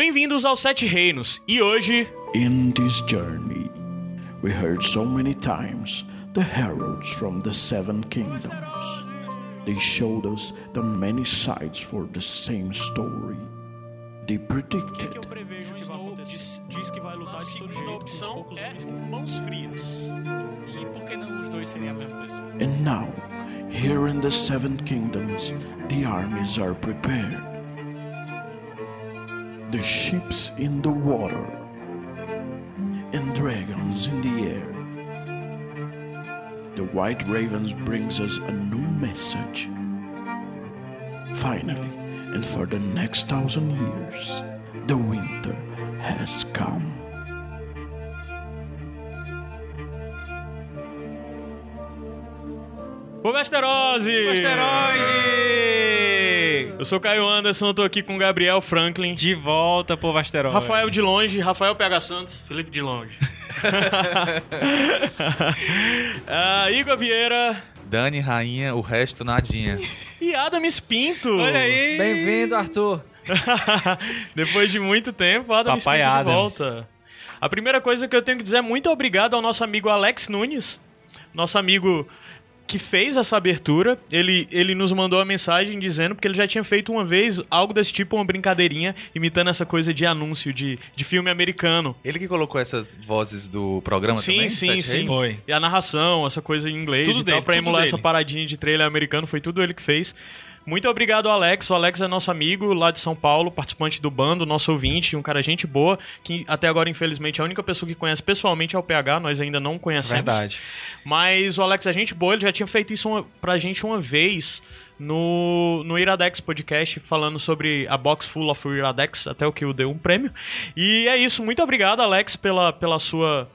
Bem-vindos aos Sete Reinos. E hoje, In this journey, we heard so many times the heralds from the seven kingdoms. They showed us the many sides for the same story. They predicted prevejo que vai acontecer? Diz, que vai lutar de todo jeito. A opção é mãos frias. E por que não os dois seriam a mesma pessoa? And now, here in the seven kingdoms, the armies are prepared. The ships in the water, and dragons in the air. The white ravens brings us a new message. Finally, and for the next thousand years, the winter has come. O Vesterose! Asteroide! Eu sou o Caio Anderson, eu tô aqui com o Gabriel Franklin. De volta, povo asteroide. Rafael de longe, Rafael PH Santos. Felipe de longe. Ah, Igor Vieira Dani, rainha, o resto nadinha. e Adams Pinto. Olha aí! Bem-vindo, Arthur. Depois de muito tempo, Adams Papai Pinto de Adams. volta. A primeira coisa que eu tenho que dizer é muito obrigado ao nosso amigo Alex Nunes, nosso amigo que fez essa abertura. Ele, ele nos mandou a mensagem dizendo porque ele já tinha feito uma vez algo desse tipo, uma brincadeirinha, imitando essa coisa de anúncio de, de filme americano. Ele que colocou essas vozes do programa Sim, também? sim, Sete sim. Foi. E a narração, essa coisa em inglês Tudo e tal, dele, pra tudo emular dele. essa paradinha de trailer americano, foi tudo ele que fez. Muito obrigado, Alex. O Alex é nosso amigo lá de São Paulo, participante do bando, nosso ouvinte, um cara gente boa, que até agora, infelizmente, é a única pessoa que conhece pessoalmente é o PH, nós ainda não conhecemos. Verdade. Mas o Alex é gente boa, ele já tinha feito isso uma, pra gente uma vez no, no Iradex Podcast, falando sobre a box full of Iradex, até o que o deu um prêmio. E é isso, muito obrigado, Alex, pela, pela sua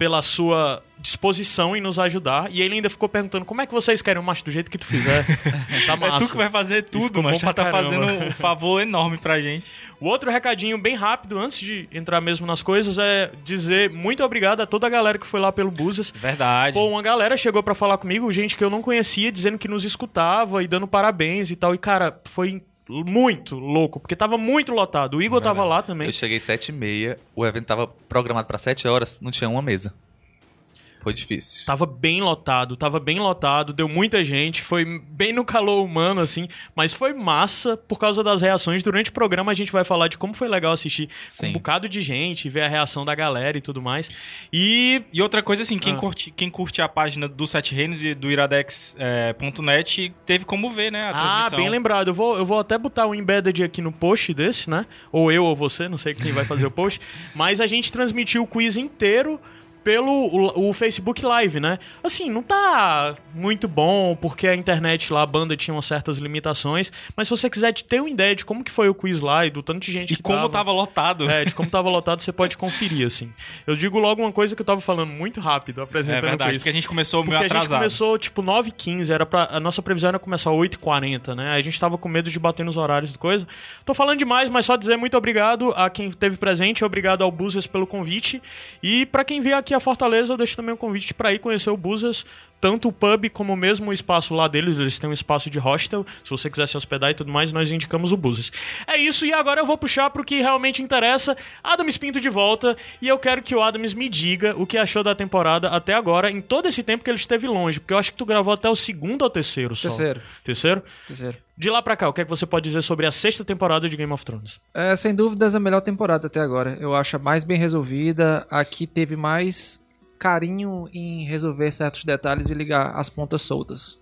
pela sua disposição em nos ajudar. E ele ainda ficou perguntando como é que vocês querem o macho do jeito que tu fizer. tá É massa. tu que vai fazer tudo, mas já tá caramba. fazendo um favor enorme pra gente. O outro recadinho bem rápido, antes de entrar mesmo nas coisas, é dizer muito obrigado a toda a galera que foi lá pelo Buzas. Verdade. Pô, uma galera chegou pra falar comigo, gente que eu não conhecia, dizendo que nos escutava e dando parabéns e tal. E, cara, foi muito louco, porque tava muito lotado. O Igor tava lá também. Eu cheguei sete e meia, o evento tava programado pra sete horas, não tinha uma mesa. Foi difícil. Tava bem lotado, tava bem lotado, deu muita gente, foi bem no calor humano, assim, mas foi massa por causa das reações. Durante o programa a gente vai falar de como foi legal assistir com um Sim. bocado de gente, ver a reação da galera e tudo mais. E E outra coisa, assim, quem, Ah. curte, quem curte a página do Sete Reinos e do iradex.net teve como ver, né, a Ah, bem lembrado. Eu vou, eu vou até botar o embedded aqui no post desse, né? Ou eu ou você, não sei quem vai fazer o post. Mas a gente transmitiu o quiz inteiro pelo o, o Facebook Live, né? Assim, não tá muito bom, porque a internet lá, a banda tinha certas limitações. Mas se você quiser ter uma ideia de como que foi o quiz lá e do tanto de gente E que como tava lotado. É, de como tava lotado, você pode conferir, assim. Eu digo logo uma coisa que eu tava falando muito rápido, É apresentando o verdade, quiz. porque a gente começou meio Porque a gente atrasado. começou, tipo, 9h15, era pra, a nossa previsão era começar 8h40, né? A gente tava com medo de bater nos horários do coisa. Tô falando demais, mas só dizer muito obrigado a quem esteve presente, obrigado ao Buzas pelo convite. E pra quem vier aqui a Fortaleza, eu deixo também um convite pra ir conhecer o Buzas, tanto o pub como mesmo o espaço lá deles, eles têm um espaço de hostel, se você quiser se hospedar e tudo mais, nós indicamos o Buzas. É isso, e agora eu vou puxar pro que realmente interessa, Adams Pinto de volta, e eu quero que o Adams me diga o que achou da temporada até agora, em todo esse tempo que ele esteve longe, porque eu acho que tu gravou até o segundo ou terceiro só. Terceiro. Terceiro? Terceiro. De lá pra cá, o que é que você pode dizer sobre a sexta temporada de Game of Thrones? É, sem dúvidas, a melhor temporada até agora. Eu acho a mais bem resolvida. Aqui teve mais carinho em resolver certos detalhes e ligar as pontas soltas.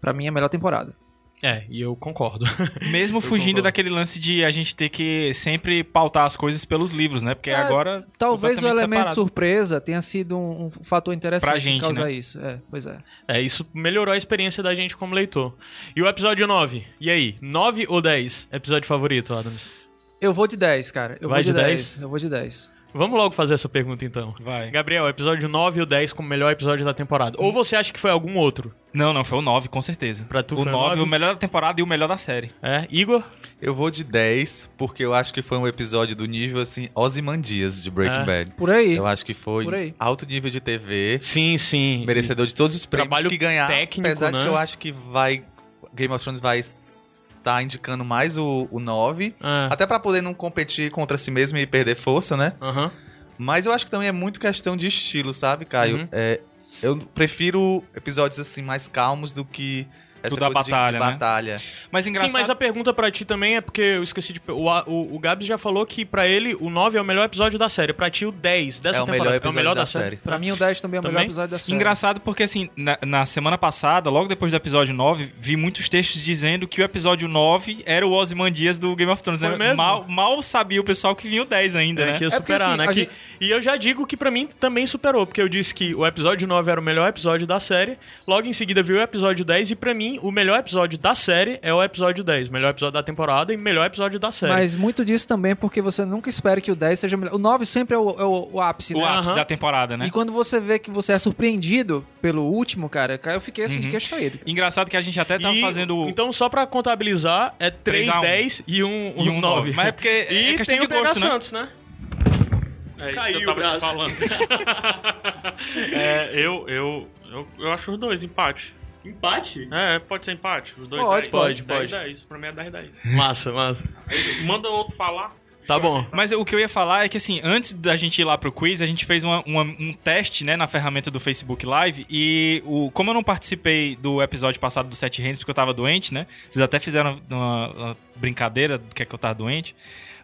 Pra mim, é a melhor temporada. É, e eu concordo. Mesmo fugindo concordo. daquele lance de a gente ter que sempre pautar as coisas pelos livros, né? Porque É, agora. Talvez o elemento separado. surpresa tenha sido um, um fator interessante Pra gente, em causar né? isso. É, pois é. é, isso melhorou a experiência da gente como leitor. E o episódio 9? E aí, 9 ou 10? Episódio favorito, Adams? Eu vou de 10, cara. Eu Vai vou de de 10. Eu vou de 10. Vamos logo fazer essa pergunta então. Vai. Gabriel, episódio 9 ou 10 como melhor episódio da temporada? Ou você acha que foi algum outro? Não, não, foi o 9, com certeza. Pra tu o foi o 9, nove? o melhor da temporada e o melhor da série. É, Igor? Eu vou de 10, porque eu acho que foi um episódio do nível, assim, Ozymandias de Breaking É. Bad. Por aí. Eu acho que foi Por aí. alto nível de TV, Sim, sim. merecedor de todos os prêmios Trabalho que ganhar. técnico, apesar de né? que eu acho que vai... Game of Thrones vai tá indicando mais o, o 9. É. Até pra poder não competir contra si mesmo e perder força, né? Aham. Mas eu acho que também é muito questão de estilo, sabe, Caio? Uhum. É, eu prefiro episódios assim mais calmos do que essa Do da coisa de- batalha, de né? batalha. Mas engraçado. Sim, mas a pergunta pra ti também é porque eu esqueci de. O, o, o Gabs já falou que pra ele o 9 é o melhor episódio da série. Pra ti o 10 dessa É o temporada melhor é o episódio melhor da da, série. série. Pra mim, o 10 também é o melhor Também? episódio da série. Engraçado porque, assim, na, na semana passada, logo depois do episódio 9, vi muitos textos dizendo que o episódio 9 era o Ozymandias do Game of Thrones. Foi né? mesmo? Mal, mal sabia o pessoal que vinha o 10 ainda, É, né? que ia É porque, superar, assim, né? a Que- gente- E eu já digo que pra mim também superou, porque eu disse que o episódio 9 era o melhor episódio da série. Logo em seguida veio o episódio 10 e pra mim o melhor episódio da série é o episódio 10. Melhor episódio da temporada e melhor episódio da série. Mas muito disso também é porque você nunca espera que o 10 seja melhor. O 9 sempre é o, é o- o ápice, O né? ápice Aham. da temporada, né? E quando você vê que você é surpreendido pelo último, cara, eu fiquei assim de queixo caído. Engraçado que a gente até tava E, fazendo. Então, só pra contabilizar, é 3, 3 a 1. 10 e 1, E um 9. nove. Mas é porque é e questão tem de o gosto, né? Santos, né? É isso Caiu que eu o tava te braço. falando. é, eu, eu, eu, eu acho os dois empate. Empate? É, pode ser empate. Os dois Pode, 10. pode, 10, pode. 10. Pra mim é 10, 10. Massa, massa. Aí manda outro falar. Tá bom. Mas o que eu ia falar é que, assim, antes da gente ir lá pro quiz, a gente fez uma- uma- um teste, né, na ferramenta do Facebook Live. E o, como eu não participei do episódio passado do Sete Reinos, porque eu tava doente, né? Vocês até fizeram uma, uma brincadeira do que é que eu tava doente.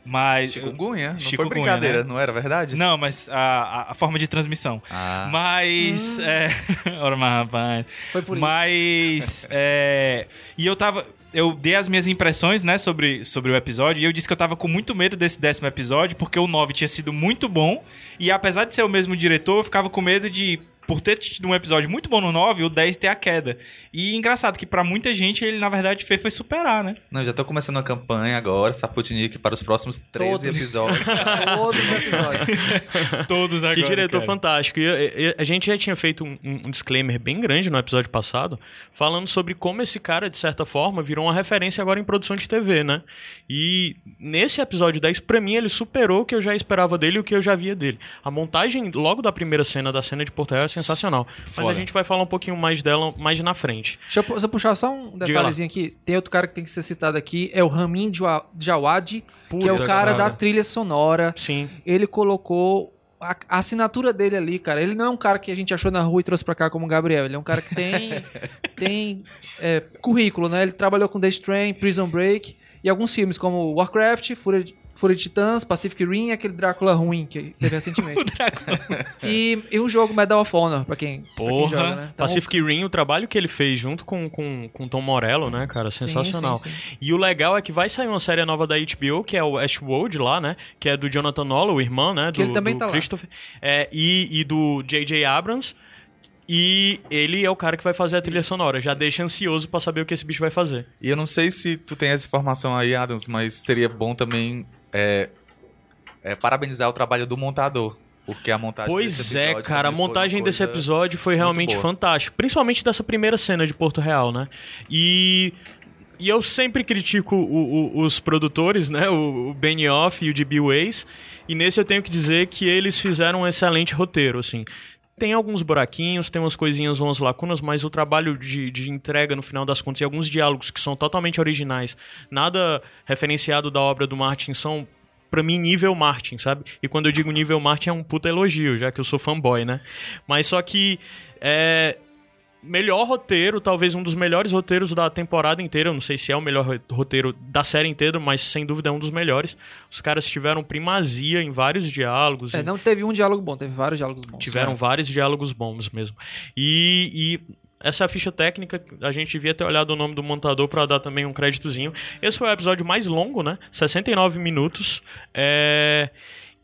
Mas. Chikungunya, não Chikungunya, foi brincadeira, né? não era verdade? Não, mas a, a- forma de transmissão. Ah. Mas. É... Ora, mas, rapaz. Foi por isso. Mas. é, E eu tava. Eu dei as minhas impressões, né, sobre, sobre o episódio, e eu disse que eu tava com muito medo desse décimo episódio, porque o 9 tinha sido muito bom, e apesar de ser o mesmo diretor, eu ficava com medo de, por ter tido um episódio muito bom no 9, o 10 ter a queda. E engraçado que pra muita gente ele, na verdade, fez foi superar, né? Não, já tô começando uma campanha agora, Saputnik, para os próximos 13 Todos. episódios. Todos os episódios. Todos agora. Que diretor cara. fantástico. E, e, a gente já tinha feito um, um disclaimer bem grande no episódio passado, falando sobre como esse cara, de certa forma, virou uma referência agora em produção de TV, né? E nesse episódio 10, pra mim, ele superou o que eu já esperava dele e o que eu já via dele. A montagem, logo da primeira cena, da cena de Porto Real, sensacional. Mas a gente vai falar um pouquinho mais dela mais na frente. Deixa eu, deixa eu puxar só um detalhezinho aqui. Tem outro cara que tem que ser citado aqui, é o Ramin Dja- Djawadi, que é o Puta, cara cara. da trilha sonora. Sim. Ele colocou a, a assinatura dele ali, cara. Ele não é um cara que a gente achou na rua e trouxe pra cá como o Gabriel. Ele é um cara que tem, tem é, currículo, né? Ele trabalhou com The Strain, Prison Break e alguns filmes como Warcraft, Fúria de, Fúria de Titãs, Pacific Rim e aquele Drácula ruim que teve recentemente. e, e um jogo Medal of Honor, pra quem, pra quem Porra, joga, né? Então, Pacific Rim, o trabalho que ele fez junto com, com, com Tom Morello, né, cara? sim, Sensacional. sim, sim. E o legal é que vai sair uma série nova da HBO, que é o Westworld lá, né? Que é do Jonathan Nolan, o irmão, né? Do, Que ele também do tá. Christopher. É, e, e do J.J. Abrams. E ele é o cara que vai fazer a trilha sonora. Já deixa ansioso pra saber o que esse bicho vai fazer. E eu não sei se tu tem essa informação aí, Adams, mas seria bom também é, é, parabenizar o trabalho do montador. Porque a montagem Pois é, cara, a montagem desse episódio foi realmente fantástica. Principalmente dessa primeira cena de Porto Real, né? E. E eu sempre critico o- o- os produtores, né? O, o Benioff e o D.B. Weiss. E nesse eu tenho que dizer que eles fizeram um excelente roteiro, assim. Tem alguns buraquinhos, tem umas coisinhas, umas lacunas, mas o trabalho de, de entrega, no final das contas, e alguns diálogos que são totalmente originais, nada referenciado da obra do Martin, são, pra mim, nível Martin, sabe? E quando eu digo nível Martin, é um puta elogio, já que eu sou fanboy, né? Mas só que. É, melhor roteiro, talvez um dos melhores roteiros da temporada inteira. Eu não sei se é o melhor ro- roteiro da série inteira, mas sem dúvida é um dos melhores. Os caras tiveram primazia em vários diálogos. É, não teve um diálogo bom, teve vários diálogos bons. Tiveram vários diálogos bons mesmo. E, e essa é a ficha técnica, a gente devia ter olhado o nome do montador pra dar também um créditozinho. Esse foi o episódio mais longo, né? 69 minutos. É...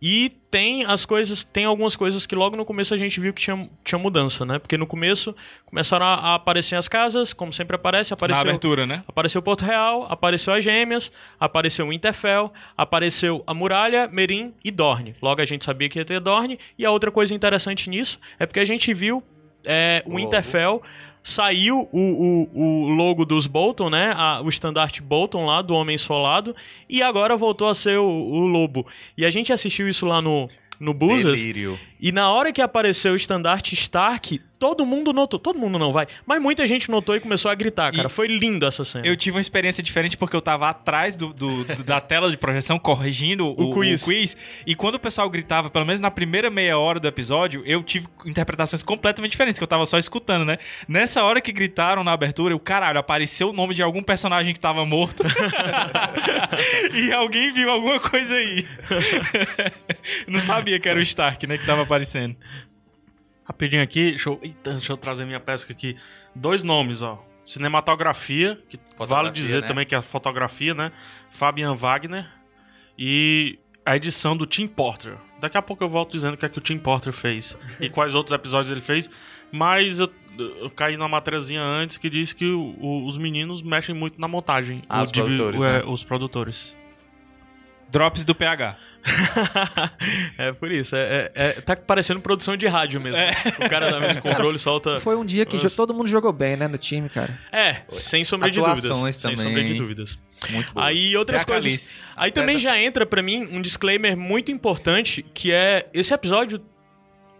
E tem as coisas, tem algumas coisas que logo no começo a gente viu que tinha, tinha mudança, né? Porque no começo começaram a, a aparecer as casas, como sempre aparece, Na apareceu abertura, né? Apareceu Porto Real, apareceu as Gêmeas, apareceu o Interfell, apareceu a Muralha, Merim e Dorne. Logo a gente sabia que ia ter Dorne. E a outra coisa interessante nisso é porque a gente viu é, o Interfell. Saiu o, o, o logo dos Bolton, né? A- o estandarte Bolton lá, do Homem Solado. E agora voltou a ser o, o Lobo. E a gente assistiu isso lá no, no Buzzers. Delírio. E na hora que apareceu o estandarte Stark, todo mundo notou. Todo mundo não vai, mas muita gente notou e começou a gritar, cara. E- Foi lindo essa cena. Eu tive uma experiência diferente porque eu tava atrás do, do- do- da tela de projeção corrigindo o, O quiz. o quiz. E quando o pessoal gritava, pelo menos na primeira meia hora do episódio, eu tive interpretações completamente diferentes, que eu tava só escutando, né? Nessa hora que gritaram na abertura, eu, caralho, apareceu o nome de algum personagem que tava morto. e alguém viu alguma coisa aí. Não sabia que era o Stark, né, que tava aparecendo. Rapidinho aqui, deixa eu, eita, deixa eu trazer minha pesca aqui. Dois nomes, ó. Cinematografia, que vale Fotografia, dizer né? também que é a fotografia, né? Fabian Wagner. E a edição do Tim Porter. Daqui a pouco eu volto dizendo o que é que o Tim Porter fez. e quais outros episódios ele fez. Mas eu, eu caí numa matériazinha antes que diz que o- o- os meninos mexem muito na montagem. Ah, os de- produtores, o- é, né? Os produtores. Drops do PH. é por isso. É, é- é- tá parecendo produção de rádio mesmo. O cara da mesa de controle solta. Foi um dia que Nossa. todo mundo jogou bem, né, no time, cara. É, sem sombra de dúvidas. Atuações Sem também. sombra de dúvidas. Muito boa. Aí outras coisas. Calice. Aí também já entra pra mim um disclaimer muito importante, que é esse episódio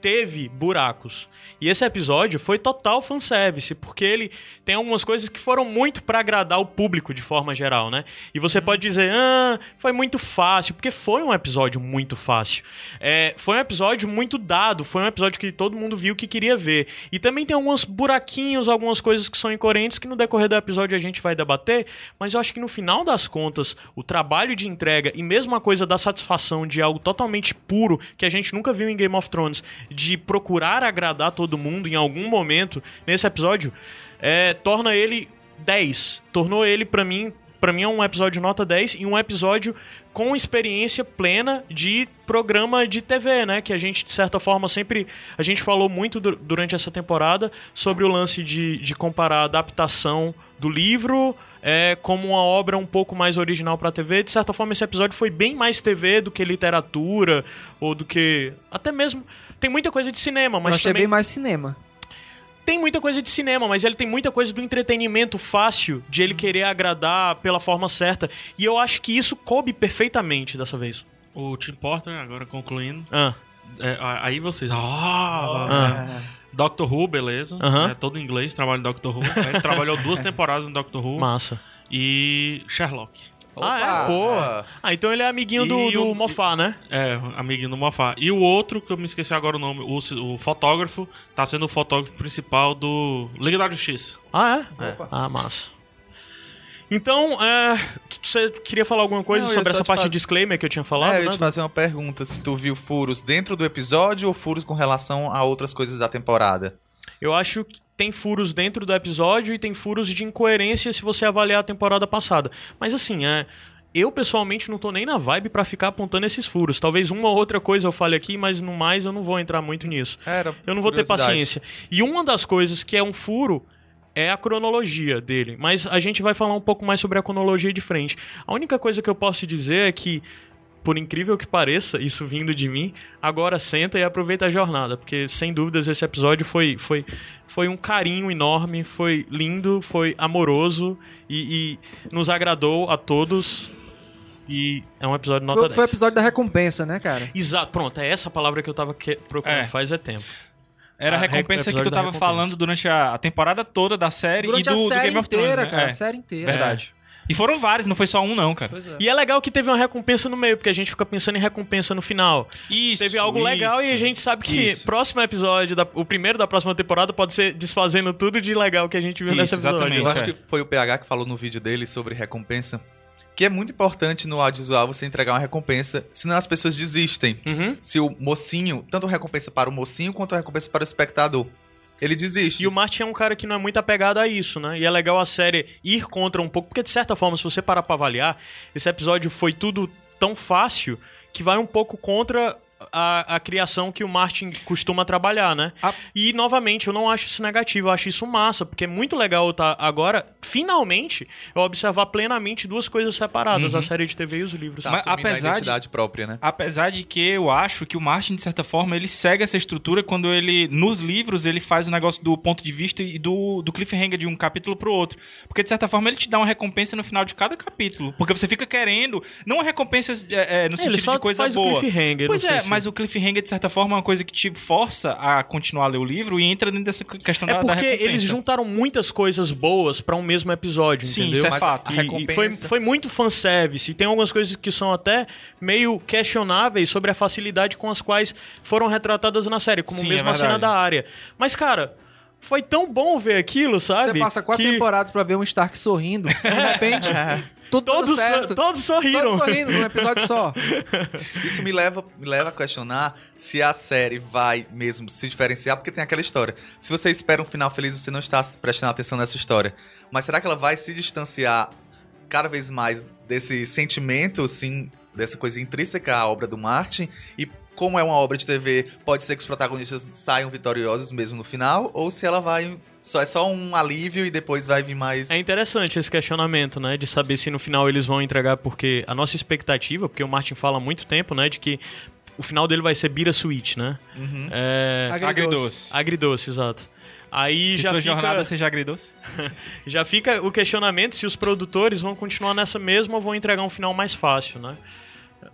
teve buracos. E esse episódio foi total fanservice, porque ele tem algumas coisas que foram muito pra agradar o público de forma geral, né? E você pode dizer, ah, foi muito fácil, porque foi um episódio muito fácil. É, foi um episódio muito dado, foi um episódio que todo mundo viu que queria ver. E também tem alguns buraquinhos, algumas coisas que são incoerentes que no decorrer do episódio a gente vai debater, mas eu acho que no final das contas, o trabalho de entrega e mesmo a coisa da satisfação de algo totalmente puro que a gente nunca viu em Game of Thrones, de procurar agradar todo mundo em algum momento nesse episódio, é, torna ele 10. Tornou ele pra mim, para mim é um episódio nota 10 e um episódio com experiência plena de programa de TV, né? Que a gente, de certa forma, sempre. A gente falou muito du- durante essa temporada sobre o lance de, de comparar a adaptação do livro é, como uma obra um pouco mais original pra TV. De certa forma, esse episódio foi bem mais TV do que literatura, ou do que. Até mesmo. Tem muita coisa de cinema, eu mas achei também bem mais cinema. tem muita coisa de cinema, mas ele tem muita coisa do entretenimento fácil, de ele querer agradar pela forma certa. E eu acho que isso coube perfeitamente dessa vez. O Tim Porter, agora concluindo. Ah, É, aí vocês. Ah, ah. Doctor Who, beleza. Aham. É todo em inglês, trabalho em Doctor Who. Ele trabalhou duas temporadas no Doctor Who. Massa. E Sherlock. Ah, é? Pô. Ah, então ele é amiguinho do, E do o- Mofá, né? É, amiguinho do Mofá. E o outro, que eu me esqueci agora o nome, o, o fotógrafo, tá sendo o fotógrafo principal do Liga da Justiça. Ah, é? Ah, massa. Então, é, você queria falar alguma coisa Não, sobre essa te parte fazer- de disclaimer que eu tinha falado, é, eu ia né? te fazer uma pergunta. Se tu viu furos dentro do episódio ou furos com relação a outras coisas da temporada? Eu acho que tem furos dentro do episódio e tem furos de incoerência se você avaliar a temporada passada. Mas assim, é. Eu pessoalmente não tô nem na vibe pra ficar apontando esses furos. Talvez uma ou outra coisa eu fale aqui, mas no mais eu não vou entrar muito nisso. Era Eu não vou ter paciência. E uma das coisas que é um furo é a cronologia dele. Mas a gente vai falar um pouco mais sobre a cronologia de frente. A única coisa que eu posso dizer é que, por incrível que pareça, isso vindo de mim, agora senta e aproveita a jornada. Porque, sem dúvidas, esse episódio foi, foi, foi um carinho enorme, foi lindo, foi amoroso e, e nos agradou a todos. E é um episódio nota Foi, 10. foi o episódio da recompensa, né, cara? Exato, pronto, é essa palavra que eu tava que- procurando É. faz é tempo. Era a A rec- recompensa que tu tava falando durante a, temporada toda da série Durante e do, a do série Game of inteira, Thrones, né? cara. É, A série inteira. Verdade. E foram vários, não foi só um não, cara. Pois é. E é legal que teve uma recompensa no meio, porque a gente fica pensando em recompensa no final. Isso. teve algo legal e a gente sabe que isso. próximo episódio, da- o primeiro da próxima temporada, pode ser desfazendo tudo de legal que a gente viu Isso, nesse episódio. exatamente. Eu acho é. que foi o PH que falou no vídeo dele sobre recompensa. Que é muito importante no audiovisual você entregar uma recompensa, senão as pessoas desistem. Uhum. Se o mocinho, tanto recompensa para o mocinho quanto recompensa para o espectador, ele desiste. E o Martin é um cara que não é muito apegado a isso, né? E é legal a série ir contra um pouco, porque de certa forma, se você parar pra avaliar, esse episódio foi tudo tão fácil que vai um pouco contra a, a criação que o Martin costuma trabalhar, né? A- E, novamente, eu não acho isso negativo, eu acho isso massa, porque é muito legal tá agora, finalmente, eu observar plenamente duas coisas separadas, a série de TV e os livros. tá Mas apesar a de- identidade própria, né? Apesar de que eu acho que o Martin, de certa forma, ele segue essa estrutura quando ele, nos livros, ele faz o negócio do ponto de vista e do, do cliffhanger de um capítulo pro outro. Porque, de certa forma, ele te dá uma recompensa no final de cada capítulo. Porque você fica querendo, não uma recompensa é, é, no ele sentido só de coisa faz boa. o cliffhanger, Pois não sei é, se- mas o cliffhanger, de certa forma, é uma coisa que te força a continuar a ler o livro e entra dentro dessa questão É da, da porque recompensa. eles juntaram muitas coisas boas pra um mesmo episódio, Sim, entendeu? isso é fato. E- E, foi, foi muito fanservice. E tem algumas coisas que são até meio questionáveis sobre a facilidade com as quais foram retratadas na série, como Sim, mesmo é a cena da área. Mas, cara, foi tão bom ver aquilo, sabe? Você passa quatro que temporadas pra ver um Stark sorrindo. De repente, tudo dando Todos, certo. todos sorriram. Todos sorrindo num episódio só. Isso me leva, me leva a questionar se a série vai mesmo se diferenciar, porque tem aquela história. Se você espera um final feliz, você não está prestando atenção nessa história. Mas será que ela vai se distanciar cada vez mais desse sentimento, assim, dessa coisa intrínseca à obra do Martin? E como é uma obra de TV, pode ser que os protagonistas saiam vitoriosos mesmo no final? Ou se ela vai. Só, é só um alívio e depois vai vir mais. É interessante esse questionamento, né? De saber se no final eles vão entregar, porque a nossa expectativa, porque o Martin fala há muito tempo, né? De que o final dele vai ser Bittersweet, né? É... Agridoce. Agridoce, exato. Aí Que já sua fica, jornada seja agridoce. já fica o questionamento se os produtores vão continuar nessa mesma ou vão entregar um final mais fácil, né?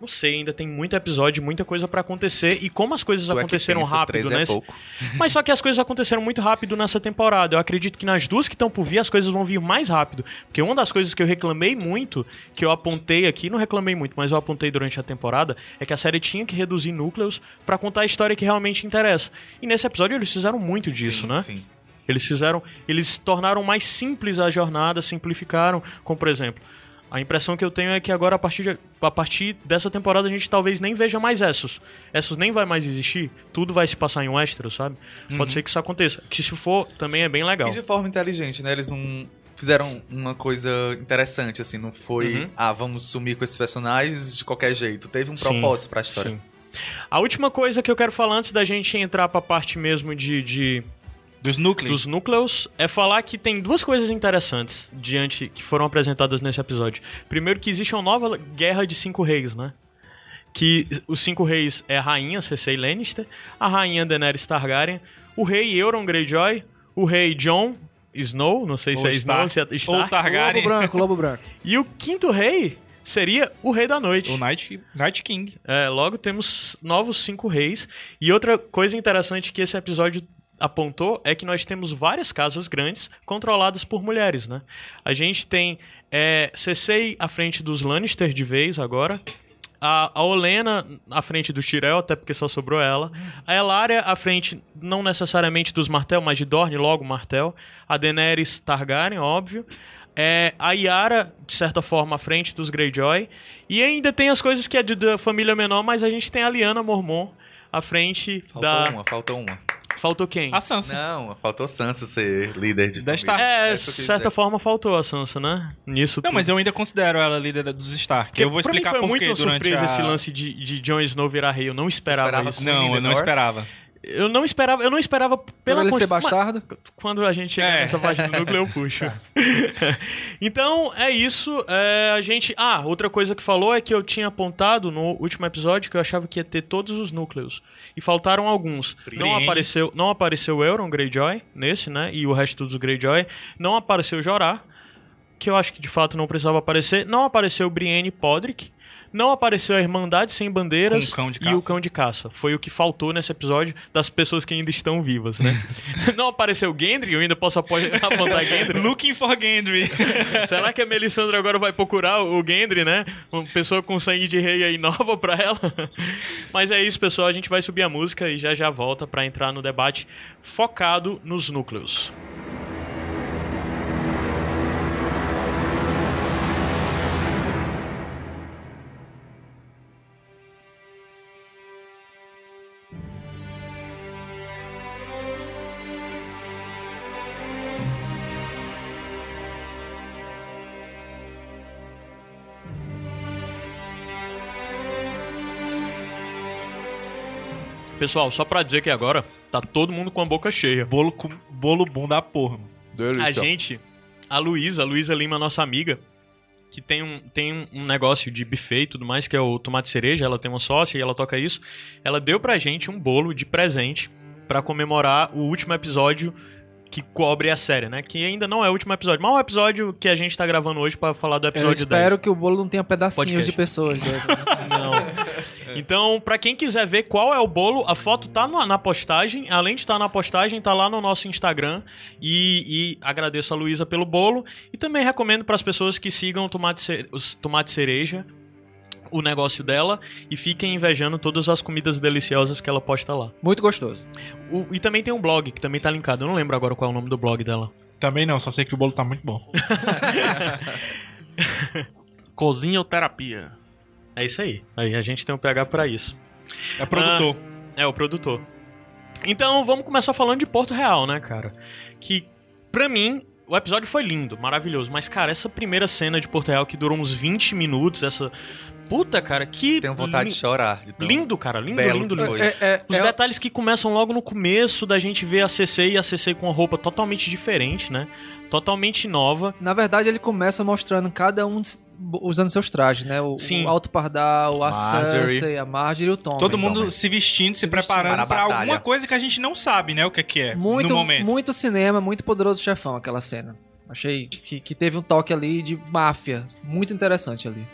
Não sei, ainda tem muito episódio, muita coisa pra acontecer. E como as coisas Tu é aconteceram pensa, rápido, é né? pouco. Mas só que as coisas aconteceram muito rápido nessa temporada. Eu acredito que nas duas que estão por vir, as coisas vão vir mais rápido. Porque uma das coisas que eu reclamei muito, que eu apontei aqui, não reclamei muito, mas eu apontei durante a temporada, é que a série tinha que reduzir núcleos pra contar a história que realmente interessa. E nesse episódio eles fizeram muito disso, Sim, né? Sim. Eles fizeram, eles tornaram mais simples a jornada, simplificaram, como por exemplo, a impressão que eu tenho é que agora a partir, de- a partir dessa temporada a gente talvez nem veja mais Essos. Essos nem vai mais existir, tudo vai se passar em Westeros, sabe? Pode ser que isso aconteça. Que se for, também é bem legal. E de forma inteligente, né? Eles não fizeram uma coisa interessante, assim. Não foi, Uhum. ah, vamos sumir com esses personagens de qualquer jeito. Teve um propósito pra história. Sim. A última coisa que eu quero falar antes da gente entrar pra parte mesmo de- de Dos núcleos. dos núcleos é falar que tem duas coisas interessantes diante que foram apresentadas nesse episódio. Primeiro que existe uma nova guerra de cinco reis, né? Que os cinco reis é a rainha Cersei Lannister, a rainha Daenerys Targaryen, o rei Euron Greyjoy, o rei Jon Snow, não sei se Ou é Snow, Stark. se é Ou Stark, Targaryen. Lobo branco, lobo branco. e o quinto rei seria o rei da noite. O Night, Night King. É, logo temos novos cinco reis. E outra coisa interessante que esse episódio apontou é que nós temos várias casas grandes controladas por mulheres, né? A gente tem é, Cersei à frente dos Lannister de vez agora. A, a Olena à frente do Tyrell, até porque só sobrou ela. A Elaria à frente, não necessariamente dos Martel, mas de Dorne, logo Martel. A Daenerys Targaryen, óbvio. É, a Yara, de certa forma, à frente dos Greyjoy. E ainda tem as coisas que é de, da família menor, mas a gente tem a Lyanna Mormont à frente Faltou da... uma, faltou uma. Faltou quem? A Sansa. Não, faltou Sansa ser líder de Da. Stark. É, de que certa forma faltou a Sansa, né? Nisso Não, tudo. mas eu ainda considero ela líder dos Stark. Porque eu vou pra mim explicar foi por muito surpresa a... esse lance de, de Jon Snow virar rei. Eu não esperava, Esperava isso. Não, eu não esperava. Eu não esperava, eu não esperava pela ele ser bastardo. Quando a gente chegar É. nessa parte do núcleo, eu puxo. então, é isso. É, a gente. Ah, outra coisa que falou é que eu tinha apontado no último episódio que eu achava que ia ter todos os núcleos. E faltaram alguns. Não apareceu, não apareceu o Euron Greyjoy nesse, né? E o resto dos Greyjoy. Não apareceu Jorah, que eu acho que de fato não precisava aparecer. Não apareceu Brienne Podrick. Não apareceu a Irmandade Sem Bandeiras de e o Cão de Caça. Foi o que faltou nesse episódio das pessoas que ainda estão vivas, né? não apareceu Gendry, eu ainda posso apo- apontar Gendry. Looking for Gendry. Será que a Melisandre agora vai procurar o Gendry, né? Uma pessoa com sangue de rei aí nova pra ela. Mas é isso, pessoal. A gente vai subir a música e já já volta pra entrar no debate focado nos núcleos. Pessoal, só pra dizer que agora tá todo mundo com a boca cheia. bolo, com, bolo bom da porra. mano. A gente, a Luísa, a Luísa Lima, nossa amiga, que tem um, tem um- negócio de buffet e tudo mais, que é o tomate cereja, ela tem uma sócia e ela toca isso. Ela deu pra gente um bolo de presente pra comemorar o último episódio que cobre a série, né? Que ainda não é o último episódio, mas é o episódio que a gente tá gravando hoje pra falar do Eu episódio espero 10. que o bolo não tenha pedacinhos Podcast. de pessoas né? Não. Então, pra quem quiser ver qual é o bolo, a foto tá no- na postagem. Além de estar na postagem, tá lá no nosso Instagram. E, e agradeço a Luísa pelo bolo. E também recomendo para as pessoas que sigam o tomate, Ce- os tomate cereja, o negócio dela, e fiquem invejando todas as comidas deliciosas que ela posta lá. Muito gostoso. O- e também tem um blog que também tá linkado. Eu não lembro agora qual é o nome do blog dela. Também não, só sei que o bolo tá muito bom. Cozinha ou terapia? É isso aí. Aí a gente tem um PH pra isso. É produtor. É, o produtor. Então, vamos começar falando de Porto Real, né, cara? Que, pra mim, o episódio foi lindo, maravilhoso. Mas, cara, essa primeira cena de Porto Real que durou uns 20 minutos, essa. Puta, cara, que. Tenho vontade lin- de chorar. de Lindo, cara, lindo, belo lindo, lindo. É, é, Os é- detalhes que começam logo no começo da gente ver a CC e a CC com a roupa totalmente diferente, né? Totalmente nova. Na verdade, ele começa mostrando cada um usando seus trajes, né? O, Sim. o Alto Pardal, a. Cersei, a Marjorie e o Tom. Todo mundo se vestindo, se, Se preparando Para alguma coisa que a gente não sabe, né? O que é que é Muito, no momento. muito cinema, muito poderoso chefão aquela cena. Achei que, que teve um toque ali de máfia. Muito interessante ali.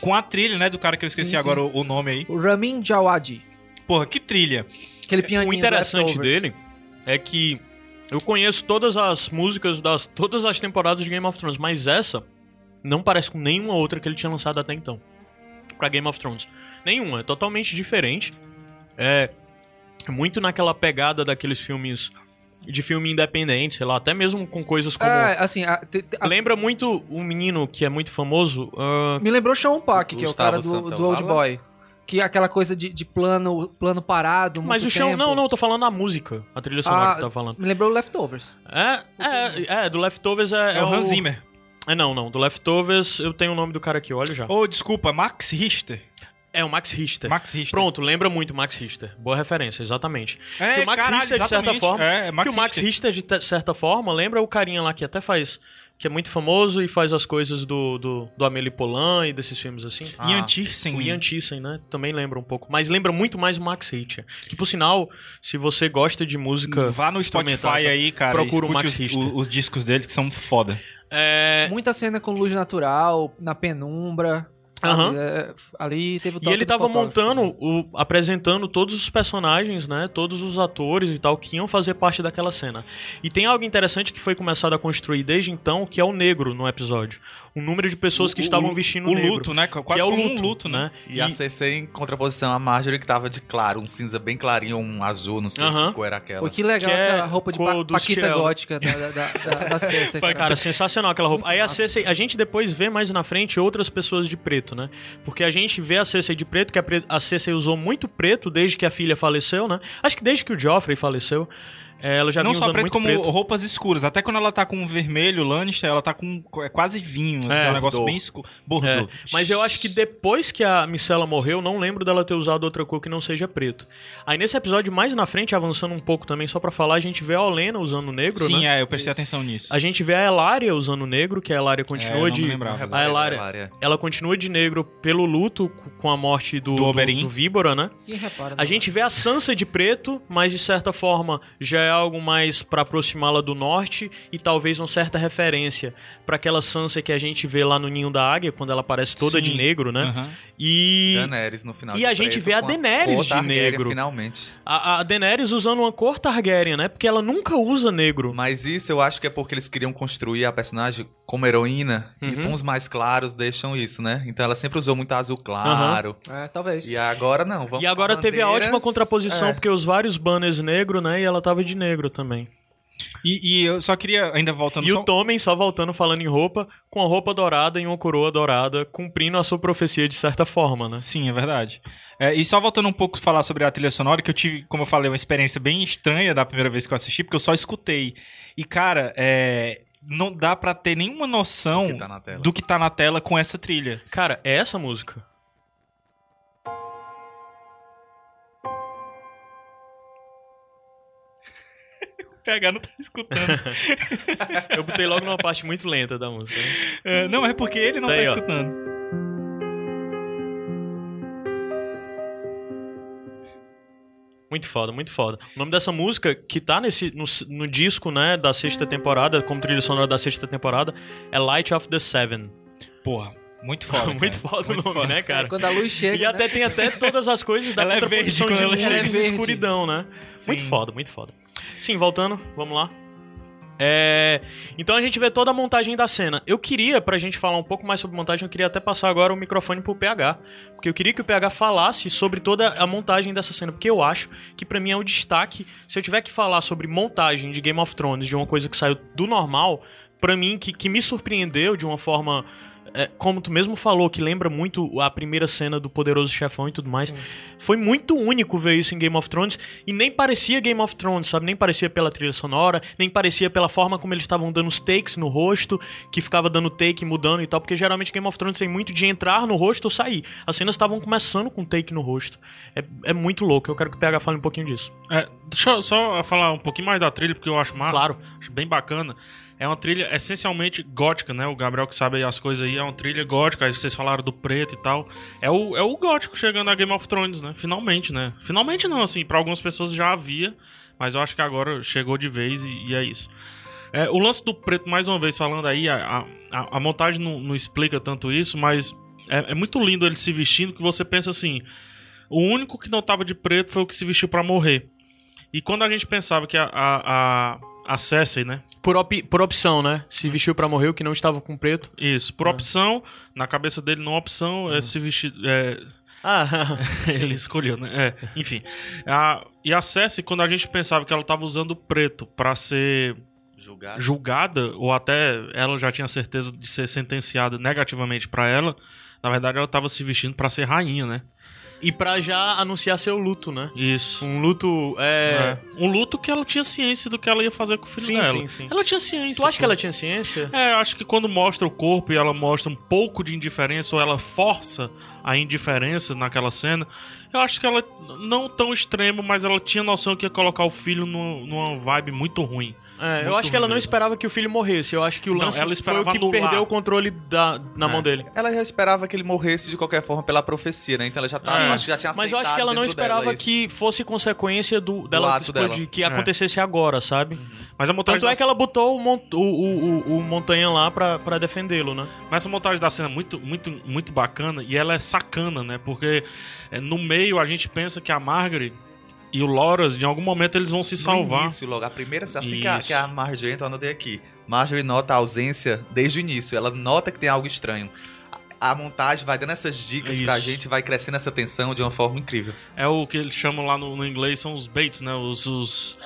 Com a trilha, né? Do cara que eu esqueci Sim, agora o, o nome aí. O Ramin Djawadi. Porra, que trilha. Aquele pianinho O interessante dele é que eu conheço todas as músicas das todas as temporadas de Game of Thrones, mas essa não parece com nenhuma outra que ele tinha lançado até então. Pra Game of Thrones. Nenhuma, é totalmente diferente. É muito naquela pegada daqueles filmes de filme independente, sei lá, até mesmo com coisas como É, assim, a- te- te- a- Lembra muito um menino que é muito famoso, ah, Me lembrou Sean Park, que é o cara do, do Old Boy. Que é aquela coisa de, de plano, plano parado. mas muito o chão, tempo. não, não, eu tô falando a música, a trilha sonora Ah, que tá falando. Me lembrou Leftovers. É, é, é, do Leftovers é, É, o Hans Zimmer. É, não, não. Do Leftovers, eu tenho o nome do cara aqui, olha já. Ô, desculpa, Max Richter. É o Max Richter. Max Richter. Pronto, lembra muito Max Richter. Boa referência, exatamente. É, que o Max caralho, Richter, de certa forma. É, é Max que o Max Richter. Richter, de certa forma, lembra o carinha lá que até faz. Que é muito famoso e faz as coisas do, do, do Amélie Poulain e desses filmes assim. Ah, Ian Tiersen. O Ian né? Também lembra um pouco. Mas lembra muito mais o Max Richter. Que, por sinal, se você gosta de música. Vá no Spotify aí, cara. Procura o Max os, Richter. o- os discos dele que são foda. É, Muita cena com luz natural, na penumbra. Sabe? Aham. É, ali teve o E ele tava montando, o, apresentando todos os personagens, né? Todos os atores e tal que iam fazer parte daquela cena. E tem algo interessante que foi começado a construir desde então, que é o negro no episódio. O número de pessoas que O- estavam o- vestindo o negro. luto, né? Quase que é o luto, um luto, né? E, a CC em contraposição à Marjorie, que tava de claro, um cinza bem clarinho, um azul, não sei Aham. que cor era aquela. Pô, que legal Que é aquela roupa de pa Paquita gótica da, da, da, da, Cersei, cara. Cara, sensacional aquela roupa. Muito Aí a massa. Cersei, a gente depois vê mais na frente outras pessoas de preto, né? Porque a gente vê a Cersei de preto, que a, a Cersei usou muito preto desde que a filha faleceu, né? Acho que desde que o Joffrey faleceu, ela já Não só preto, muito como preto. roupas escuras. Até quando ela tá com vermelho, Lannister, ela tá com é quase vinho. assim, É, é um negócio bem escuro. É, mas eu acho que depois que a Micela morreu, não lembro dela ter usado outra cor que não seja preto. Aí nesse episódio, mais na frente, avançando um pouco também, só pra falar, a gente vê a Olena usando negro, Sim, né? é, eu prestei atenção nisso. A gente vê a Elaria usando negro, que a Elaria continua É, eu não de. lembrava. A Elaria, ela continua de negro pelo luto com a morte do, Do do, do Víbora, né? Quem repara, A gente vê a Sansa de preto, mas de certa forma já é algo mais pra aproximá-la do norte e talvez uma certa referência pra aquela Sansa que a gente vê lá no Ninho da Águia, quando ela aparece toda Sim. de negro, né? Aham. E Daenerys no final. E a gente vê a Daenerys cor de negro. Finalmente. a, a Daenerys usando uma cor Targaryen, né? Porque ela nunca usa negro. Mas isso eu acho que é porque eles queriam construir a personagem como heroína e Uhum. tons mais claros deixam isso, né? Então ela sempre usou muito azul claro. É, talvez. E agora não. Vamos E agora teve a ótima contraposição, É. porque os vários banners negro, né? E ela tava de negro também. E, e eu só queria, ainda voltando E só... o Tommen, só voltando falando em roupa, com a roupa dourada e uma coroa dourada, cumprindo a sua profecia de certa forma, né? Sim, é verdade. É, e só voltando um pouco falar sobre a trilha sonora, que eu tive, como eu falei, uma experiência bem estranha da primeira vez que eu assisti, porque eu só escutei. E, cara, é, não dá pra ter nenhuma noção Do que tá na tela. do que tá na tela com essa trilha. Cara, é essa música. PH não tá escutando. Eu botei logo numa parte muito lenta da música. né? É, não, é porque ele não Tá tá, aí, ó. escutando. Muito foda, muito foda. O nome dessa música, que tá nesse, no, no disco, né, da sexta temporada, como trilha sonora da sexta temporada, é Light of the Seven. Porra, Muito foda. cara. Muito foda o Muito nome, foda. né, cara? Quando a luz chega. E né? até tem até todas as coisas da Ela é verde de quando ela luz chega. é verde. escuridão, né? Muito Sim. foda, muito foda. Sim, voltando, vamos lá. É, então a gente vê toda a montagem da cena. Eu queria, pra gente falar um pouco mais sobre montagem, eu queria até passar agora o microfone pro PH. Porque eu queria que o PH falasse sobre toda a montagem dessa cena. Porque eu acho que pra mim é o destaque. Se eu tiver que falar sobre montagem de Game of Thrones, de uma coisa que saiu do normal, pra mim, que, que me surpreendeu de uma forma. É, como tu mesmo falou, que lembra muito a primeira cena do Poderoso Chefão e tudo mais. Foi muito único ver isso em Game of Thrones e nem parecia Game of Thrones, sabe? Nem parecia pela trilha sonora, nem parecia pela forma como eles estavam dando os takes no rosto, que ficava dando take, mudando e tal, porque geralmente Game of Thrones tem muito de entrar no rosto ou sair. As cenas estavam começando com take no rosto. É, é muito louco, eu quero que o PH fale um pouquinho disso. É, deixa eu só falar um pouquinho mais da trilha, porque eu acho massa. Claro. Acho bem bacana. É uma trilha essencialmente gótica, né? O Gabriel que sabe as coisas aí, é uma trilha gótica. Aí vocês falaram do preto e tal. É o, é o gótico chegando a Game of Thrones, né? Finalmente, né? Finalmente não, assim, pra algumas pessoas já havia, mas eu acho que agora chegou de vez e, e é isso. É, o lance do preto, mais uma vez falando aí, a, a, a montagem não, não explica tanto isso, mas é, é muito lindo ele se vestindo que você pensa assim: o único que não tava de preto foi o que se vestiu pra morrer. E quando a gente pensava que a, a, a Cersei, né? Por, op- por opção, né? Se vestiu pra morrer, o que não estava com preto. Isso, por opção, na cabeça dele não opção, é se vestir. É, Ah, ele escolheu, né? É, enfim. A, e a Cersei, quando a gente pensava que ela tava usando preto pra ser Julgar. julgada, ou até ela já tinha certeza de ser sentenciada negativamente pra ela, na verdade ela tava se vestindo pra ser rainha, né? E pra já anunciar seu luto, né? Isso. Um luto. É... É. Um luto que ela tinha ciência do que ela ia fazer com o filho Sim, dela. sim, sim. Ela tinha ciência. Tu acha que ela tinha ciência? É, eu acho que quando mostra o corpo e ela mostra um pouco de indiferença ou ela força a indiferença naquela cena, eu acho que ela não tão extremo, mas ela tinha noção que ia colocar o filho numa, numa vibe muito ruim. É, eu acho que ela não mesmo. esperava que o filho morresse. Eu acho que o Não, lance ela foi o que anular. perdeu o controle da, na É. mão dele. Ela já esperava que ele morresse de qualquer forma pela profecia, né? Então ela já tá, Sim, acho que já tinha Mas eu acho que ela não dela esperava isso. que fosse consequência do, dela ato explodir, dela. que É. acontecesse agora, sabe? Mas a montagem Tanto é da- que ela botou o, mon- o, o, o- o Montanha lá pra, pra defendê-lo, né? Mas essa montagem da cena é muito, muito, muito bacana e ela é sacana, né? Porque é, no meio a gente pensa que a Margaret e o Loras, em algum momento, eles vão se No salvar. início, logo, a primeira, assim que a, que a Marjorie entra, eu anotei aqui. Marjorie nota a ausência desde o início, ela nota que tem algo estranho. A, a montagem vai dando essas dicas pra Isso. gente, vai crescendo essa tensão de uma forma incrível. É o que eles chamam lá no, no inglês, são os baits, né? Os, os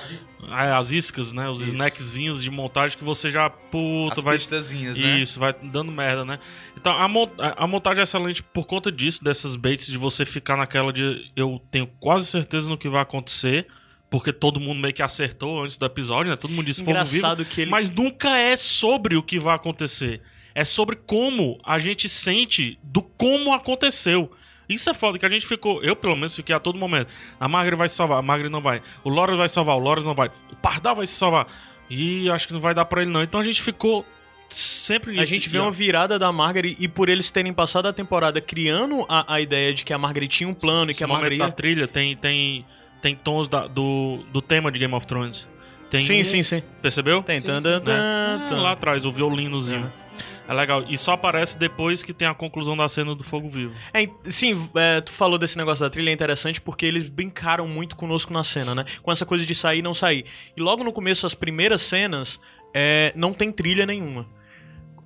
é, as iscas, né? Os Isso. snackzinhos de montagem que você já, puta, As vai... pistazinhas, né? Isso, vai dando merda, né? Então, a, mon- a montagem é excelente por conta disso, dessas baits, de você ficar naquela de eu tenho quase certeza no que vai acontecer, porque todo mundo meio que acertou antes do episódio, né? Todo mundo disse fogo vivo. Engraçado que ele. Mas nunca é sobre o que vai acontecer. É sobre como a gente sente do como aconteceu. Isso é foda, que a gente ficou. Eu, pelo menos, fiquei a todo momento. A Margaret vai se salvar, a Margaret não vai. O Loras vai salvar, o Loras não vai. O Pardal vai se salvar. E acho que não vai dar pra ele, não. Então a gente ficou sempre nisso. A gente vê uma virada da Margaret e por eles terem passado a temporada criando a, a ideia de que a Margaret tinha um plano e que a Margaret da trilha tem, tem, tem tons da- do, do tema de Game of Thrones. Tem Sim, um- sim, sim. Percebeu? Tem. Sim, tan, sim. tan, né? tan, É, lá atrás, o violinozinho. É legal. E só aparece depois que tem a conclusão da cena do Fogo Vivo. É, sim, é, tu falou desse negócio da trilha, é interessante porque eles brincaram muito conosco na cena, né? Com essa coisa de sair e não sair. E logo no começo, as primeiras cenas, é, não tem trilha nenhuma.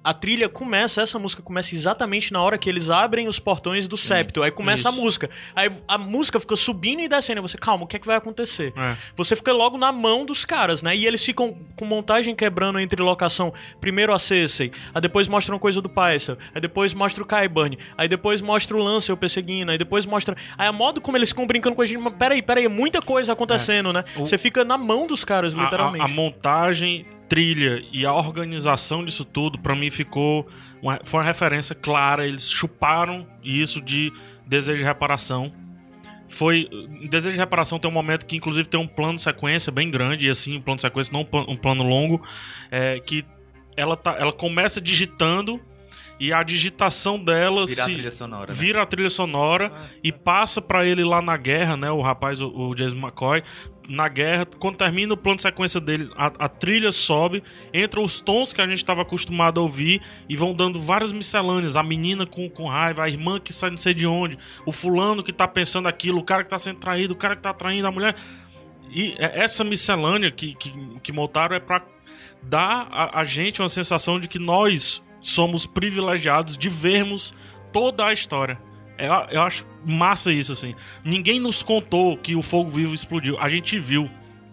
A trilha começa, essa música começa exatamente na hora que eles abrem os portões do septo. Aí começa a isso. música. Aí a música fica subindo e descendo. Você, calma, o que é que vai acontecer? É. Você fica logo na mão dos caras, né? E eles ficam com montagem quebrando entre locação. Primeiro a Cersei, aí depois mostra uma coisa do Pycelle, aí depois mostra o Qyburn, aí depois mostra o Lancel perseguindo, aí depois mostra... Aí a modo como eles ficam brincando com a gente, mas peraí, peraí, é muita coisa acontecendo, né? O- Você fica na mão dos caras, A- a, literalmente. a montagem, trilha e a organização disso tudo, pra mim, ficou. Uma, foi uma referência clara. Eles chuparam isso de desejo de reparação. Foi. Desejo de Reparação tem um momento que, inclusive, tem um plano de sequência bem grande, e assim, um plano de sequência, não um plan- plano longo, é, que ela, tá, ela começa digitando e a digitação dela Virar a se trilha sonora, né? vira a trilha sonora e passa pra ele lá na guerra, né? O rapaz, o, o Jason McCoy, na guerra, quando termina o plano de sequência dele, a, a trilha sobe, entra os tons que a gente estava acostumado a ouvir e vão dando várias miscelâneas. A menina com, com raiva, a irmã que sai não sei de onde, o fulano que tá pensando aquilo, o cara que tá sendo traído, o cara que tá traindo a mulher. E é- essa miscelânea que, que, que montaram é pra dar a, a gente uma sensação de que nós somos privilegiados de vermos toda a história. É, eu acho massa isso, assim. Ninguém nos contou que o fogo vivo explodiu. A gente viu.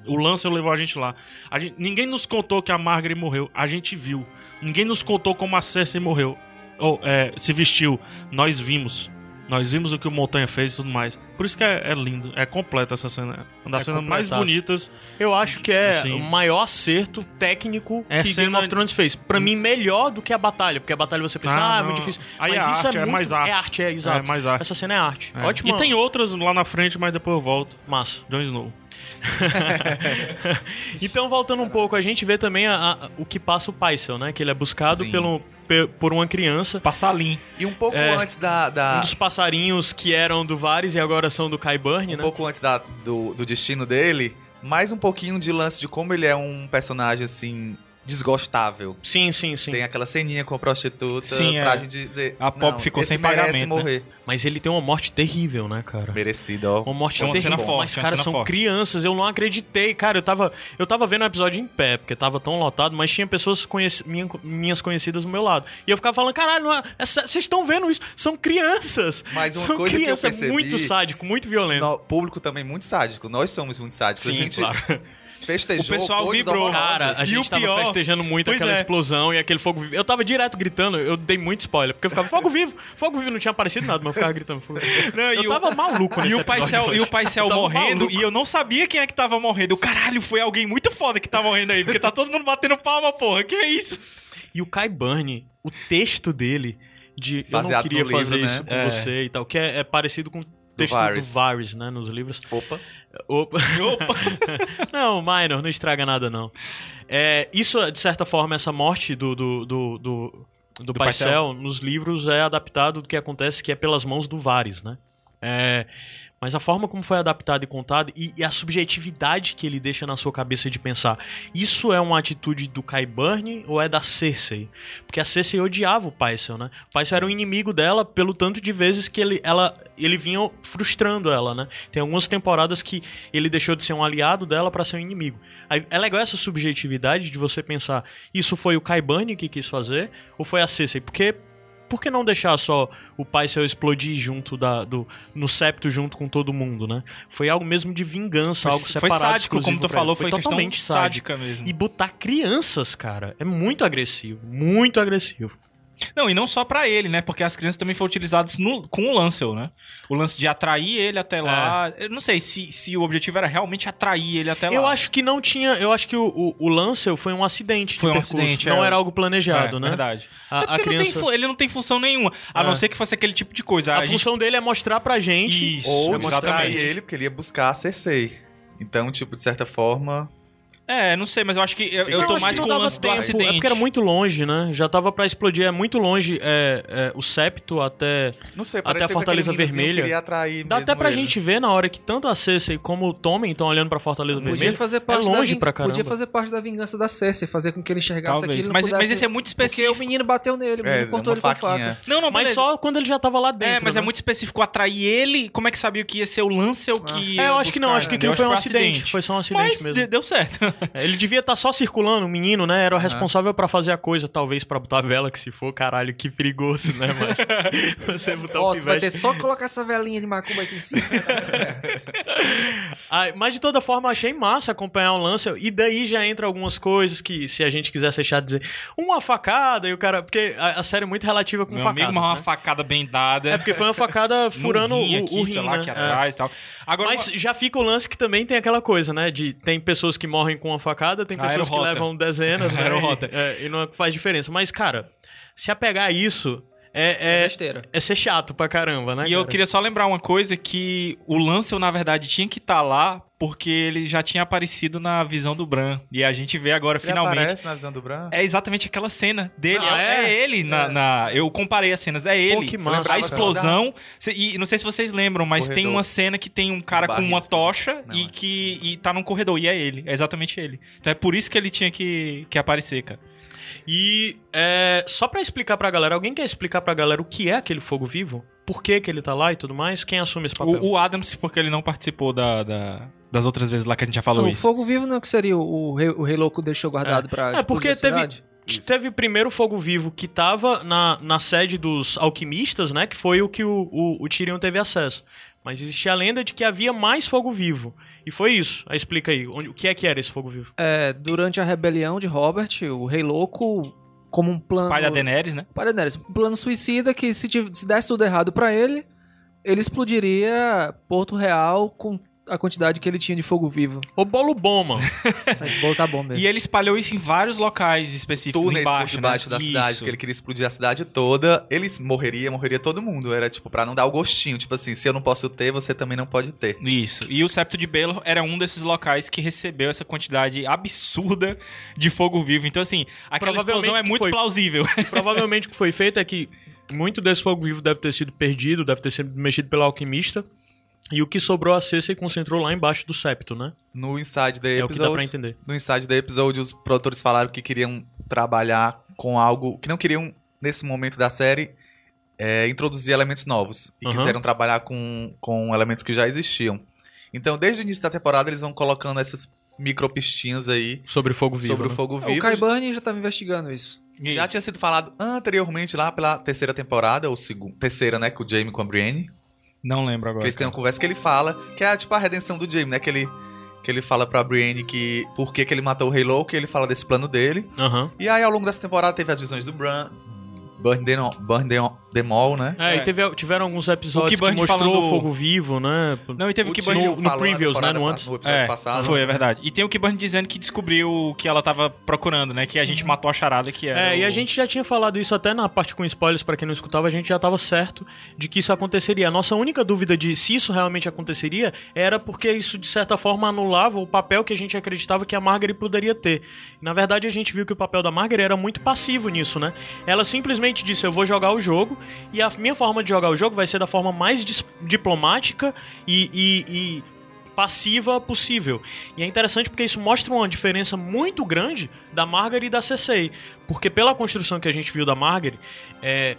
O Lancer levou a gente lá. A gente- ninguém nos contou que a Margaret morreu. A gente viu. Ninguém nos contou como a Cersei morreu. Ou é, se vestiu. Nós vimos. Nós vimos o que o Montanha fez e tudo mais. Por isso que é, é lindo. É completa essa cena. Uma das É cenas mais bonitas. Eu acho que é Sim. o maior acerto técnico É que cena- Game of Thrones fez. Pra mim, melhor do que a batalha. Porque a batalha você pensa, Ah, ah, é muito difícil. Aí mas é isso arte, é é muito... mais arte. É arte, é, exato. É mais arte. Essa cena é arte. É. Ótimo. E tem outras lá na frente, mas depois eu volto. Massa. Jon Snow. então, voltando um pouco, a gente vê também a- a- o que passa o Pycelle, né? Que ele é buscado Sim. pelo, pe- por uma criança. Passalim. E um pouco É. antes da. Um da dos passarinhos que eram do Varys e agora são do Qyburn, um né? pouco antes da, do, do destino dele, mais um pouquinho de lance de como ele é um personagem assim. Desgostável. Sim, sim, sim. Tem aquela ceninha com a prostituta Sim, pra é. gente dizer. A Pop não, ficou esse sem pagamento, né? morrer. Mas ele tem uma morte terrível, né, cara? Merecido, ó. Uma morte É uma terrível. cena forte, mas, é uma cara, cena são forte. crianças. Eu não acreditei. Cara, eu tava, eu tava vendo o episódio em pé, porque tava tão lotado, mas tinha pessoas conheci- minha- minhas conhecidas do meu lado. E eu ficava falando, caralho, é- é vocês estão vendo isso? São crianças. Mas uma são coisa que eu crianças, percebi- muito sádico, muito violento. No- público também muito sádico. Nós somos muito sádicos. a Sim, gente claro. Festejou. O pessoal vibrou. Cara, a E gente o tava pior- festejando muito Pois aquela é. explosão e aquele fogo vivo. Eu tava direto gritando, eu dei muito spoiler, porque eu ficava, fogo vivo, fogo vivo, não tinha aparecido nada, mas eu ficava gritando, fogo vivo. Não, eu e o- tava maluco nesse E o Paisel, e o Paisel tava morrendo, maluco. e eu não sabia quem é que tava morrendo. Eu, Caralho, foi alguém muito foda que tá morrendo aí, porque tá todo mundo batendo palma, porra. Que é isso? E o Kai Burn, o texto dele de eu não Baseado queria livro, fazer né? isso com É. você e tal, que é, é parecido com o texto do Varys. Varys, né, nos livros. Opa. Opa. não, Minor, não estraga nada, não. É, isso, de certa forma, essa morte do, do, do, do, do, Paisel, nos livros é adaptado do que acontece, que é pelas mãos do Varys, né? É, mas a forma como foi adaptado e contado e, e a subjetividade que ele deixa na sua cabeça de pensar, isso é uma atitude do Qyburn ou é da Cersei? Porque a Cersei odiava o Pycelle, né? O Pycelle era um inimigo dela pelo tanto de vezes que ele, ela, ele vinha frustrando ela, né? Tem algumas temporadas que ele deixou de ser um aliado dela pra ser um inimigo. Aí, é legal essa subjetividade de você pensar, isso foi o Qyburn que quis fazer ou foi a Cersei? Porque por que não deixar só o Pycelle explodir junto da, do, no septo junto com todo mundo, né? Foi algo mesmo de vingança, algo foi separado. sádico, como tu falou, foi questão totalmente sádico. sádica mesmo. E botar crianças, cara, é muito agressivo, muito agressivo. Não, e não só pra ele, né? Porque as crianças também foram utilizadas no- com o Lancel, né? O lance de atrair ele até lá. Eu não sei se, se o objetivo era realmente atrair ele até lá. Eu acho que não tinha. Eu acho que o, o, o Lancel foi um acidente. de Foi um percurso, acidente, Não é. era algo planejado, é, né? verdade. A, Até a porque não tem criança. ele não tem função nenhuma. A É. não ser que fosse aquele tipo de coisa. A, A gente- função dele é mostrar pra gente. Isso, Ou é mostrar distrair exatamente. ele, porque ele ia buscar a Cersei. Então, tipo, de certa forma. É, não sei, mas eu acho que eu, eu Não, tô mais que com o lance do acidente. É porque era muito longe, né? Já tava pra explodir. É muito longe é, é, o septo até. Não sei, Até a que Fortaleza Vermelha. queria atrair Dá até pra ele. gente ver na hora que tanto a Cersei como o Tommen estão olhando pra Fortaleza Podia Vermelha. fazer parte é longe da pra caramba. Podia fazer parte da vingança da Cersei, fazer com que ele enxergasse Talvez. aquilo. Mas, não mas esse é muito Porque específico. o menino bateu nele, o É, menino cortou uma ele com a faquinha. faca. Não, não, Mas beleza. só quando ele já tava lá dentro. É, mas é né? muito específico atrair ele. Como é que sabia que ia ser o Lancel que ia É, eu acho que não, acho que Eu aquilo foi um que acidente. Foi só um acidente mesmo. de- deu certo. É, Ele devia estar só circulando, o menino, né? Era o responsável pra fazer a coisa, talvez pra botar a vela, que se for, caralho, que perigoso, né, mas Você botar Ó, o tu vai ter pivete. só colocar essa velinha de macumba aqui em cima. tá tudo certo. Ah, mas de toda forma, achei massa acompanhar o lance. E daí já entra algumas coisas que, se a gente quiser deixar de dizer, uma facada e o cara. Porque a, a série é muito relativa com Meu facadas. amigo, mas uma né? facada bem dada. É porque foi uma facada furando rim o, aqui, o rim, sei lá, né? aqui É. atrás e tal. Agora, Mas uma- já fica o lance que também tem aquela coisa, né? De tem pessoas que morrem com uma facada, tem Ah, pessoas que levam dezenas, né? Rota. é, e não faz diferença. Mas, cara, se apegar a isso, é, é, Besteira. é ser chato pra caramba, né? E eu cara? queria só lembrar uma coisa, que o Lancel, na verdade, tinha que estar lá porque ele já tinha aparecido na visão do Bran. E a gente vê agora, Ele finalmente... aparece na visão do Bran. É exatamente aquela cena dele. Ah, é, é? é ele na, na- Eu comparei as cenas. É ele. que massa. a explosão. Cê- E não sei se vocês lembram, mas tem Corredor. uma cena que tem um cara com uma tocha Não, e é. que e tá num corredor. E é ele. É exatamente ele. Então é por isso que ele tinha que, que aparecer, cara. E é, só pra explicar pra galera, alguém quer explicar pra galera o que é aquele fogo vivo? Por que, que ele tá lá e tudo mais? Quem assume esse papel? O, o Adams, porque ele não participou da, da- das outras vezes lá que a gente já falou Não, o isso. fogo vivo não é que seria o, o rei, o rei louco deixou guardado pra É, porque teve, cidade? teve primeiro fogo vivo que tava na, na sede dos alquimistas, né? Que foi o que o, o, o Tyrion teve acesso. Mas existia a lenda de que havia mais fogo vivo. E foi isso. Aí explica aí, onde- o que é que era esse fogo vivo? É, durante a rebelião de Robert, o rei louco, como um plano... Pai da Daenerys, né? Pai da Daenerys, um plano suicida que se, tiv- se desse tudo errado pra ele, ele explodiria Porto Real com a quantidade que ele tinha de fogo vivo. O bolo bom, mano. Mas o bolo tá bom mesmo. E ele espalhou isso em vários locais específicos túneis embaixo, por debaixo né? da cidade, Isso. porque ele queria explodir a cidade toda. Ele morreria, morreria todo mundo. Era tipo pra não dar o gostinho, tipo assim, se eu não posso ter, você também não pode ter. Isso. E o Septo de Baelor era um desses locais que recebeu essa quantidade absurda de fogo vivo. Então, assim, aquela explosão é muito foi. plausível. Provavelmente o que foi feito é que muito desse fogo vivo deve ter sido perdido, deve ter sido mexido pelo alquimista. E o que sobrou a Cersei concentrou lá embaixo do septo, né? No Inside the É o que dá pra Episode, entender. no Inside the Episode, os produtores falaram que queriam trabalhar com algo que não queriam nesse momento da série é, introduzir elementos novos e Aham. quiseram trabalhar com, com elementos que já existiam. Então, desde o início da temporada, eles vão colocando essas micropistinhas aí Sobre fogo vivo. sobre né? o fogo o vivo. Kai Burn já tava investigando isso. Já tinha sido falado anteriormente lá pela terceira temporada, ou segunda, terceira, né, com o Jaime com a Brienne. Não lembro agora. Que eles têm uma conversa que ele fala, que é tipo a redenção do Jaime, né? Que ele, que ele fala pra Brienne que por que, que ele matou o Rei Louco, e ele fala desse plano dele. Aham. E aí, ao longo dessa temporada, teve as visões do Bran, Burn all- burn them, all, né? É, É. e teve, tiveram alguns episódios O que Burn mostrou falando- o fogo vivo, né? Não, e teve o O que Tyrion no- no previous, né, no antes. No episódio É, passado. foi, é verdade. E tem o Kiburn dizendo que descobriu o que ela tava procurando, né? Que a gente matou a charada que era. É, e o- a gente já tinha falado isso até na parte com spoilers, pra quem não escutava, a gente já tava certo de que isso aconteceria. A nossa única dúvida de se isso realmente aconteceria era porque isso, de certa forma, anulava o papel que a gente acreditava que a Margaret poderia ter. Na verdade, a gente viu que o papel da Margaret era muito passivo nisso, né? Ela simplesmente disse: Eu vou jogar o jogo, e a minha forma de jogar o jogo vai ser da forma mais diplomática e- e- e passiva possível. E é interessante porque isso mostra uma diferença muito grande da Margaret e da Cersei. Porque pela construção que a gente viu da Margaret, é,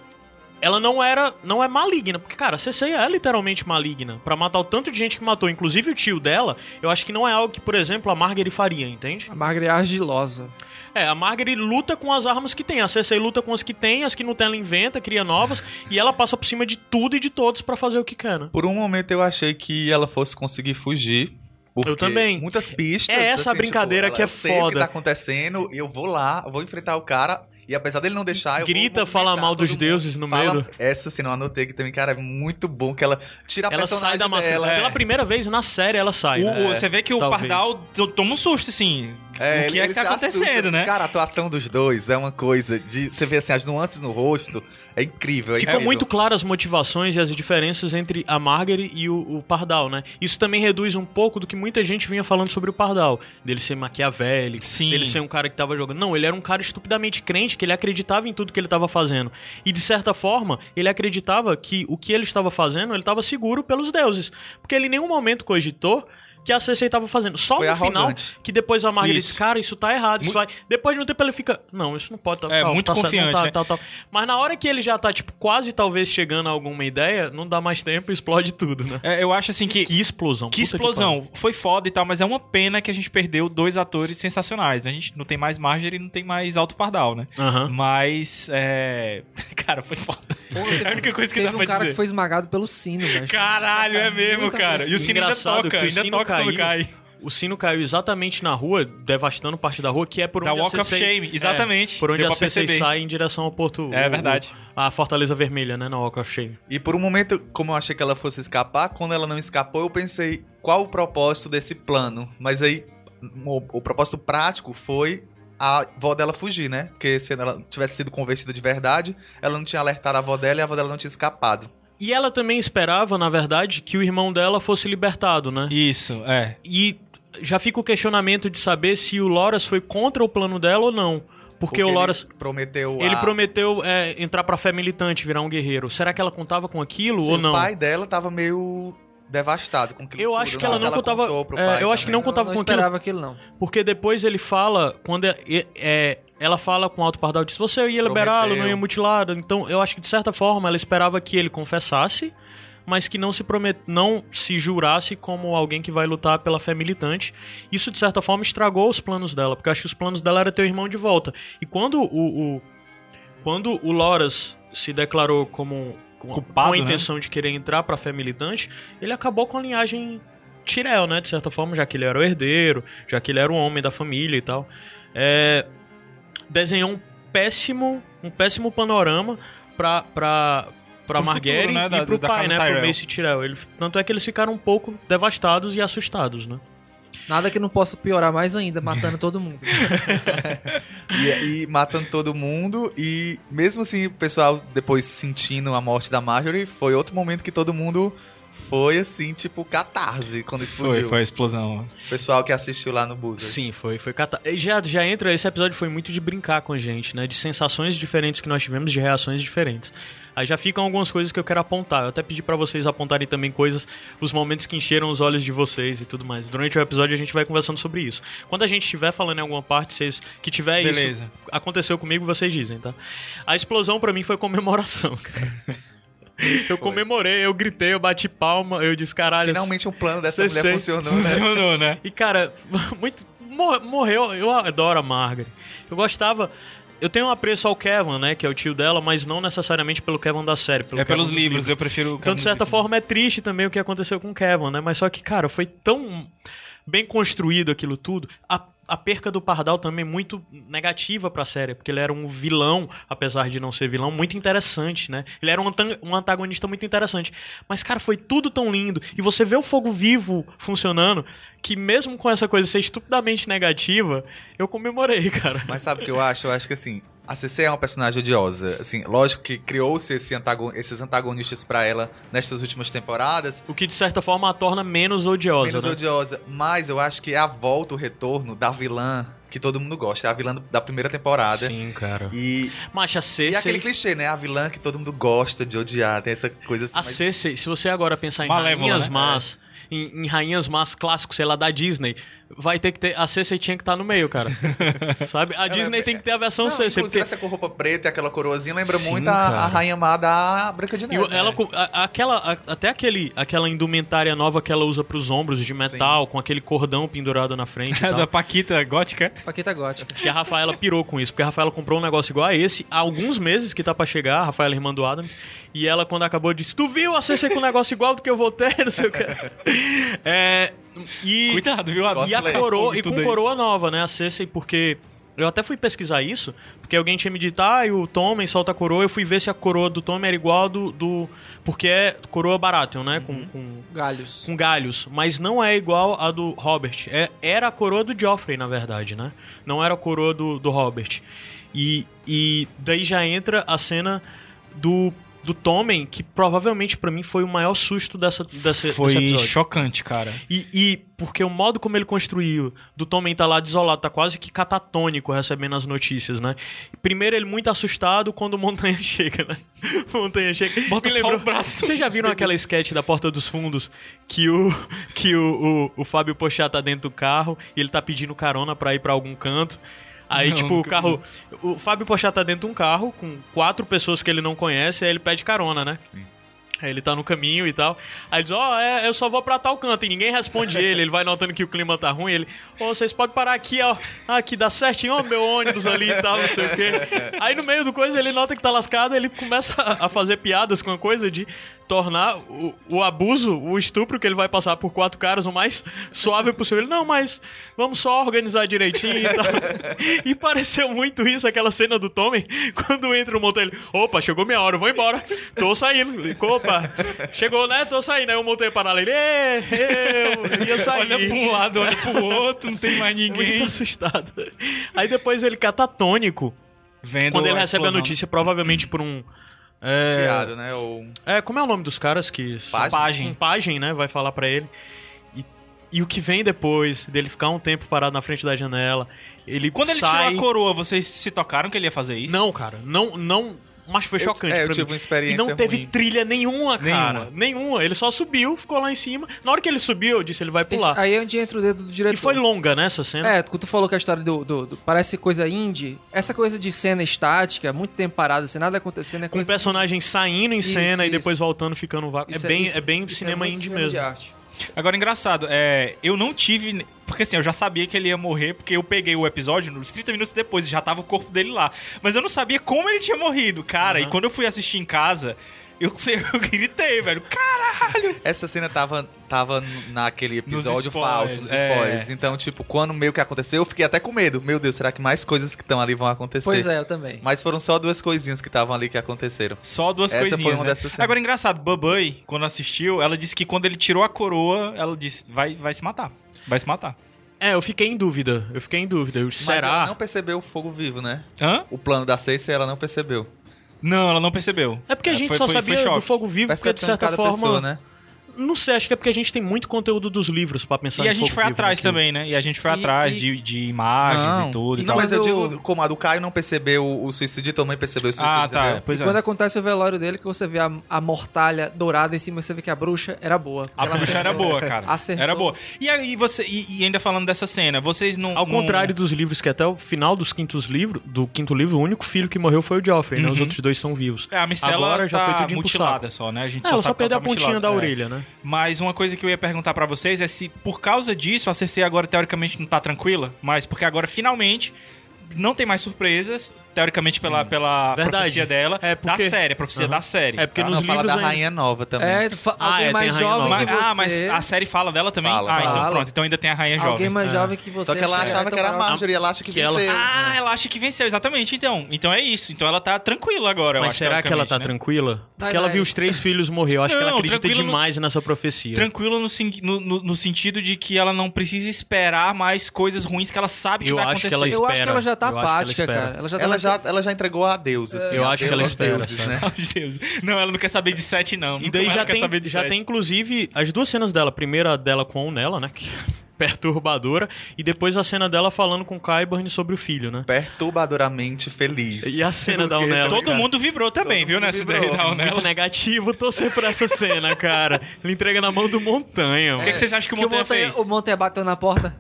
ela não era, não é maligna, porque cara, a Cersei é literalmente maligna Pra matar o tanto de gente que matou, inclusive o tio dela. Eu acho que não é algo que, por exemplo, a Margaret faria, entende? A Margaret é argilosa. É, a Margaret luta com as armas que tem, a Cersei luta com as que tem, as que não tem ela inventa, cria novas e ela passa por cima de tudo e de todos pra fazer o que quer, né? Por um momento eu achei que ela fosse conseguir fugir. porque Eu também. Muitas pistas. É essa a brincadeira ela- que é eu sei o que foda. tá acontecendo, eu vou lá, vou enfrentar o cara. E apesar dele não deixar, eu Grita, vou fala mal dos mundo. deuses no Fala- meio Essa, assim, não anotei que também, cara, é muito bom que ela tira a Ela sai personagem da máscara. dela. Pela primeira vez na série ela sai. O- né? o- você vê que o Talvez. Pardal to- toma um susto, assim. É, o que ele- é que tá acontecendo, assusta, né? Cara, a atuação dos dois é uma coisa de... Você vê, assim, as nuances no rosto, é incrível. é Ficou incrível. muito claro as motivações e as diferenças entre a Margaret e o, o Pardal, né? Isso também reduz um pouco do que muita gente vinha falando sobre o Pardal. Dele ser maquiavélico, Sim. dele ser um cara que tava jogando. Não, ele era um cara estupidamente crente, que ele acreditava em tudo que ele tava fazendo. E de certa forma, ele acreditava que o que ele estava fazendo, ele estava seguro pelos deuses. Porque ele em nenhum momento cogitou que a Cersei tava fazendo. Só Foi no final, arrogante. que depois a Margaret Isso. disse, cara, isso tá errado, isso vai... Depois de um tempo ele fica, não, isso não pode... Tá, É, tal, muito tá certo, não confiante, tá, né? tal, tal. Mas na hora que ele já tá, tipo, quase talvez chegando a alguma ideia, não dá mais tempo e explode tudo, né? É, eu acho assim que. Que explosão. Que explosão. Foi foda e tal, mas é uma pena que a gente perdeu dois atores sensacionais. né? A gente não tem mais Marjorie e não tem mais Alto Pardal, né? Mas, é... Cara, foi foda. é a única coisa que Teve dá um pra cara dizer. que foi esmagado pelo sino, velho. Caralho, é mesmo, cara. E o sino ainda toca, que o ainda toca caiu. cai. O sino caiu exatamente na rua, devastando parte da rua, que é por Da onde Walk a of Cersei... Shame, exatamente. É, por onde Deu a perceber. sai em direção ao porto... É o- verdade. A Fortaleza Vermelha, né, na Walk of Shame. E por um momento, como eu achei que ela fosse escapar, quando ela não escapou, eu pensei qual o propósito desse plano. Mas aí, o, o propósito prático foi a avó dela fugir, né? Porque se ela tivesse sido convertida de verdade, ela não tinha alertado a avó dela e a avó dela não tinha escapado. E ela também esperava, na verdade, que o irmão dela fosse libertado, né? Isso, é. E já fica o questionamento de saber se o Loras foi contra o plano dela ou não. Porque, o ele Loras. prometeu Ele a- prometeu é, entrar pra fé militante, virar um guerreiro. Será que ela contava com aquilo Sim, ou não? O pai dela tava meio devastado com aquilo Eu tudo. acho que ela não se contava- contou pro é, eu acho que também. não contava não com aquilo. esperava aquilo, não. Porque depois ele fala, quando é, é- ela fala com o Alto Pardal, disse, você ia liberá-lo, não ia mutilá-lo. Então, eu acho que de certa forma ela esperava que ele confessasse, mas que não se promet... não se jurasse como alguém que vai lutar pela fé militante. Isso, de certa forma, estragou os planos dela, porque eu acho que os planos dela era ter o irmão de volta. E quando o, o- quando o Loras se declarou como com, Culpado, com a né? intenção de querer entrar pra fé militante, ele acabou com a linhagem Tyrell, né? De certa forma, já que ele era o herdeiro, já que ele era o homem da família e tal. É, desenhou um péssimo, um péssimo panorama pra, pra, pra Pro Marguerite né, e da- pro da pai, né? Pro Tyrell. Mace Tyrell. Ele, tanto é que eles ficaram um pouco devastados e assustados, né? Nada que não possa piorar mais ainda, matando todo mundo. E, e matando todo mundo. E mesmo assim, o pessoal depois sentindo a morte da Marjorie, foi outro momento que todo mundo foi assim, tipo, catarse quando explodiu. Foi, foi a explosão. O pessoal que assistiu lá no Buzzer. Sim, foi, foi cata... e já, já entra, esse episódio foi muito de brincar com a gente, né? De sensações diferentes que nós tivemos, de reações diferentes. Aí já ficam algumas coisas que eu quero apontar. Eu até pedi pra vocês apontarem também coisas, os momentos que encheram os olhos de vocês e tudo mais. Durante o episódio a gente vai conversando sobre isso. Quando a gente estiver falando em alguma parte, vocês que tiver Beleza. isso aconteceu comigo, vocês dizem, tá? A explosão pra mim foi comemoração, cara. Eu comemorei, eu gritei, eu bati palma, eu disse, caralho. Finalmente o plano dessa Sei, mulher sei. funcionou, né? Funcionou, né? E, cara, muito. mor- Morreu. Eu adoro a Margaret. Eu gostava. Eu tenho um apreço ao Kevin, né? Que é o tio dela, mas não necessariamente pelo Kevin da série. Pelo É pelos Kevin dos livros, eu prefiro... o Então, de certa forma, é triste também o que aconteceu com o Kevin, né? Mas só que, cara, foi tão bem construído aquilo tudo. A, a perca do Pardal também muito negativa pra série, porque ele era um vilão, apesar de não ser vilão, muito interessante, né? Ele era um antagonista muito interessante. Mas, cara, foi tudo tão lindo. E você vê o fogo vivo funcionando, que mesmo com essa coisa ser estupidamente negativa, eu comemorei, cara. Mas sabe o que eu acho? Eu acho que assim, a CC é uma personagem odiosa. Assim, lógico que criou-se esse antagon- esses antagonistas pra ela nestas últimas temporadas. O que, de certa forma, a torna menos odiosa, menos né? odiosa. Mas eu acho que é a volta, o retorno da vilã que todo mundo gosta. É a vilã da primeira temporada. Sim, cara. E, Mas a e Cersei... aquele clichê, né? A vilã que todo mundo gosta de odiar. Tem essa coisa assim. A mas- Cersei, se você agora pensar em Malévola, rainhas né? más, em, em rainhas más clássicos, sei lá, da Disney, vai ter que ter. A Cersei tinha que estar no meio, cara. Sabe? A Disney tem que ter a versão Não, Cersei. inclusive Porque essa com roupa preta e aquela coroazinha lembra Sim, muito a, a rainha má da Branca de e Neve. o- ela, né? a- aquela, a- até aquele, aquela indumentária nova que ela usa pros ombros de metal, com aquele cordão pendurado na frente. e É tal. da Paquita gótica. Paquita gótica. Que a Rafaela pirou com isso, porque a Rafaela comprou um negócio igual a esse há alguns meses que tá pra chegar, a Rafaela, irmã do Adams, e ela, quando acabou, disse: Tu viu a Cersei com um negócio igual do que eu vou ter? Não sei o que. É. E, Cuidado, viu? e a coroa, e com aí. coroa nova, né? A Cersei, porque. Eu até fui pesquisar isso, porque alguém tinha me dito, ah, e o Tommen solta a coroa. Eu fui ver se a coroa do Tommen era igual a do. do porque é coroa Baratheon, né? Com, com, Galhos. com galhos, mas não é igual a do Robert. É, era a coroa do Joffrey, na verdade, né? Não era a coroa do, do Robert. E, e daí já entra a cena do, do Tommen, que provavelmente pra mim foi o maior susto dessa, dessa, Foi chocante, cara. E, e porque o modo como ele construiu, do Tommen tá lá desolado, tá quase que catatônico recebendo as notícias, né? Primeiro ele muito assustado quando o Montanha chega, né? Montanha chega. Bota Me só lembrou- o braço. Vocês já viram aquela sketch da Porta dos Fundos que o que o, o, o Fábio Pochá tá dentro do carro e ele tá pedindo carona pra ir pra algum canto? Aí, Não, tipo, o carro. O Fábio Pochá tá dentro de um carro com quatro pessoas que ele não conhece, aí ele pede carona, né? Aí ele tá no caminho e tal. Aí ele diz, ó, é, eu só vou pra tal canto. E ninguém responde ele. Ele vai notando que o clima tá ruim. Ele, ô, vocês podem parar aqui, ó. Aqui dá certinho, ó, meu ônibus ali e tal, não sei o quê. Aí no meio do coisa ele nota que tá lascado. Ele começa a fazer piadas com a coisa de. Tornar o, o abuso, o estupro que ele vai passar por quatro caras o mais suave possível. Ele, não, mas vamos só organizar direitinho e tal. e pareceu muito isso, aquela cena do Tommy, quando entra o motor, ele, opa, chegou minha hora, eu vou embora. Tô saindo. Ele, Opa, chegou, né? Tô saindo. Aí eu montei para lá, ele, "Ê, eu ia sair. Olha pra um lado, olha pro outro, não tem mais ninguém. Muito assustado. Aí depois ele catatônico. Vendo Quando ele recebe a notícia, provavelmente por um. É, Criado, né? Ou... é, como é o nome dos caras que. Um pajem, né? Vai falar pra ele. E, e o que vem depois dele ficar um tempo parado na frente da janela. Ele Quando ele sai... tirou a coroa, vocês se tocaram que ele ia fazer isso? Não, cara. Não, não. Mas foi Eu- chocante é, eu pra tive mim. uma experiência E não teve ruim. trilha nenhuma, cara. Nenhuma. Nenhuma. Ele só subiu, ficou lá em cima. Na hora que ele subiu, eu disse, ele vai Esse- pular. aí é onde entra o dedo do diretor. E foi longa, né, essa cena? É, quando tu falou que a história do, do- do- Parece coisa indie. Essa coisa de cena estática, muito tempo parada, sem nada acontecendo, é Com o coisa. personagem saindo em Isso, cena e isso. depois voltando, ficando vácuo. É isso bem, isso- é bem isso cinema indie cinema mesmo. de arte. Agora, engraçado, é, eu não tive. Porque assim, eu já sabia que ele ia morrer, porque eu peguei o episódio uns 30 minutos depois e já tava o corpo dele lá. Mas eu não sabia como ele tinha morrido, cara. E quando eu fui assistir em casa, eu, eu gritei, velho. Caralho! Essa cena tava, tava naquele episódio spoilers, falso, nos é. spoilers. Então, tipo, quando meio que aconteceu, eu fiquei até com medo. Meu Deus, será que mais coisas que estão ali vão acontecer? Pois é, eu também. Mas foram só duas coisinhas que estavam ali que aconteceram. Só duas Essa foi coisinhas. uma né? dessas cenas. Agora, engraçado, Babai, quando assistiu, ela disse que quando ele tirou a coroa, ela disse: vai, vai se matar. Vai se matar. É, eu fiquei em dúvida. Eu fiquei em dúvida. Eu, Mas ela será? não percebeu o fogo vivo, né? Hã? O plano da Cersei ela não percebeu. Não, ela não percebeu. É porque a É, gente foi- só foi- foi sabia do choque. fogo vivo, porque de Percepção de certa forma. pessoa, né? Não sei, acho que é porque a gente tem muito conteúdo dos livros pra pensar E a gente foi atrás naquilo. também, né? E a gente foi E- atrás e- de, de imagens e tudo e, E tal. Não, mas eu Quando- digo, como a do Caio não percebeu o suicídio, tua mãe percebeu o suicídio, Ah, tá. Pois E é. quando acontece o velório dele, que você vê a, a mortalha dourada em cima, você vê que a bruxa era boa. A Ela bruxa era acertou. boa, cara. Acertou. Era boa. E aí você e, e ainda falando dessa cena, vocês não Ao não- contrário dos livros, que até o final dos quintos livros, do quinto livro, o único filho que morreu foi o Joffrey, né? Os Uhum. outros dois são vivos. É, a Micela Agora já tá foi tudo mutilada só, né? A gente É, só ela só perdeu tá a pontinha da É. orelha, né? Mas uma coisa que eu ia perguntar pra vocês é se por causa disso a Cersei agora teoricamente não tá tranquila, mas porque agora finalmente não tem mais surpresas, teoricamente pela, pela Verdade. profecia dela, É, porque- da série, a profecia Aham. da série. É porque Ah, nos não, fala livros da ainda- rainha nova também. É, fa- Ah, alguém é, mais tem a Rainha jovem Nova. que você. ah, mas a série fala dela também? Fala, ah, então fala. pronto, então ainda tem a rainha Alguém jovem. mais É. jovem que você. Só que ela achava que era a Marjorie, ela acha que, Que ela- venceu. Ah, ela acha que venceu, exatamente. Então, então é isso. Então ela tá tranquila agora, eu Mas acho, será que ela tá né? tranquila? Porque ela viu os três filhos morrer. Eu acho que ela acredita demais nessa profecia. Tranquila no, sen- no, no- no sentido de que ela não precisa esperar mais coisas ruins que ela sabe que Eu vai que acontecer. ela Eu acho que ela já tá apática, cara. Ela já tá Ela já, ela já entregou a Deus, assim. Eu acho que ela espera, deuses, sabe? né? Deus. Não, ela não quer saber de sete, não. E daí já ela quer saber tem, de já sete. tem, inclusive, as duas cenas dela. A primeira dela com o Nela, né? Que é perturbadora. E depois a cena dela falando com o Kyburn sobre o filho, né? Perturbadoramente feliz. E a cena da Unella, Todo cara? mundo vibrou também, Todo viu, nessa vibrou. ideia da Unella. Muito negativo torcer por essa cena, cara. Ele entrega na mão do Montanha. O mano. que, que vocês acham que o Que o Montanha Montanha, fez? o Montanha bateu na porta.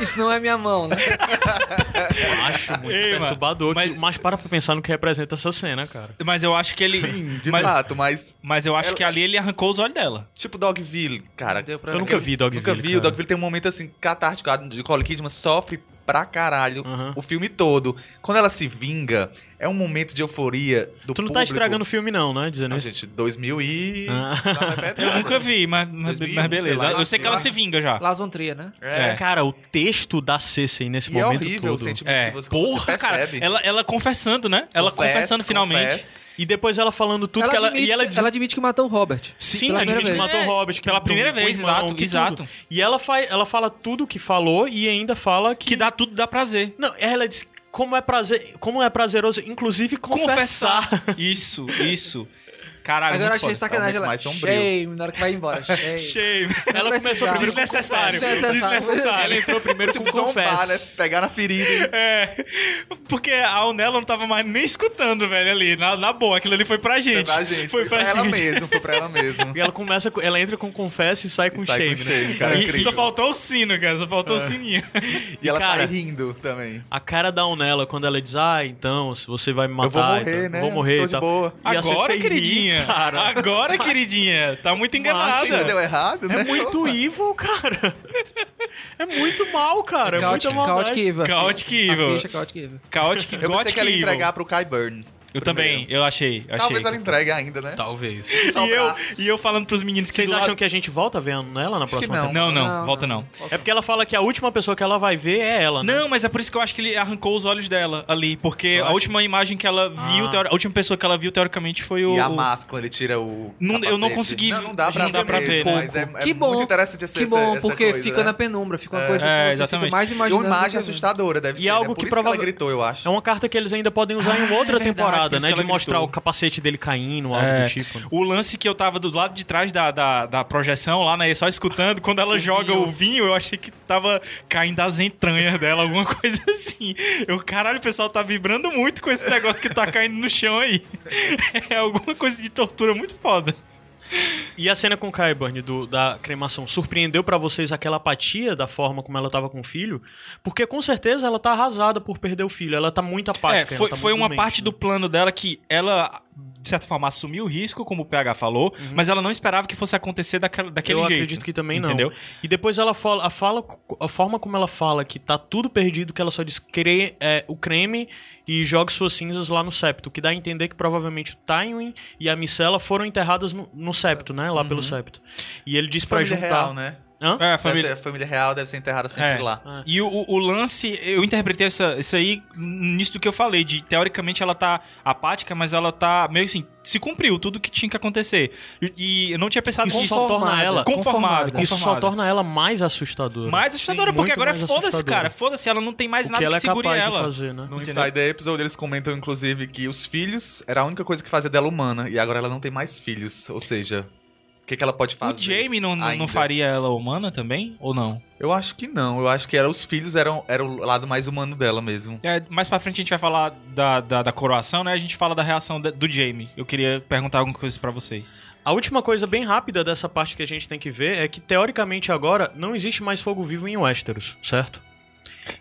Isso não é minha mão, né? Eu acho muito Ei, perturbador. mas- Mas... mas para pra pensar no que representa essa cena, cara. Mas eu acho que ele... Sim, de mas, fato, mas... mas eu acho Ela- que ali ele arrancou os olhos dela. Tipo Dogville, cara. Eu ver. nunca vi Dogville. Nunca vi. O cara. Dogville tem um momento assim, catártico. A Nicole Kidman sofre pra caralho Aham. o filme todo. Quando ela se vinga, é um momento de euforia do Tu não público. tá estragando o filme, não, né? Dizendo Não, isso. gente, 2000 e... Ah. Tá Eu nunca vi, mas, mas, 2001, mas beleza. sei lá, eu sei que ela se vinga já. Las Trier, né? É, Cara, o texto da Cersei nesse E é momento horrível o todo. sentimento É, que você, porra, você cara. Ela, ela confessando, né? Ela Confesse, confessando finalmente. confesse. E depois ela falando tudo ela, que ela. admite, E ela que- diz- ela admite que matou o Robert. Sim, Pela admite que primeira matou o vez. Robert. Que Pela primeira vez, o irmão exato, e tudo. exato. E ela, faz, ela fala tudo que falou e ainda fala que. Que dá tudo, dá prazer. Não, ela diz como é, prazer, como é prazeroso, inclusive confessar. Isso, isso. Caralho, Agora eu achei foda. sacanagem É ela. sombrio. Shame, na hora que vai embora. Shame. Shame. Ela começou primeiro com Desnecessário. Desnecessário. Desnecessário. Ela entrou primeiro com Tipo, zombar, né? confess. Pegar na ferida. É, porque a Unella não tava mais nem escutando, velho, ali. Na, na boa, aquilo ali foi pra gente. Pra gente. Foi pra, ela gente. mesmo, foi pra ela mesmo. E ela começa, com- ela entra com confess e sai com sai shame, com né? shame, cara, E- incrível. só faltou o sino, cara. Só faltou o sininho. E ela Cara, sai rindo também. A cara da Unella quando ela diz, ah, então, se você vai me matar. Eu vou morrer, então, né? Vou morrer Tô e de tal. boa. E a Agora, ri, queridinha. cara. Agora, queridinha. Tá muito enganada. deu errado, né? É muito evil, cara. É muito mal, cara. É Chaotic, muita maldade. Chaotic Evil. Chaotic A Evil. Chaotic Evil. Chaotic Eu pensei que ela ia entregar pro Kai Burn. Eu também, eu achei. eu Talvez achei. ela entregue ainda, né? Talvez. E eu, e eu falando pros meninos que Vocês do lado- acham que a gente volta vendo ela na que próxima não. temporada? Não, não, Não, volta não. não. É porque ela fala que a última pessoa que ela vai ver é ela, né? Não, mas é por isso que eu acho que ele arrancou os olhos dela ali. Porque a última imagem que ela viu, Ah. teori- a última pessoa que ela viu, teoricamente, foi o. E a máscara, quando ele tira o. Não- eu não consegui- Não, não dá pra, não dá pra ver, mesmo, né? Mas é, é que bom. muito interessante essa que bom, essa porque coisa, fica né? na penumbra, fica uma É. coisa que É, você exatamente. fica mais E imaginando. uma do imagem que assustadora, deve E ser. algo né? Por que isso que ela prova- gritou, eu acho. É uma carta que eles ainda podem usar em outra é temporada, isso né? De ela mostrar gritou. o capacete dele caindo, algo É, do tipo. né? O lance que eu tava do lado de trás da, da, da projeção lá, né? Só escutando, quando ela joga o vinho, eu achei que tava caindo as entranhas dela, alguma coisa assim. Eu, caralho, o pessoal tá vibrando muito com esse negócio que tá caindo no chão aí. É alguma coisa de tortura muito foda. E a cena com o Kyburn do, da cremação surpreendeu pra vocês aquela apatia da forma como ela tava com o filho? Porque com certeza ela tá arrasada por perder o filho. Ela tá muito É, apática. foi, ela tá foi uma doente, parte né? do plano dela que ela, de certa forma, assumiu o risco, como o PH falou, mas ela não esperava que fosse acontecer daquela, daquele Eu jeito. acredito que também não. Entendeu? E depois ela fala, a, fala, a forma como ela fala que tá tudo perdido, que ela só diz cre, é, o creme e joga suas cinzas lá no septo. Que dá a entender que provavelmente o Tywin e a Micela foram enterradas no, no septo, né? Lá pelo septo. E ele diz pra Família juntar. real, né? Hã? É, a família... ter- A família real deve ser enterrada sempre É. lá. E o, o- lance, eu interpretei essa, isso aí nisso do que eu falei, de teoricamente ela tá apática, mas ela tá meio assim, se cumpriu tudo que tinha que acontecer. E, eu não tinha pensado Isso nisso. só torna ela Conformado, Isso só torna ela mais assustadora. mais assustadora, Sim, porque agora é foda-se, cara. Foda-se, ela não tem mais o nada que que, ela é segure capaz ela. de fazer, né? No Entendeu? Insider Episode eles comentam, inclusive, que os filhos era a única coisa que fazia dela humana. E agora ela não tem mais filhos. Ou seja, que, que ela pode fazer? O Jamie não, não- ainda? não faria ela humana também? Ou não? Eu acho que não. Eu acho que era, os filhos eram, era o lado mais humano dela mesmo. É, mais pra frente a gente vai falar da, da, da coroação, né? A gente fala da reação da- do Jamie. Eu queria perguntar alguma coisa pra vocês. A última coisa bem rápida dessa parte que a gente tem que ver é que, teoricamente, agora não existe mais fogo vivo em Westeros, certo?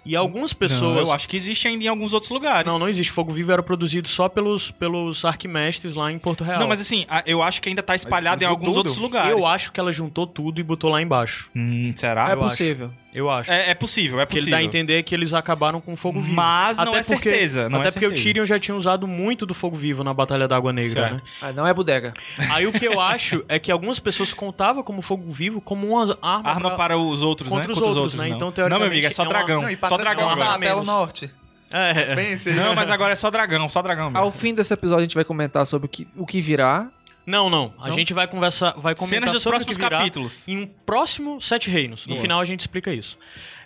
E algumas pessoas. Não, eu acho que existe ainda em alguns outros lugares. Não, não existe. Fogo vivo era produzido só pelos, pelos arquimestres lá em Porto Real. Não, mas assim, a- eu acho que ainda tá espalhado em alguns tudo? outros lugares. eu acho que ela juntou tudo e botou lá embaixo. Hum, será? É eu possível. Eu acho. É, é possível, é Porque ele possível. dá a entender que eles acabaram com fogo vivo. Mas não é porque, certeza, não até é porque certeza. o Tyrion já tinha usado muito do fogo vivo na Batalha da Água Negra, Certo. né? Ah, não é bodega. Aí o que eu acho é que algumas pessoas contavam como fogo vivo como uma arma, Arma pra- para os outros, Contra né? os Contra outros, né? não. Então, Não, meu amigo, é só teoricamente, é uma- dragão. Não, e pra só dragão agora. até o norte. É, é. Bem, esse... Não, mas agora é só dragão, só dragão mesmo. Ao fim desse episódio a gente vai comentar sobre o que, o que virá. Não, não. A gente vai conversar, vai comentar Cenas dos sobre próximos capítulos. em um próximo Sete Reinos. No Isso. final a gente explica isso.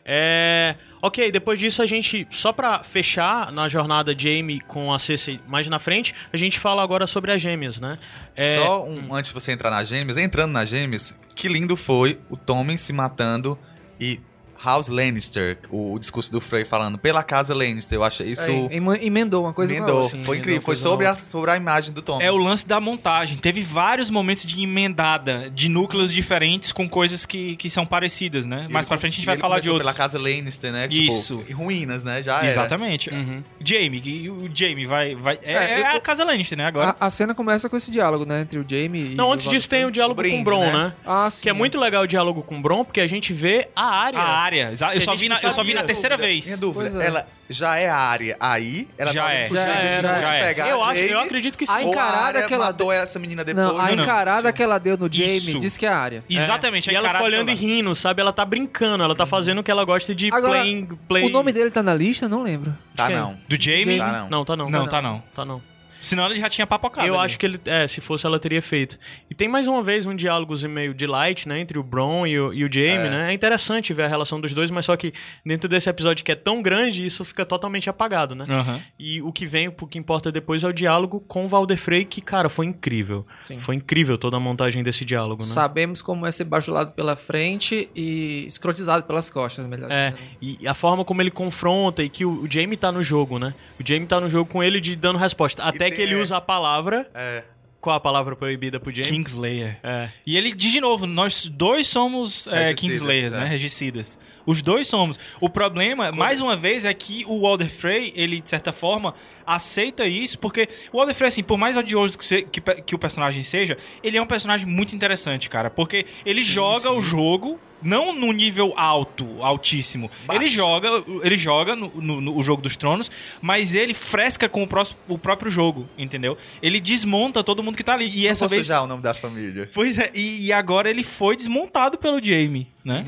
É... Ok, depois disso a gente, só pra fechar na jornada Jamie com a Cersei mais na frente, a gente fala agora sobre as gêmeas, né? É, Só um, antes de você entrar nas gêmeas, entrando nas gêmeas, que lindo foi o Tommen se matando e House Lannister, o, o discurso do Frey falando pela casa Lannister, eu achei isso... É, emendou uma coisa Emendou. Sim, foi incrível. emendou Foi sobre a, sobre a imagem do Tommen. É o lance da montagem. Teve vários momentos de emendada, de núcleos diferentes com coisas que, que são parecidas, né? Mais pra frente a gente vai falar de outros. pela casa Lannister, né? Isso. Tipo, ruínas, né? Já era. Exatamente. Uhum. Jamie, e o Jamie vai. vai é É, é eu- a casa Lannister, né? Agora. A, a cena começa com esse diálogo, né? Entre o Jamie e. Não, o antes disso tem o diálogo O brinde, com o Bron, né? né? Ah, sim. Que é muito legal o diálogo com o Bron, porque a gente vê a área. Área. Eu só, vi na, eu só vi na terceira vez. Minha dúvida, é. ela já é a área aí? Ela Já tá é. Já é, já é. pegar eu, acho, eu acredito que sim. A encarada que ela matou essa menina depois. Não, a Não, não. encarada que ela deu no Jamie Isso. diz que é a área. Exatamente. E a ela fica encarada olhando e rindo, sabe? Ela tá brincando, ela tá fazendo o que ela gosta de Agora, playing, play... O nome dele tá na lista? Não lembro. Tá não. Do Jamie? Tá não. Não, tá não. Não, tá não. Tá não. Senão ele já tinha papocado. Eu ali. acho que ele, é, se fosse ela teria feito. E tem mais uma vez um diálogozinho meio de light, né, entre o Bron e o, e o Jaime, É. né? É interessante ver a relação dos dois, mas só que dentro desse episódio que é tão grande, isso fica totalmente apagado, né? Aham. E o que vem, o que importa depois é o diálogo com o Valdefrey, que, cara, foi incrível. Sim. Foi incrível toda a montagem desse diálogo, né? Sabemos como é ser bajulado pela frente e escrotizado pelas costas, melhor É, dizendo. e a forma como ele confronta e que o, o Jamie tá no jogo, né? O Jamie tá no jogo com ele de dando resposta. Até que ele é. usa a palavra. É. Qual a palavra proibida pro Jamie? Kingslayer. É. E ele diz de novo, nós dois somos é, Regicidas, Kingslayers, é. né? Regicidas. Os dois somos. O problema, mais uma vez, é que o Walder Frey, ele, de certa forma, aceita isso, porque o Walder Frey, assim, por mais odioso que, se- que que o personagem seja, ele é um personagem muito interessante, cara. Porque ele joga o jogo não no nível alto, altíssimo. Ele joga, ele joga no, no- no- jogo dos tronos, mas ele fresca com o, prós- o próprio jogo, entendeu? Ele desmonta todo mundo que tá ali. E essa vez. já o nome da família. Pois é, e, e agora ele foi desmontado pelo Jamie, né?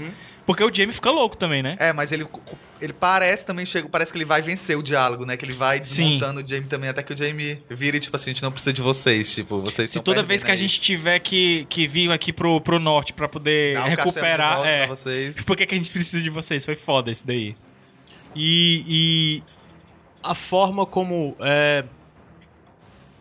Porque o Jamie fica louco também, né? É, mas ele, ele parece também, chega, parece que ele vai vencer o diálogo, né? Que ele vai Sim. desmontando o Jamie também, até que o Jamie vira e, tipo assim, a gente não precisa de vocês, tipo, vocês Se toda vez que a aí. gente tiver que, que vir aqui pro, pro norte pra poder Dá recuperar. É, vocês. por que, que a gente precisa de vocês? Foi foda isso daí. E, e a forma como é,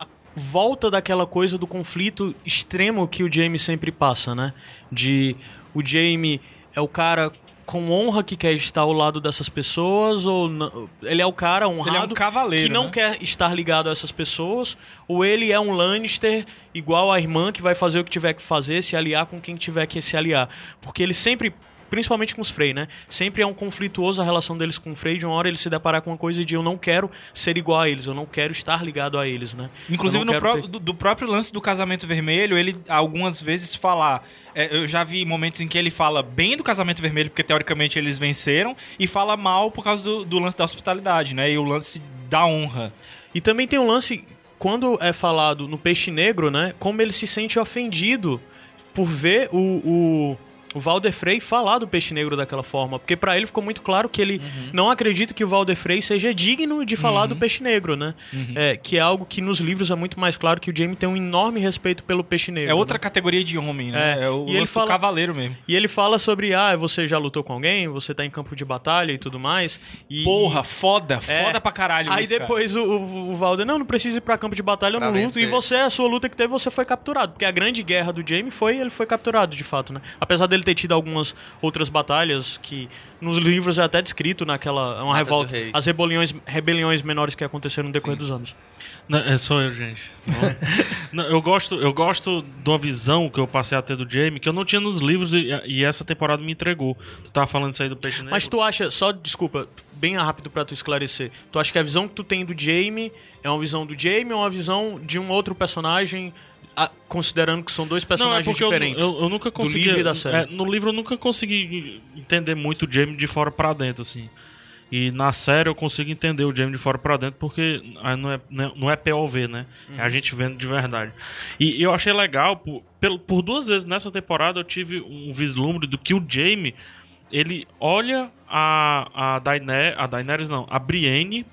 a volta daquela coisa do conflito extremo que o Jamie sempre passa, né? De o Jamie é o cara com honra que quer estar ao lado dessas pessoas ou não- ele é o cara honrado Ele é um cavaleiro, que não né? quer estar ligado a essas pessoas? Ou ele é um Lannister igual a irmã que vai fazer o que tiver que fazer, se aliar com quem tiver que se aliar, porque ele sempre principalmente com os Frey, né? Sempre é um conflituoso a relação deles com o Frey, de uma hora ele se deparar com uma coisa de eu não quero ser igual a eles, eu não quero estar ligado a eles, né? Inclusive, no pró- ter- do, do próprio lance do casamento vermelho, ele algumas vezes falar. é, eu já vi momentos em que ele fala bem do casamento vermelho, porque teoricamente eles venceram, e fala mal por causa do, do lance da hospitalidade, né? E o lance da honra. E também tem um lance, quando é falado no Peixe Negro, né? Como ele se sente ofendido por ver o, o, o Valder Frey falar do Peixe Negro daquela forma. Porque pra ele ficou muito claro que ele não acredita que o Valder Frey seja digno de falar do Peixe Negro, né? É, que é algo que nos livros é muito mais claro que o Jaime tem um enorme respeito pelo Peixe Negro. É outra né? categoria de homem, né? É, É, o e ele fala- do cavaleiro mesmo. E ele fala sobre, ah, você já lutou com alguém, você tá em campo de batalha e tudo mais. E, Porra, foda, É. foda pra caralho Aí isso, cara. depois o, o, o Valder, não, não precisa ir pra campo de batalha, eu Pra não luto. vencer. E você, a sua luta que teve, você foi capturado. Porque a grande guerra do Jaime foi, ele foi capturado, de fato, né? Apesar dele ter tido algumas outras batalhas que nos livros é até descrito naquela... Uma Mata revolta, as rebeliões, rebeliões menores que aconteceram no decorrer dos anos. Não, é só eu, gente. Não. Não, eu gosto, eu gosto de uma visão que eu passei a ter do Jamie que eu não tinha nos livros e, e essa temporada me entregou. Tu tava falando isso aí do Peixe Negro. Mas tu acha, só desculpa, bem rápido pra tu esclarecer. Tu acha que a visão que tu tem do Jaime é uma visão do Jaime ou uma visão de um outro personagem, ah, considerando que são dois não, é personagens porque eu, diferentes? eu, eu nunca consegui. livro e da série. é, no livro eu nunca consegui entender muito o Jamie de fora pra dentro, assim. E na série eu consigo entender o Jamie de fora pra dentro porque aí não é, não é POV, né? É a gente vendo de verdade. E eu achei legal, por, por duas vezes nessa temporada eu tive um vislumbre do que o Jamie ele olha a, a, Daener, a Daenerys, não, a Brienne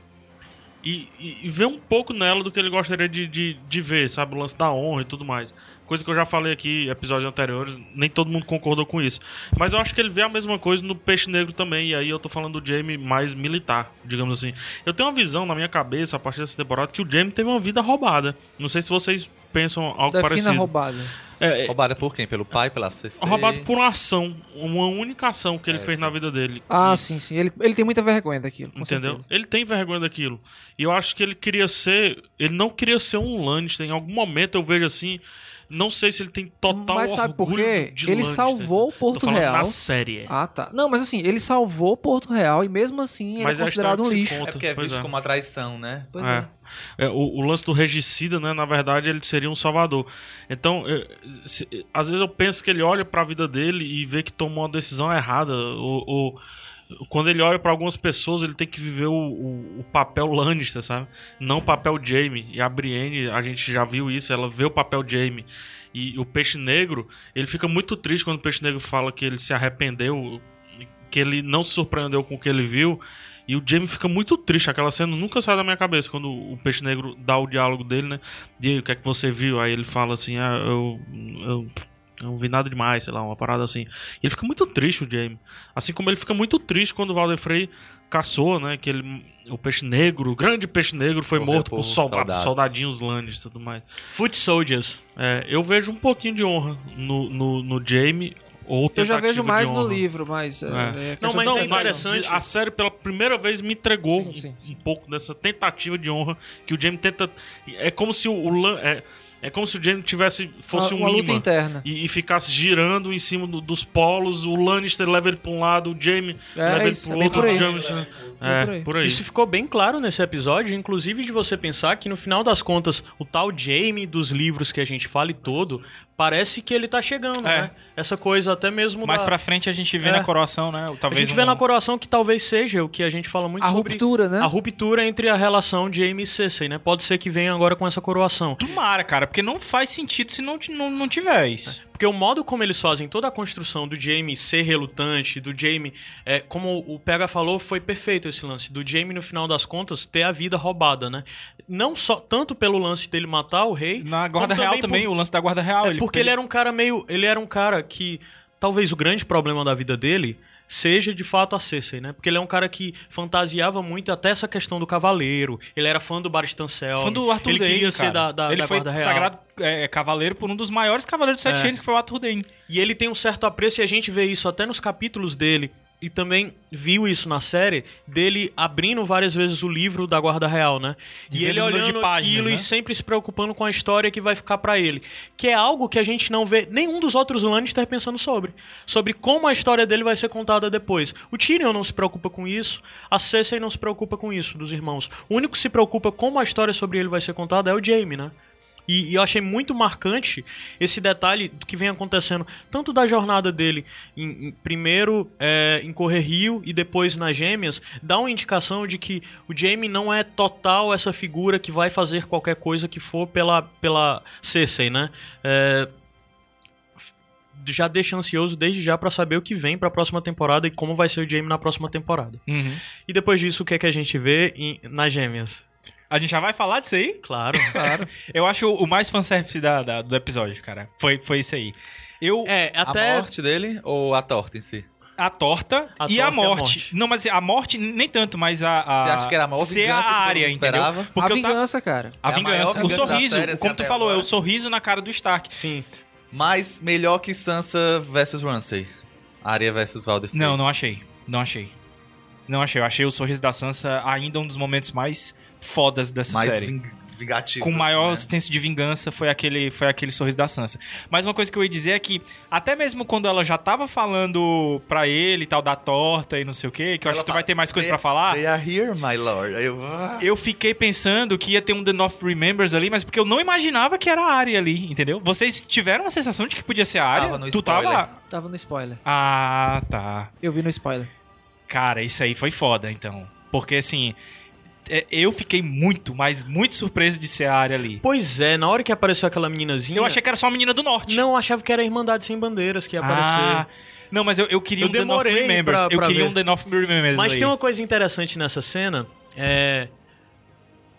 e, e, e vê um pouco nela do que ele gostaria de, de, de ver, sabe? O lance da honra e tudo mais. Coisa que eu já falei aqui em episódios anteriores, nem todo mundo concordou com isso. Mas eu acho que ele vê a mesma coisa no Peixe Negro também, e aí eu tô falando do Jaime mais militar, digamos assim. Eu tenho uma visão na minha cabeça, a partir dessa temporada, que o Jaime teve uma vida roubada. Não sei se vocês pensam algo Defina parecido. roubada. É, é, Roubada por quem? Pelo pai, pela CC? roubado por uma ação, uma única ação que ele É, fez sim. na vida dele. Ah, E- sim, sim. Ele, ele tem muita vergonha daquilo. com Entendeu? certeza. Ele tem vergonha daquilo. E eu acho que ele queria ser. Ele não queria ser um Lannister. Em algum momento eu vejo assim. Não sei se ele tem total Mas sabe por quê? de Ele Lannister. salvou Porto Real. Na série. Ah, tá. Não, mas assim, ele salvou Porto Real e mesmo assim ele Mas é é a considerado um lixo. conta. É porque é Pois visto é. como uma traição, né? Pois É. É, o, o lance do regicida, né? Na verdade, ele seria um salvador. Então, é, se- às vezes eu penso que ele olha pra vida dele e vê que tomou uma decisão errada. Ou, ou- quando ele olha pra algumas pessoas, ele tem que viver o, o- o papel Lannister, sabe? Não o papel Jaime. E a Brienne, a gente já viu isso, ela vê o papel Jaime. E o Peixe Negro, ele fica muito triste quando o Peixe Negro fala que ele se arrependeu, que ele não se surpreendeu com o que ele viu. E o Jamie fica muito triste. Aquela cena nunca sai da minha cabeça quando o Peixe Negro dá o diálogo dele, né? E aí, o que é que você viu? Aí ele fala assim: ah, eu, eu não vi nada demais, sei lá, uma parada assim. E ele fica muito triste, o Jamie. Assim como ele fica muito triste quando o Valder Frey caçou, né? Que ele, o Peixe Negro, o grande Peixe Negro, foi Morreu morto por por solda- soldados. soldadinhos Lannister e tudo mais. Foot Soldiers. É, eu vejo um pouquinho de honra no, no, no Jamie. Ou Eu já vejo mais no livro, mas. É. É. é Não, mas de é interessante. A série pela primeira vez me entregou Sim, um- sim, um, sim. pouco dessa tentativa de honra que o Jamie tenta. É como se o, o Lan- é, é como se o Jamie tivesse fosse uma, um uma luta imã interna. e, e ficasse girando em cima do- dos polos. O Lannister leva ele pra um lado, o Jamie É, leva ele isso, pro é outro. por aí. o Jamie- Bem é, por aí. por aí. Isso ficou bem claro nesse episódio, inclusive de você pensar que no final das contas, o tal Jamie dos livros que a gente fala e todo parece que ele tá chegando, É. né? Essa coisa até mesmo Mais da... pra frente a gente vê É. na coroação, né? A Talvez gente vê um- na coroação que talvez seja o que a gente fala muito A sobre... ruptura, né? A ruptura entre a relação de Amy e Cersei, né? Pode ser que venha agora com essa coroação. Tomara, cara, porque não faz sentido se não, não, não tiver isso. Porque o modo como eles fazem toda a construção do Jamie ser relutante, do Jamie, é, como o Pega falou, foi perfeito esse lance. Do Jamie, no final das contas, ter a vida roubada, né? Não só tanto pelo lance dele matar o rei. Na guarda real também, por- o lance da guarda real. É, porque ele era um cara meio. Ele era um cara que. Talvez o grande problema da vida dele seja de fato a Cersei, né? Porque ele é um cara que fantasiava muito até essa questão do cavaleiro. Ele era fã do Baristan Selmy. fã do Arthur Ele Dane, queria cara. ser da, da, Ele da foi Guarda sagrado é, cavaleiro por um dos maiores cavaleiros dos Sete É. Reinos, que foi o Arthur Dane. E ele tem um certo apreço, e a gente vê isso até nos capítulos dele. E também viu isso na série, dele abrindo várias vezes o livro da Guarda Real, né? E E ele olhando páginas, aquilo né? e sempre se preocupando com a história que vai ficar pra ele. Que é algo que a gente não vê nenhum dos outros Lannister pensando sobre. Sobre como a história dele vai ser contada depois. O Tyrion não se preocupa com isso, a Cersei não se preocupa com isso, dos irmãos. O único que se preocupa como a história sobre ele vai ser contada é o Jaime, né? E, e eu achei muito marcante esse detalhe do que vem acontecendo, tanto da jornada dele, em, em- primeiro é, em Correr Rio e depois nas Gêmeas, dá uma indicação de que o Jaime não é total essa figura que vai fazer qualquer coisa que for pela, pela Cersei, né? É, já deixa ansioso desde já pra saber o que vem pra próxima temporada e como vai ser o Jaime na próxima temporada. E depois disso, o que é que a gente vê em- nas Gêmeas? A gente já vai falar disso aí? Claro. Claro. Eu acho o mais fanservice da, da- do episódio, cara. Foi, foi isso aí. Eu, É, até. A morte dele ou a torta em si? a torta A e torta e a a morte. morte. Não, mas a morte, nem tanto, mas a. a Você acha que era a maior vingança a que área, entendeu? esperava? Porque a ta- vingança, cara. A É a vingança. maior o sorriso, série, assim, como tu falou, é agora. o sorriso na cara do Stark. Sim. Mas melhor que Sansa versus Ramsay. Arya versus Valder. Não, não achei. Não achei. Não achei. Eu achei o sorriso da Sansa ainda um dos momentos mais fodas dessa Mais série. ving- vingativo. com maior assim, né? senso de vingança foi aquele, foi aquele sorriso da Sansa. Mas uma coisa que eu ia dizer é que, até mesmo quando ela já tava falando pra ele e tal, da torta e não sei o quê, que eu acho Ela que tu vai ter mais coisa "They- pra falar, They are here, my lord. Eu... ah. eu fiquei pensando que ia ter um The North Remembers ali, mas porque eu não imaginava que era a área ali, entendeu? Vocês tiveram a sensação de que podia ser a área? Tava no tu spoiler. tava. Tava no spoiler. Ah, tá. Eu vi no spoiler. Cara, isso aí foi foda, então. Porque assim. É, Eu fiquei muito, mas muito surpreso de ser a área ali. Pois é, na hora que apareceu aquela meninazinha. Eu achei que era só a menina do norte. Não, eu achava que era a Irmandade Sem Bandeiras que ia aparecer. Ah, não, mas eu, eu queria Eu um The North Remembers. pra- eu pra queria ver. um The North Remembers. Mas ali. tem uma coisa interessante nessa cena. É.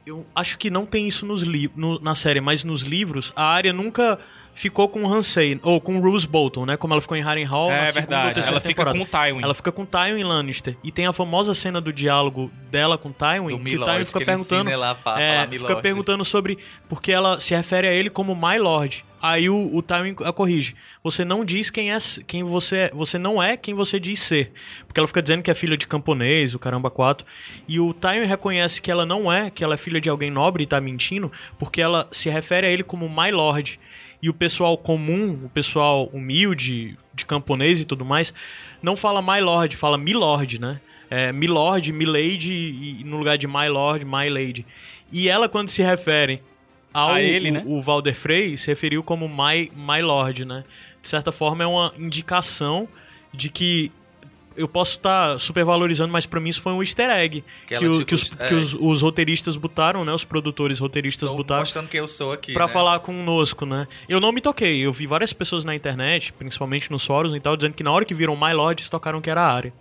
Eu acho que não tem isso nos li no- na série, mas nos livros, a área nunca ficou com o Hansei, ou com o Roose Bolton, né? Como ela ficou em Harrenhal É verdade. Ela fica temporada. com o Tywin. Ela fica com Tywin Lannister. E tem a famosa cena do diálogo dela com Tywin, Do que o Milord, Tywin fica perguntando. ela a fa- é, falar fica perguntando sobre. Porque ela se refere a ele como My Lord. Aí o, o Tywin a corrige. Você não diz quem é quem você é. Você não é quem você diz ser. Porque ela fica dizendo que é filha de camponês, o caramba quatro. E o Tywin reconhece que ela não é, que ela é filha de alguém nobre e tá mentindo, porque ela se refere a ele como My Lord. E o pessoal comum, o pessoal humilde, de camponês e tudo mais, não fala My Lord, fala Milord, né? É, Milord, Milady, e no lugar de My Lord, My Lady. E ela, quando se refere ao A ele, o, né? o Valder Frey, se referiu como My, My Lord, né? De certa forma, é uma indicação de que eu posso estar supervalorizando, mas pra mim isso foi um easter egg Que que, o- tipo, que os, é. que os, os roteiristas botaram, né? Os produtores roteiristas Tô botaram mostrando quem eu sou aqui, pra né? falar conosco, né? Eu não me toquei. Eu vi várias pessoas na internet, principalmente nos fóruns e tal, dizendo que na hora que viram My Lord, se tocaram que era a área.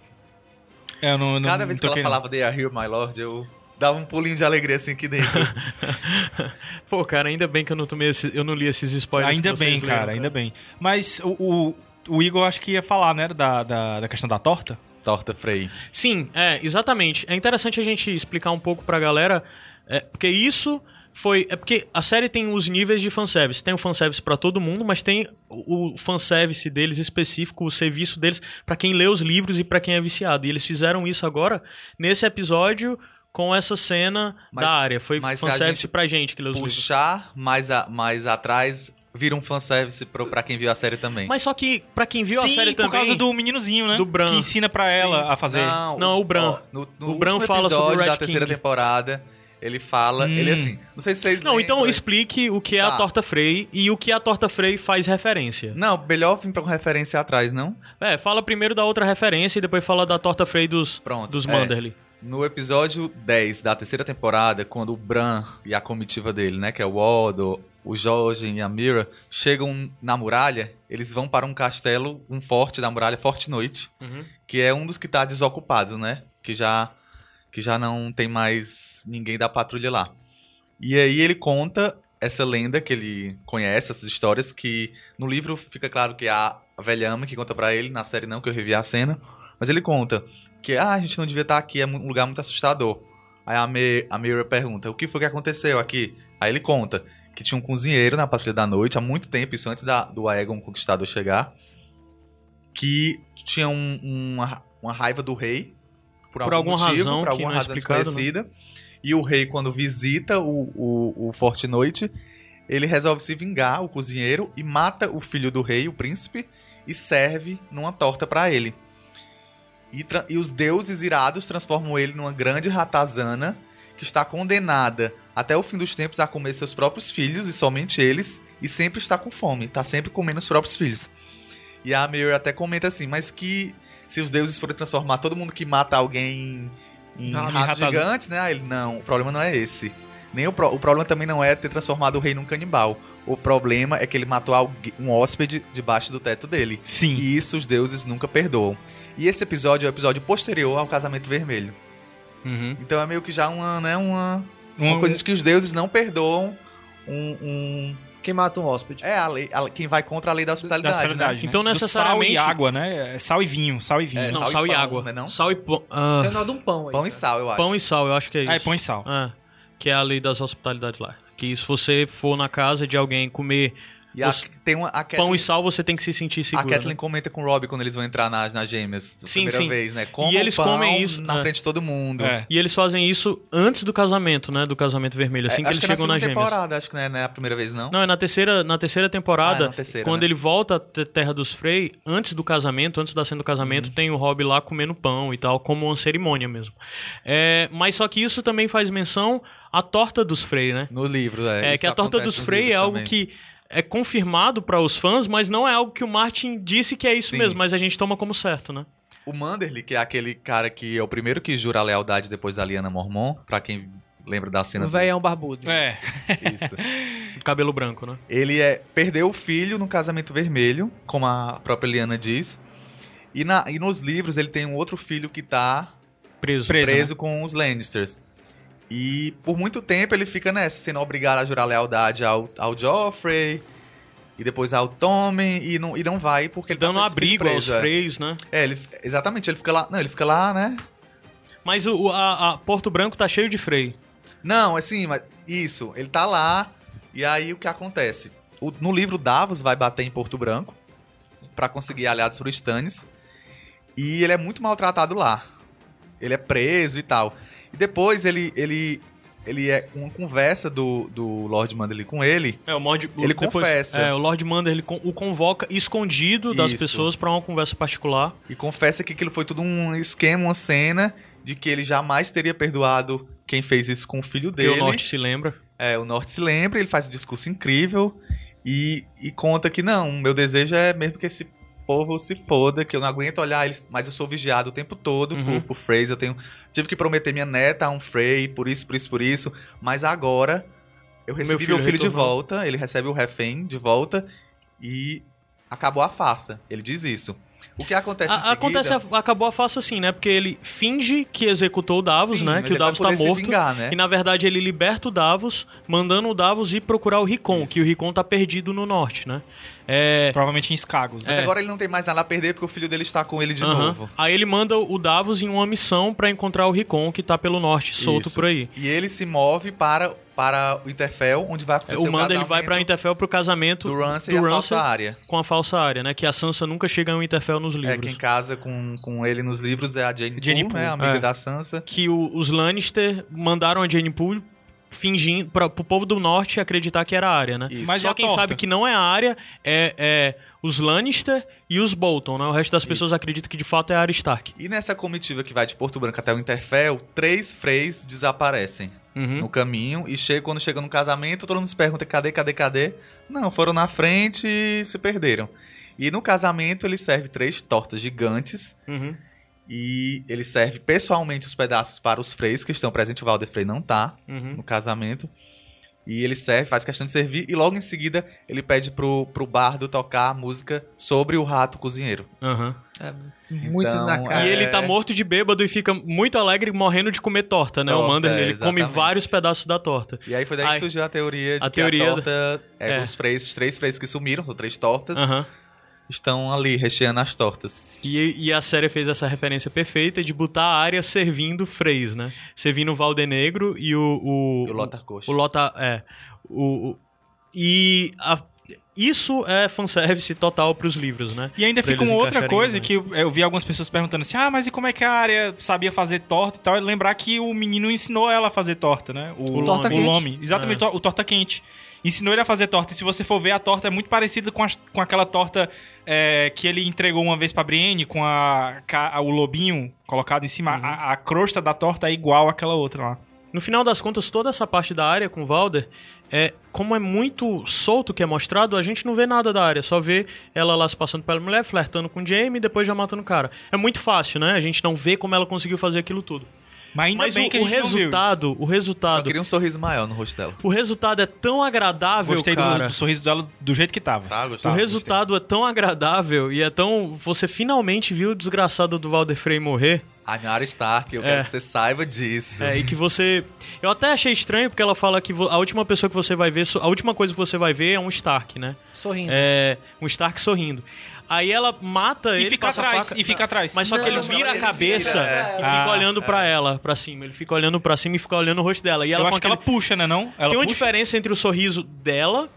É, eu não, não Cada vez que ela falava They are here, my lord, eu dava um pulinho de alegria assim aqui dentro. Pô, cara, ainda bem que eu não tomei esse- eu não li esses spoilers. Ainda que vocês bem, leram, cara, ainda bem. Mas o, o, o Igor acho que ia falar, né, da, da, da questão da torta. Torta Frey. Sim, é, exatamente. É interessante a gente explicar um pouco pra galera, é, porque isso foi. É porque a série tem os níveis de fanservice. Tem o fanservice pra todo mundo, mas tem o o fanservice deles específico, o serviço deles pra quem lê os livros e pra quem é viciado. E eles fizeram isso agora nesse episódio com essa cena Mas- da área. Foi fanservice gente pra gente que lê os livros. Puxar mais, a, mais atrás vira um fanservice pro, pra quem viu a série também. Mas só que pra quem viu Sim, a série por também. causa do meninozinho, né? do Bran. Que ensina pra ela a fazer. Não, o Bran. ó, no no O Bran fala sobre o episódio Red da terceira King. temporada, ele fala, Hum. ele assim, não sei se vocês Não, então lembram- explique o que é a Tá. torta Frey e o que a torta Frey faz referência. Não, melhor vir pra uma referência atrás, não? É, fala primeiro da outra referência e depois fala da torta Frey dos, Pronto, dos é. Manderly. No episódio 10 da terceira temporada, quando o Bran e a comitiva dele, né, que é o Waldo, o Jorge e a Mira, chegam na muralha, eles vão para um castelo, um forte da muralha, Forte Noite, Uhum. que é um dos que tá desocupados, né? Que já que já não tem mais ninguém da patrulha lá. E aí ele conta essa lenda que ele conhece, essas histórias que no livro fica claro que a velhama que conta pra ele, na série não, que eu revi a cena, mas ele conta que ah, a gente não devia estar aqui, é um lugar muito assustador. Aí a, Me, a Mira pergunta: "O que foi que aconteceu aqui?" Aí ele conta que tinha um cozinheiro na patrulha da noite há muito tempo, isso antes da, do Aegon Conquistador chegar, que tinha um- uma, uma raiva do rei por, Por algum alguma motivo, razão por que alguma não é razão né? desconhecida. E o rei, quando visita o, o, o Forte Noite, ele resolve se vingar, o cozinheiro, e mata o filho do rei, o príncipe, e serve numa torta pra ele. E, e os deuses irados transformam ele numa grande ratazana que está condenada até o fim dos tempos a comer seus próprios filhos e somente eles, e sempre está com fome, está sempre comendo os próprios filhos. E a Mir até comenta assim, mas que se os deuses forem transformar todo mundo que mata alguém em Ah, ratos ratazana. gigantes, né? Aí ele, não, o problema não é esse. Nem o, pro- o problema também não é ter transformado o rei num canibal. O problema é que ele matou alguém- um hóspede debaixo do teto dele. Sim. E isso os deuses nunca perdoam. E esse episódio é o episódio posterior ao casamento vermelho. Uhum. Então é meio que já uma, né, uma, uma Um- coisa de que os deuses não perdoam um. um- Quem mata um hóspede. é a lei, a- quem vai contra a lei da da hospitalidade, hospitalidade, né? né? Então, Do necessariamente- Sal e água, né? É Sal e vinho, sal e vinho. É, Não, sal sal, e e pão, água. né, não? Sal e pão. ah, Tem o nome de um pão aí. Pão e sal, eu acho. pão e sal, eu acho que é isso. Aí põe sal. É, que é a lei das hospitalidades lá. Que se você for na casa de alguém comer E a, tem uma, a pão Kathleen, e sal, você tem que se sentir a seguro. Kathleen né? comenta com o Rob quando eles vão entrar nas, nas gêmeas. Sim, primeira sim. vez, né? Comam E eles pão comem isso, na é. frente de todo mundo. É. E eles fazem isso antes do casamento, né? Do casamento vermelho, assim É, que eles que chegam na nas gêmeas. temporada, acho que não é, não é a primeira vez, não. Não, é na terceira, na terceira temporada, Ah, é na terceira, quando né? ele volta à te- Terra dos Frey, antes do casamento, antes da cena do casamento, tem o Rob lá comendo pão e tal, como uma cerimônia mesmo. É, mas só que isso também faz menção à torta dos Frey, né? No livro, é. É, isso que a torta dos Frey é algo também. que é confirmado para os fãs, mas não é algo que o Martin disse que é isso Sim. mesmo, mas a gente toma como certo, né? O Manderly, que é aquele cara que é o primeiro que jura a lealdade depois da Liana Mormon, pra quem lembra da cena O do- velhão barbudo. É. Isso. Cabelo branco, né? Ele é, perdeu o filho no casamento vermelho, como a própria Liana diz. E, na, e nos livros ele tem um outro filho que tá Preso. Preso. preso com os Lannisters. E por muito tempo ele fica nessa, sendo obrigado a jurar lealdade ao, ao Joffrey e depois ao Tommen e não, e não vai porque ele Dando tá esse filho abrigo aos preso, é. Freys, né? É, ele, exatamente, ele fica lá, não, ele fica lá, né? Mas o, a, a Porto Branco tá cheio de Frey. Não, assim, mas isso, ele tá lá e aí o que acontece? O- no livro Davos vai bater em Porto Branco pra conseguir aliados pro Stannis e ele é muito maltratado lá. Ele é preso e tal. E depois ele ele ele é uma conversa do, do Lord Manderly com ele. É, o Lord, Ele confessa. É, o Lord Mander ele con- o convoca escondido das Isso. pessoas pra uma conversa particular. E confessa que aquilo foi tudo um esquema, uma cena de que ele jamais teria perdoado quem fez isso com o filho dele. o Norte se lembra. É, o Norte se lembra, ele faz um discurso incrível e, e conta que não, meu desejo é mesmo que esse povo se foda, que eu não aguento olhar eles, mas eu sou vigiado o tempo todo Uhum. por, por Freys, eu tenho tive que prometer minha neta a um Frey, por isso, por isso, por isso, mas agora eu recebi meu filho filho, de volta, ele recebe o refém de volta e acabou a farsa. Ele diz isso. O que acontece em A- seguida... acontece, a- acabou a farsa assim, né? Porque ele finge que executou o Davos, Sim, né? Que o Davos tá morto. vingar, né? E na verdade ele liberta o Davos, mandando o Davos ir procurar o Ricon, Isso. que o Ricon tá perdido no norte, né? É. Provavelmente em Skagos. Mas É. agora ele não tem mais nada a perder porque o filho dele está com ele de novo. Aí ele manda o Davos em uma missão pra encontrar o Ricon, que tá pelo norte, solto Isso. por aí. E ele se move para, para o Interfell, onde vai É, acontecer O Manda ele vai pra Interfell pro casamento do Ramsay e a falsa área. com a falsa área, né? Que a Sansa nunca chega em Winterfell nos livros. É, quem casa com, com ele nos livros é a Jane, Jane Poole, Poole, né? Amiga é. da Sansa. que o- os Lannister mandaram a Jane Poole fingindo para pro povo do norte acreditar que era a área, né? Isso. Mas Só quem torta? sabe que não é a área é, é os Lannister e os Bolton, né? O resto das pessoas acredita que de fato é a área Stark. E nessa comitiva que vai de Porto Branco até o Interfell, três freis desaparecem Uhum. no caminho. E chega, quando chega no casamento, todo mundo se pergunta: cadê, cadê, cadê? Não, foram na frente e se perderam. E no casamento ele serve três tortas gigantes. Uhum. E ele serve pessoalmente os pedaços para os freis que estão presentes. O Valder Frey não tá Uhum. no casamento. E ele serve, faz questão de servir. E logo em seguida ele pede pro, pro bardo tocar a música sobre o rato cozinheiro. Uhum. É muito Então, na cara. E É. ele tá morto de bêbado e fica muito alegre morrendo de comer torta, né? o Torta, Mandarin, é, ele come exatamente. vários pedaços da torta. E aí foi daí Ai. que surgiu a teoria de A que teoria a torta é, é. os freis, os três freis que sumiram, são três tortas, Aham. Estão ali recheando as tortas. E, e a série fez essa referência perfeita de botar a área servindo Freys, né? Servindo o Valdenegro e o... O, E o Lothar Coxa. O Lota... É. O, o- e a- isso é fanservice total pros livros, né? E ainda Pra fica uma outra coisa que eu, vi algumas pessoas perguntando assim: ah, mas e como é que a área sabia fazer torta e tal? E lembrar que o menino ensinou ela a fazer torta, né? O, Torta o quente. Lome. Exatamente, o torta quente. Ensinou ele a fazer torta. E se você for ver, a torta é muito parecida com, as- com aquela torta é, que ele entregou uma vez pra Brienne, com a, ca- o lobinho colocado em cima. Uhum. A, a crosta da torta é igual àquela outra lá. No final das contas, toda essa parte da área com o Valder, é, como é muito solto que é mostrado, a gente não vê nada da área, só vê ela lá se passando pela mulher, flertando com o Jamie e depois já matando o cara. É muito fácil, né? A gente não vê como ela conseguiu fazer aquilo tudo. Mas ainda Mas bem o, que a o gente não viu isso. resultado, o Só resultado, queria um sorriso maior no rosto dela. o resultado é tão agradável, Gostei do, cara. do sorriso dela do jeito que tava. Tá, O gostava, resultado é tão agradável e é tão. Você finalmente viu o desgraçado do Valder Frey morrer. gostei. A Nara Stark, eu É. quero que você saiba disso. É, e que você. Eu até achei estranho porque ela fala que vo- a última pessoa que você vai ver. A última coisa que você vai ver é um Stark, né? Sorrindo. É. Um Stark sorrindo. Aí ela mata E ele. fica a atrás, faca- e fica atrás. Mas só que Não, ele não, vira a ele cabeça vira, é. e fica Ah, olhando pra ela, pra cima. Ele fica olhando pra cima e fica olhando o rosto dela. E ela eu acho que ela puxa, né? Não? Ela Tem uma puxa? diferença entre o sorriso dela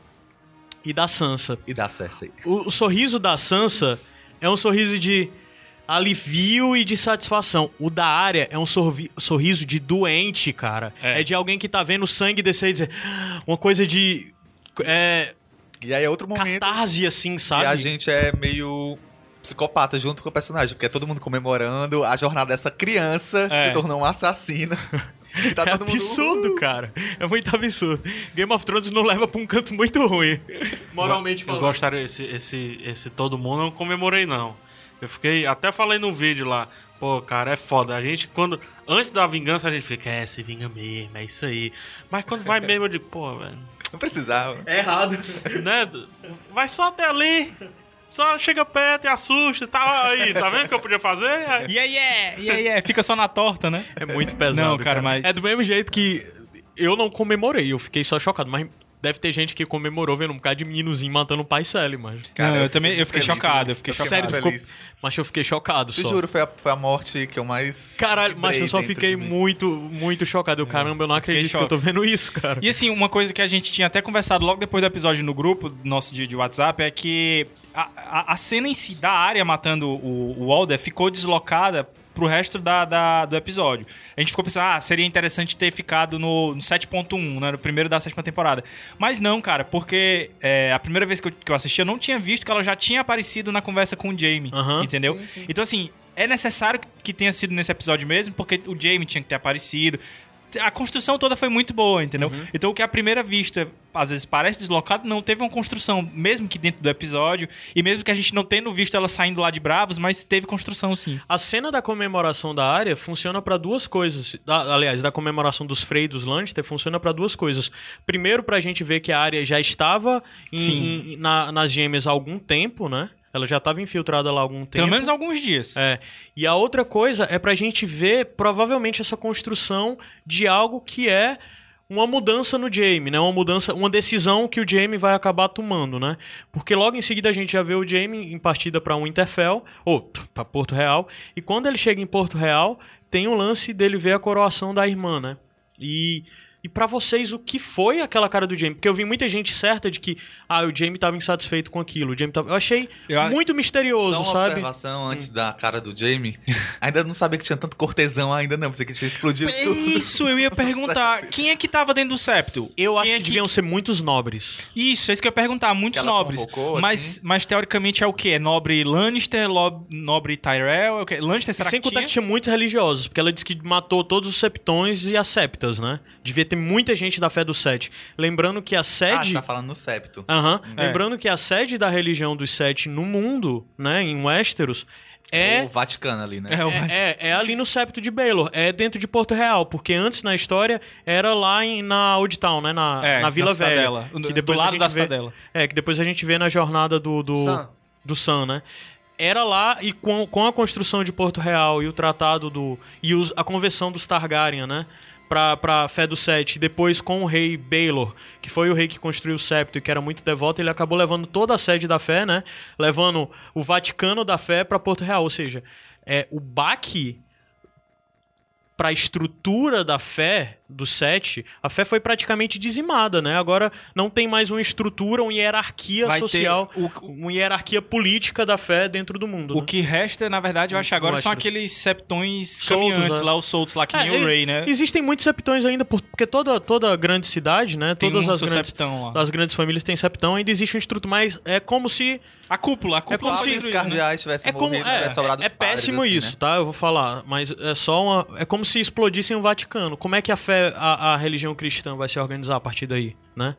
e da Sansa. E dá Cersei. O, o sorriso da Sansa é um sorriso de alivio e de satisfação. O da área é um sorvi- sorriso de doente, cara. É. É. de alguém que tá vendo o sangue descer e dizer. Uma coisa de. É. E aí é outro momento Catarse, assim, sabe? que a gente é meio psicopata junto com o personagem, porque é todo mundo comemorando a jornada dessa criança que É. se tornou um assassino. E tá É todo mundo, absurdo, "Uh". cara. É muito absurdo. Game of Thrones não leva pra um canto muito ruim. Moralmente Eu falando. gostaria, esse, esse, esse todo mundo eu não comemorei, não. Eu fiquei, até falei no vídeo lá, pô, cara, é foda. A gente, quando. Antes da vingança, a gente fica, é, se vinga mesmo, é isso aí. Mas quando vai mesmo, eu digo, pô, velho. Não precisava. É errado. Né? Vai só até ali. Só chega perto e assusta. Tá aí, tá vendo o que eu podia fazer? Aí- Yeah, yeah, yeah, yeah. Fica só na torta, né? É muito pesado. Não, cara, mas- É do mesmo jeito que eu não comemorei, eu fiquei só chocado. Mas deve ter gente que comemorou vendo um bocado de meninozinho matando o pai Sally, mas. não, eu, fiquei também eu fiquei feliz, chocado, eu eu fiquei chocado. Sério, ficou. Mas eu fiquei chocado só. juro, foi a, foi a morte que eu mais. Caralho, mas eu só fiquei muito, muito chocado. Eu, caramba, eu não acredito que eu tô vendo isso, cara. E assim, uma coisa que a gente tinha até conversado logo depois do episódio no grupo nosso de, de WhatsApp é que a, a, a cena em si da área matando o, o Alder ficou deslocada pro resto da, da- do episódio. A gente ficou pensando, ah, seria interessante ter ficado no, no 7.1, né, no primeiro da sétima temporada. Mas não, cara, porque é, a primeira vez que eu, que eu assisti, eu não tinha visto que ela já tinha aparecido na conversa com o Jamie, Aham. entendeu? Sim, sim. Então, assim, é necessário que tenha sido nesse episódio mesmo, porque o Jamie tinha que ter aparecido. A construção toda foi muito boa, entendeu? Uhum. Então, o que à primeira vista às vezes parece deslocado, não teve uma construção, mesmo que dentro do episódio, e mesmo que a gente não tendo visto ela saindo lá de Bravos, mas teve construção sim. A cena da comemoração da área funciona pra duas coisas. Da- aliás, da comemoração dos Frey dos Lannister funciona pra duas coisas. Primeiro, pra gente ver que a área já estava em- em- na- nas gêmeas há algum tempo, né? Ela já estava infiltrada lá há algum tempo. Pelo menos alguns dias. É. E a outra coisa é pra gente ver, provavelmente, essa construção de algo que é uma mudança no Jaime, né? Uma mudança, uma decisão que o Jaime vai acabar tomando, né? Porque logo em seguida a gente já vê o Jaime em partida pra Winterfell, ou pra Porto Real, e quando ele chega em Porto Real, tem o lance dele ver a coroação da irmã, né? E E pra vocês, o que foi aquela cara do Jamie? Porque eu vi muita gente certa de que, ah, o Jamie tava insatisfeito com aquilo. O Jamie tava... Eu achei Eu muito misterioso, Só uma sabe? observação antes da cara do Jamie. ainda não sabia que tinha tanto cortesão ainda não, pensei que tinha explodido tudo. Isso, eu ia perguntar. Quem é que tava dentro do septo? Eu acho Quem que, é deviam ser muitos nobres. Isso, é isso que eu ia perguntar. Muitos Que nobres. convocou, mas, assim? mas teoricamente é o quê? É nobre Lannister, lob- nobre Tyrell? É o quê? Lannister será Sem que contar tinha? que tinha muitos religiosos, porque ela disse que matou todos os septões e as septas, né? Devia ter muita gente da fé do Sete. Lembrando que a Ah, sede. você tá falando no septo. Aham. É. Lembrando que a sede da religião dos Sete no mundo, né, em Westeros, é O Vaticano ali, né? É, o- É, é, é ali no septo de Baelor, é dentro de Porto Real, porque antes na história era lá em, na Old Town, né, na, É, na Vila na Velha. Cidadela. Do- Que depois do a lado gente da vê- Cidadela. É, que depois a gente vê na jornada do do Sam. do Sam, né? Era lá e com, com a construção de Porto Real e o tratado do e os- a conversão dos Targaryen, né? Pra, pra fé do Sete, depois com o rei Baelor, que foi o rei que construiu o septo e que era muito devoto, ele acabou levando toda a sede da fé, né? Levando o Vaticano da fé pra Porto Real, ou seja, é o baque para a estrutura da fé do Sete, a fé foi praticamente dizimada, né? Agora não tem mais uma estrutura, uma hierarquia Vai social, o- uma hierarquia política da fé dentro do mundo. O né? que resta, na verdade, eu acho que agora são aqueles septões Soltos, caminhantes né? lá, os soltos lá, que nem É, o e- Rey, né? Existem muitos septões ainda, por- porque toda, toda grande cidade, né? Tem todas um as grandes, septão lá. as grandes famílias têm septão, ainda existe um estrutura, mas é como se A cúpula, a É cúpula como Como se- os né? cardeais tivessem É como morrido, é, tivesse sobrado é, padres, péssimo assim, isso, né? tá? Eu vou falar, mas é só uma, é como se explodissem o Vaticano. Como é que a fé, a, a religião cristã vai se organizar a partir daí, né?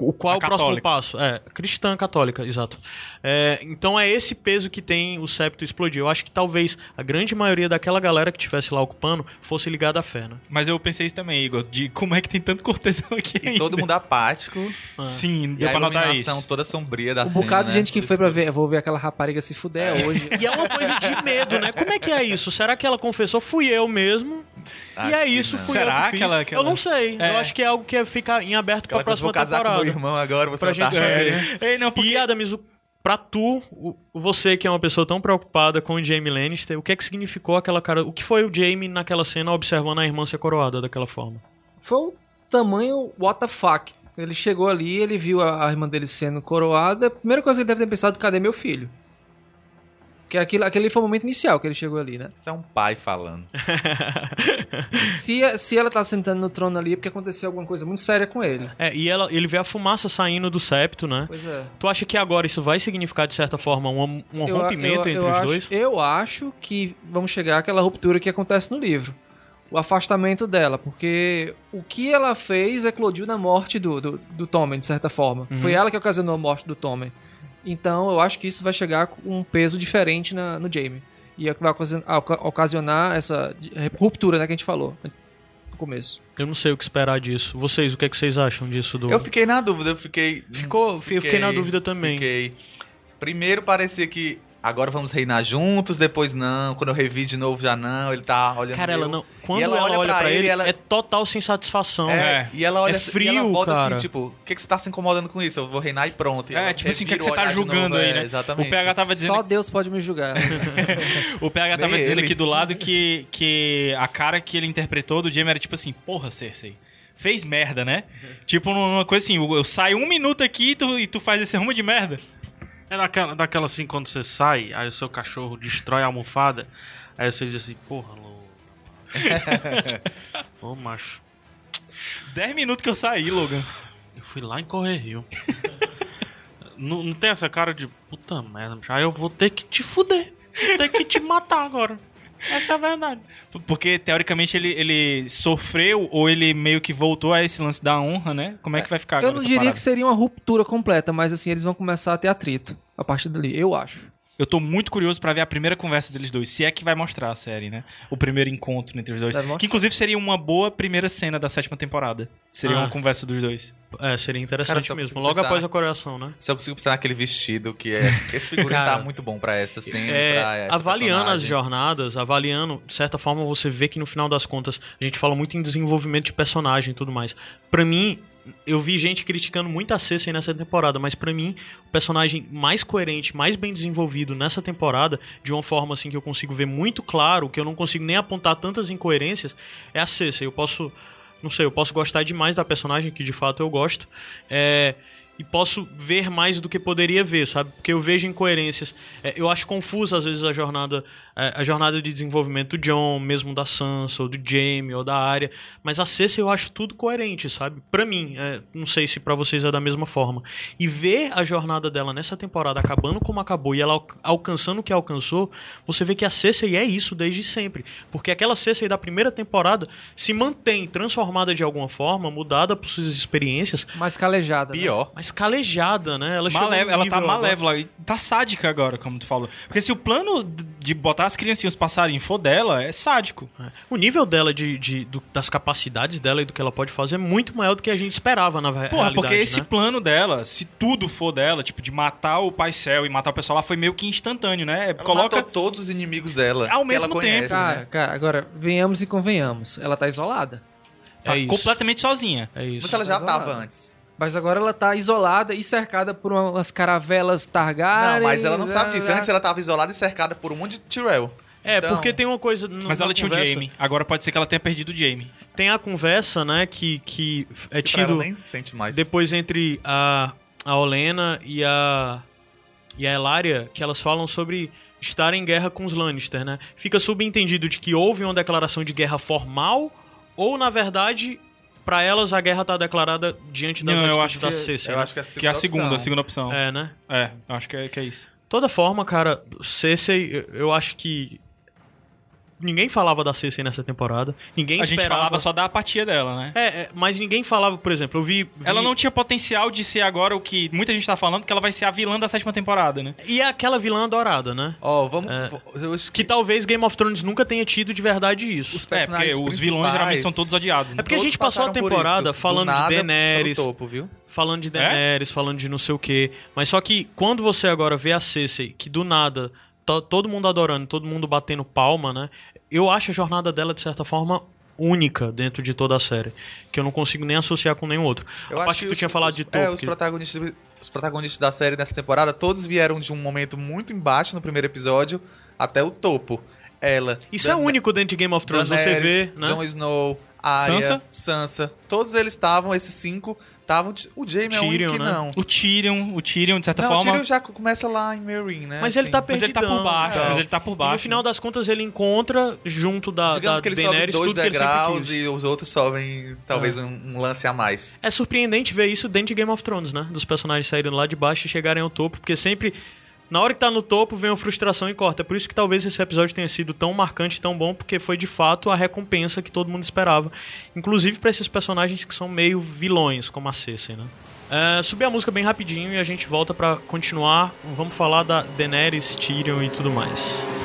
O qual A o próximo passo? É, cristã católica, exato. É, então é esse peso que tem o septo explodir. Eu acho que talvez a grande maioria daquela galera que estivesse lá ocupando fosse ligada à fé, né? Mas eu pensei isso também, Igor, de como é que tem tanto cortesão aqui E ainda. todo mundo apático. Sim, E deu a pra notar iluminação isso. toda sombria da Um cena, bocado de né? gente que foi pra ver, vou ver aquela rapariga se fuder hoje. E é uma coisa de medo, né? Como é que é isso? Será que ela confessou? Fui eu mesmo. Acho e é que isso, não. fui Será eu que que fiz. ela- que Eu não sei. É. Eu acho que é algo que fica em aberto pra Aquela coisa, próxima vou casar temporada. com meu irmão agora, você Pra vai gente férias. Ei, não, porque... E, Adams, o- pra tu, o- você que é uma pessoa tão preocupada com o Jaime Lannister, o que é que significou aquela cara... O que foi o Jaime naquela cena observando a irmã ser coroada daquela forma? Foi o tamanho what the fuck. Ele chegou ali, ele viu a, a irmã dele sendo coroada. A primeira coisa que ele deve ter pensado, cadê meu filho? Porque aquilo, aquele foi o momento inicial que ele chegou ali, né? Isso é um pai falando. Se, se ela tá sentando no trono ali é porque aconteceu alguma coisa muito séria com ele. É, e ela, ele vê a fumaça saindo do septo, né? Pois é. Tu acha que agora isso vai significar, de certa forma, um, um Eu- rompimento eu- entre eu os acho, dois? Eu acho que vamos chegar àquela ruptura que acontece no livro. O afastamento dela, porque o que ela fez eclodiu na morte do, do, do Tommen, de certa forma. Uhum. Foi ela que ocasionou a morte do Tommen. Então eu acho que isso vai chegar com um peso diferente na, no Jaime. E é o que vai ocasi- oca- ocasionar essa ruptura né, que a gente falou no começo. Eu não sei o que esperar disso. Vocês, o que, é que vocês acham disso? Do... Eu fiquei na dúvida, eu fiquei... Ficou, eu fiquei na dúvida também. Fiquei. Primeiro parecia que agora vamos reinar juntos, depois não. Quando eu revi de novo já não, ele tá olhando Cara, ela eu. não. Quando E ela, olha pra, ele, ela- é total sem satisfação. É, e ela olha É assim- frio, e ela volta cara. assim, tipo, o que, que você tá se incomodando com isso? Eu vou reinar e pronto. E É, ela tipo assim, o que, é que você tá julgando aí, é, né? Exatamente. O PH tava dizendo Só Deus pode me julgar. O PH tava Nem dizendo ele. aqui do lado que, que a cara que ele interpretou do Jamie era tipo assim, porra, Cersei. Fez merda, né? Tipo, uma coisa assim, eu, eu saio um minuto aqui e tu, e tu faz esse rumo de merda. É daquela, daquela assim, quando você sai, aí o seu cachorro destrói a almofada, aí você diz assim, porra, louco. Ô, macho. Dez minutos que eu saí, Logan. Eu fui lá em Correr Rio. não, não tem essa cara de puta merda, bicho. aí eu vou ter que te fuder. Vou ter que te matar agora. Essa é a verdade. Porque, teoricamente, ele, ele sofreu ou ele meio que voltou a esse lance da honra, né? Como é que vai ficar Eu agora não essa diria parada? que seria uma ruptura completa, mas assim, eles vão começar a ter atrito a partir dali, eu acho. Eu tô muito curioso pra ver a primeira conversa deles dois. Se é que vai mostrar a série, né? O primeiro encontro entre os dois. Que inclusive seria uma boa primeira cena da sétima temporada. Seria Ah. uma conversa dos dois. É, seria Cara, interessante só mesmo. Logo pensar- após a coreação, né? Se eu consigo pensar naquele vestido que é. Esse figurino Cara, tá muito bom pra essa cena. É, pra essa avaliando as personagem. jornadas, avaliando, de certa forma, você vê que no final das contas, a gente fala muito em desenvolvimento de personagem e tudo mais. Pra mim, eu vi gente criticando muito a Cersei nessa temporada, mas pra mim, o personagem mais coerente, mais bem desenvolvido nessa temporada, de uma forma assim que eu consigo ver muito claro, que eu não consigo nem apontar tantas incoerências, é a Cersei. Eu posso não sei, eu posso gostar demais da personagem, que de fato eu gosto, é, e posso ver mais do que poderia ver, sabe? Porque eu vejo incoerências. É, eu acho confusa às vezes a jornada, a jornada de desenvolvimento do John, mesmo da Sansa, ou do Jaime, ou da Arya. Mas a Cersei eu acho tudo coerente, sabe? Pra mim, é, não sei se pra vocês é da mesma forma. E ver a jornada dela nessa temporada acabando como acabou e ela al- alcançando o que alcançou, você vê que a Cersei é isso desde sempre. Porque aquela Cersei da primeira temporada se mantém transformada de alguma forma, mudada por suas experiências, Mais calejada. né? Pior. mas calejada, né? Ela, chegou Malé- ela tá agora- malévola e tá sádica agora, como tu falou. Porque se o plano de botar as criancinhas passarinho for dela, é sádico. O nível dela de, de- do- das capacidades dela e do que ela pode fazer é muito maior do que a gente esperava na ve- Porra, porque esse né? plano dela, se tudo for dela, tipo, de matar o Pai Céu e matar o pessoal lá, foi meio que instantâneo, né? Ela Coloca. matou todos os inimigos dela. Ao que mesmo ela conhece, tempo. Cara, né? cara, agora, venhamos e convenhamos. Ela tá isolada. Tá É isso. completamente sozinha. É isso. Mas ela já Mas tava antes. Mas agora ela tá isolada e cercada por umas caravelas Targaryen. Não, mas ela não sabe disso. Antes ela tava isolada e cercada por um monte de Tyrell. É, Então- porque tem uma coisa. n- Mas ela tinha o conversa- Jamie. Agora pode ser que ela tenha perdido o Jamie. Tem a conversa, né, que, que é Que tido nem sente mais. depois entre a, a Olena e a. e a Elaria, que elas falam sobre estar em guerra com os Lannister, né? Fica subentendido de que houve uma declaração de guerra formal, ou na verdade. Pra elas, a guerra tá declarada diante das Não, eu acho da que-. Eu né? acho que é a segunda Que é a segunda, opção. a segunda opção. É, É, né? eu acho que é, que é isso. toda forma, cara, Cersei, eu acho que ninguém falava da Cersei nessa temporada. Ninguém A gente esperava. falava só da apatia dela, né? É, é, mas ninguém falava, por exemplo, eu vi, vi- Ela não tinha potencial de ser agora o que muita gente tá falando, que ela vai ser a vilã da sétima temporada, né? E é aquela vilã adorada, né? Ó, vamos... É. Eu Que talvez Game of Thrones nunca tenha tido de verdade isso. Os É, porque os vilões geralmente são todos odiados. Né? É porque a todos gente passou a temporada isso. Falando de nada Daenerys. pro topo, viu? falando de Daenerys, falando de não sei o quê. Mas só que quando você agora vê a Cersei, que do nada, todo mundo adorando, todo mundo batendo palma, né? Eu acho a jornada dela, de certa forma, única dentro de toda a série. Que eu não consigo nem associar com nenhum outro. Eu a acho parte que tu os- tinha falado os- de topo. É, os que- protagonistas, os protagonistas da série nessa temporada, todos vieram de um momento muito embaixo no primeiro episódio até o topo. Ela. Isso é Dan- único dentro de Game of Thrones, você Daenerys, vê, né? Jon Snow, Arya, Sansa? Sansa. Todos eles estavam, esses cinco, estavam. O Jaime é o único Tyrion, que né? não. O Tyrion, o Tyrion, de certa Não, o forma. Tyrion já começa lá em Meereen, né? Mas ele assim. tá Mas ele tá por baixo, então. mas ele tá por E baixo. no final das contas ele encontra junto da, Digamos da que ele sobe Daenerys dois ele sempre degraus e os outros sobem talvez um, um lance a mais. É surpreendente ver isso dentro de Game of Thrones, né? Dos personagens saírem lá de baixo e chegarem ao topo, porque sempre, na hora que tá no topo, vem uma frustração e corta. É por isso que talvez esse episódio tenha sido tão marcante, tão bom, porque foi de fato a recompensa que todo mundo esperava. Inclusive pra esses personagens que são meio vilões, como a Cersei, né? É, subir a música bem rapidinho e a gente volta pra continuar. Vamos falar da Daenerys, Tyrion e tudo mais.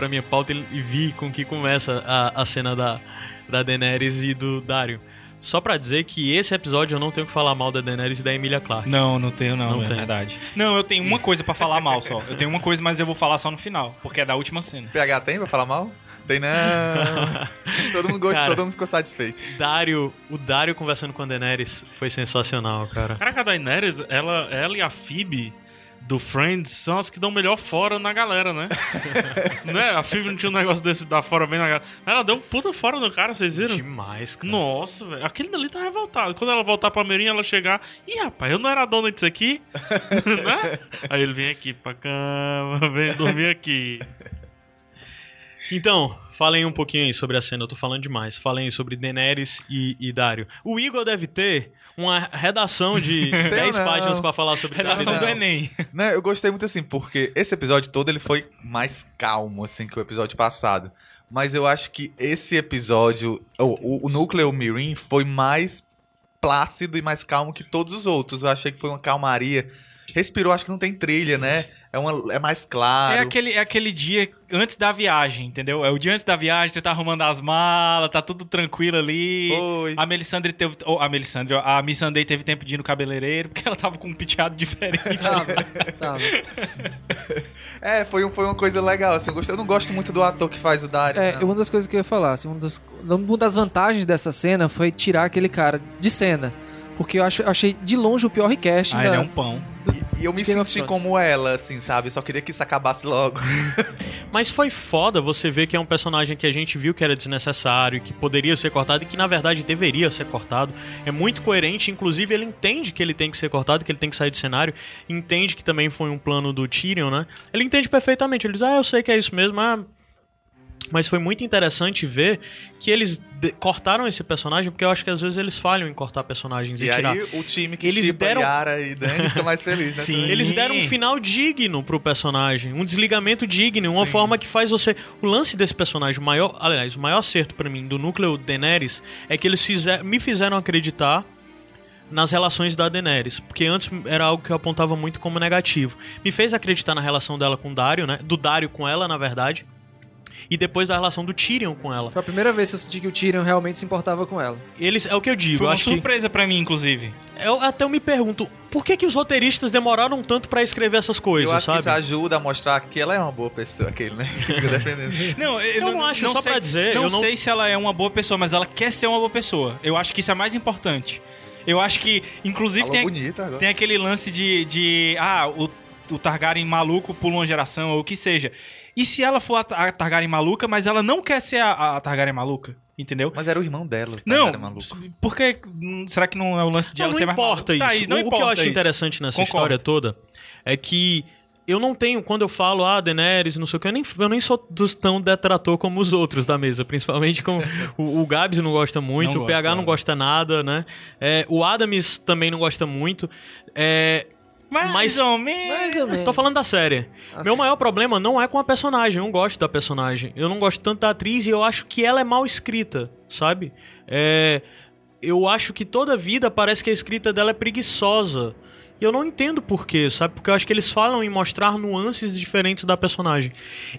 Pra minha pauta e vi com que começa a, a cena da, da Daenerys e do Dario. Só pra dizer que esse episódio eu não tenho que falar mal da Daenerys e da Emilia Clarke. Não, não tenho não, Não é tem. verdade. Não, eu tenho uma coisa pra falar mal só. Eu tenho uma coisa, mas eu vou falar só no final, porque é da última cena. PH tem pra falar mal? Tem não. todo mundo gostou, Cara. todo mundo ficou satisfeito. Dario, o Dario conversando com a Daenerys foi sensacional, cara. Caraca, a Daenerys, ela, ela e a Phoebe do Friends são as que dão melhor fora na galera, né? né? A Phoebe não tinha um negócio desse dar fora bem na galera. Ela deu um puta fora no cara, vocês viram? Demais, cara. Nossa, velho. Aquele dali tá revoltado. Quando ela voltar pra Meirinha, ela chegar. Ih, rapaz, eu não era dona disso aqui? né? Aí ele vem aqui pra cama, vem dormir aqui. Então, falem um pouquinho aí sobre a cena, eu tô falando demais. Falem sobre Daenerys e, e Dario. O Igor deve ter uma redação de 10 não. páginas pra falar sobre Redação do Enem. Né, eu gostei muito assim, porque esse episódio todo ele foi mais calmo, assim, que o episódio passado. Mas eu acho que esse episódio, o, o, o Núcleo Mirim, foi mais plácido e mais calmo que todos os outros. Eu achei que foi uma calmaria. Respirou, acho que não tem trilha, né? É, uma, é mais claro. É aquele, é aquele dia antes da viagem, entendeu? É o dia antes da viagem, você tá arrumando as malas, tá tudo tranquilo ali. Foi. A Melisandre teve. Oh, a Melisandre, ó, a Missandei teve tempo de ir no cabeleireiro, porque ela tava com um penteado diferente. Tava, tava. É, foi, foi uma coisa legal, assim. Eu, gostei- eu não gosto muito do ator que faz o Dario. É, não. uma das coisas que eu ia falar, assim, uma, das, uma das vantagens dessa cena foi tirar aquele cara de cena. Porque eu acho, achei de longe o pior request ah, da- ele é um pão. E, e eu me Game senti como ela, assim, sabe? Eu só queria que isso acabasse logo. Mas foi foda você ver que é um personagem que a gente viu que era desnecessário, que poderia ser cortado e que na verdade deveria ser cortado. É muito coerente, inclusive ele entende que ele tem que ser cortado, que ele tem que sair do cenário, entende que também foi um plano do Tyrion, né? Ele entende perfeitamente, ele diz: "Ah, eu sei que é isso mesmo, ah, mas foi muito interessante ver que eles cortaram esse personagem, porque eu acho que às vezes eles falham em cortar personagens e, E tirar. aí o time que Eles deram- Yara e Dani fica mais feliz, né? Sim. Eles deram um final digno pro personagem, um desligamento digno, uma forma que faz você. O lance desse personagem, o maior, aliás, o maior acerto pra mim do núcleo Daenerys é que eles fizer, me fizeram acreditar nas relações da Daenerys, porque antes era algo que eu apontava muito como negativo. Me fez acreditar na relação dela com o Dario, né? Do Dario com ela, na verdade. E depois da relação do Tyrion com ela. Foi a primeira vez que eu senti que o Tyrion realmente se importava com ela. Eles, é o que eu digo, Foi eu uma acho que surpresa pra mim, inclusive. eu até eu me pergunto, por que que os roteiristas demoraram tanto pra escrever essas coisas, Eu acho sabe? que isso ajuda a mostrar que ela é uma boa pessoa, aquele, né? Que fica defendendo. Não, eu, não acho, só sei, pra dizer, Não, eu não- sei se ela é uma boa pessoa, mas ela quer ser uma boa pessoa. Eu acho que isso é mais importante. Eu acho que, inclusive, Falou tem, tem aquele lance de, de ah, o, o Targaryen maluco pula uma geração, ou o que seja. E se ela for a, a Targaryen maluca, mas ela não quer ser a, a Targaryen maluca? Entendeu? Mas era o irmão dela. Não, porque hum, será que não é o lance de Não, ela não ser mais importa maluca? isso. Tá, não o, o que eu importa acho isso. interessante nessa Concordo. história toda é que eu não tenho, quando eu falo, ah, Daenerys, não sei o que, eu nem, eu nem sou dos tão detrator como os outros da mesa. Principalmente com o, o Gabs não gosta muito, Não o PH não é. gosta nada, né? É, o Adams também não gosta muito. É, Mais Mas- ou menos. Mais ou menos. Tô falando da série. Assim. Meu maior problema não é com a personagem. Eu não gosto da personagem. Eu não gosto tanto da atriz e eu acho que ela é mal escrita, sabe? É, eu acho que toda vida parece que a escrita dela é preguiçosa. E eu não entendo por quê, sabe? Porque eu acho que eles falam em mostrar nuances diferentes da personagem.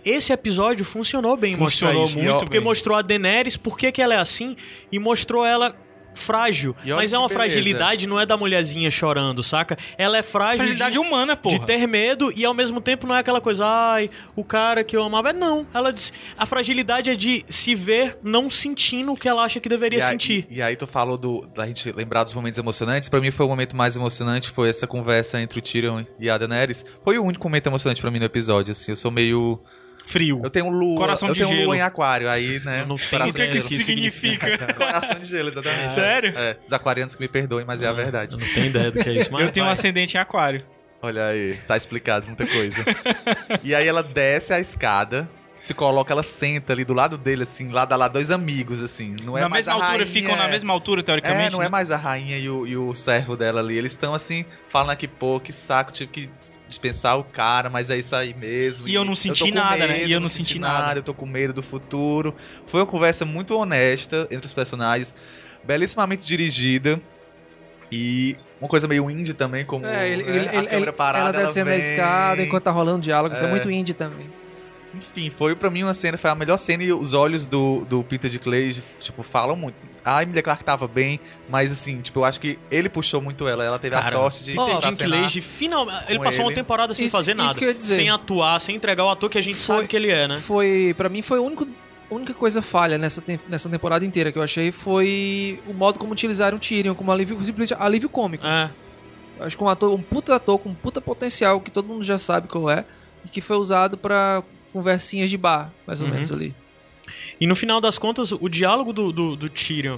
Esse episódio funcionou bem em Funcionou mostrar isso. muito porque bem. mostrou a Daenerys, por que, que ela é assim, e mostrou ela frágil. E Mas é uma fragilidade, não é da mulherzinha chorando, saca? Ela é frágil. Fragilidade de- humana, porra. de ter medo e ao mesmo tempo não é aquela coisa, ai, o cara que eu amava. É, Não, ela diz, a fragilidade é de se ver não sentindo o que ela acha que deveria E aí, sentir. e aí tu falou do, da gente lembrar dos momentos emocionantes. Pra mim foi o momento mais emocionante, foi essa conversa entre o Tyrion e a Daenerys. Foi o único momento emocionante pra mim no episódio, assim. Eu sou meio... Frio. Eu tenho lua, Coração eu de tenho gelo. lua em aquário, aí, né? Eu não tenho O que, que isso significa? Coração de gelo, exatamente. Sério? É, os aquarianos que me perdoem, mas é a verdade. Eu não tenho ideia do que é isso, mas Eu tenho um ascendente em aquário. Olha aí, tá explicado muita coisa. e aí ela desce a escada, se coloca, ela senta ali do lado dele, assim, lado a lado, dois amigos, assim. Não é na mais mesma a altura, rainha, ficam na mesma altura, É, teoricamente. não é né? mais a rainha e o, e o servo dela ali. Eles estão assim, falando aqui, pô, que saco, tive que dispensar o cara, mas é isso aí mesmo. E eu não senti com nada, né? medo, E eu não senti nada. Eu tô com medo do futuro. Foi uma conversa muito honesta entre os personagens, belíssimamente dirigida. E uma coisa meio indie também, como É, ele, né, ele, a ele- câmera parada. ela descendo a vem. escada enquanto tá rolando diálogo. Isso é É. muito indie também. Enfim, foi pra mim uma cena, foi a melhor cena e os olhos do, do Peter de Clay, tipo, falam muito. A Emilia Clarke tava bem, mas assim, tipo, eu acho que ele puxou muito ela. Ela teve a Cara, sorte de Peter. Dinklage, final, ele passou uma ele. temporada sem Isso- fazer isso nada. que eu ia dizer. Sem atuar, sem entregar o ator que a gente Foi- sabe que ele é, né? Foi, pra mim, foi a única, a única coisa falha nessa, tem- nessa temporada inteira que eu achei foi o modo como utilizaram o Tyrion como alívio, simplesmente alívio cômico. É. Acho que um ator, um puta ator com um puta potencial que todo mundo já sabe qual é e que foi usado pra conversinhas de bar, mais ou Uhum. menos ali. E no final das contas, o diálogo do, do, do Tyrion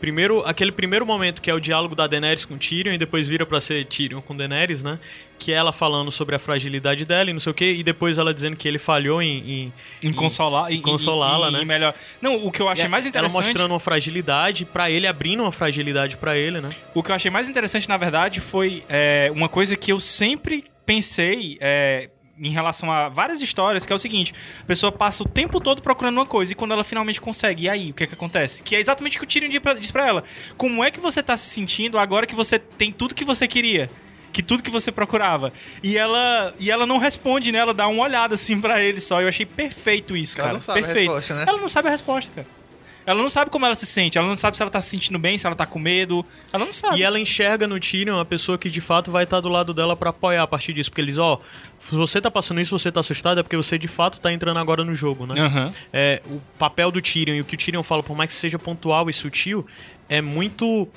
Primeiro, aquele primeiro momento que é o diálogo da Daenerys com Tyrion e depois vira pra ser Tyrion com Daenerys, né? Que é ela falando sobre a fragilidade dela e não sei o quê, e depois ela dizendo que ele falhou em, em, Em consolar, em, consolá-la, né? melhor. Não, o que eu achei mais ela interessante. mostrando uma fragilidade pra ele, abrindo uma fragilidade pra ele, né? O que eu achei mais interessante, na verdade, foi é, uma coisa que eu sempre pensei é, em relação a várias histórias, que é o seguinte: a pessoa passa o tempo todo procurando uma coisa e quando ela finalmente consegue, e aí, o que é que acontece? Que é exatamente o que o Tyrion diz pra- ela. Como é que você tá se sentindo agora que você tem tudo que você queria? Que tudo que você procurava. E ela, e ela não responde, né? Ela dá uma olhada assim pra ele só. Eu achei perfeito isso, Ela cara. não sabe a perfeito. resposta, né? Ela não sabe a resposta, cara. Ela não sabe como ela se sente, ela não sabe se ela tá se sentindo bem, se ela tá com medo. Ela não sabe. E ela enxerga no Tyrion a pessoa que de fato vai estar do lado dela pra apoiar a partir disso. Porque eles, ó, se você tá passando isso, você tá assustado, é porque você de fato tá entrando agora no jogo, né? Aham. É, o papel do Tyrion e o que o Tyrion fala, por mais que seja pontual e sutil, é muito.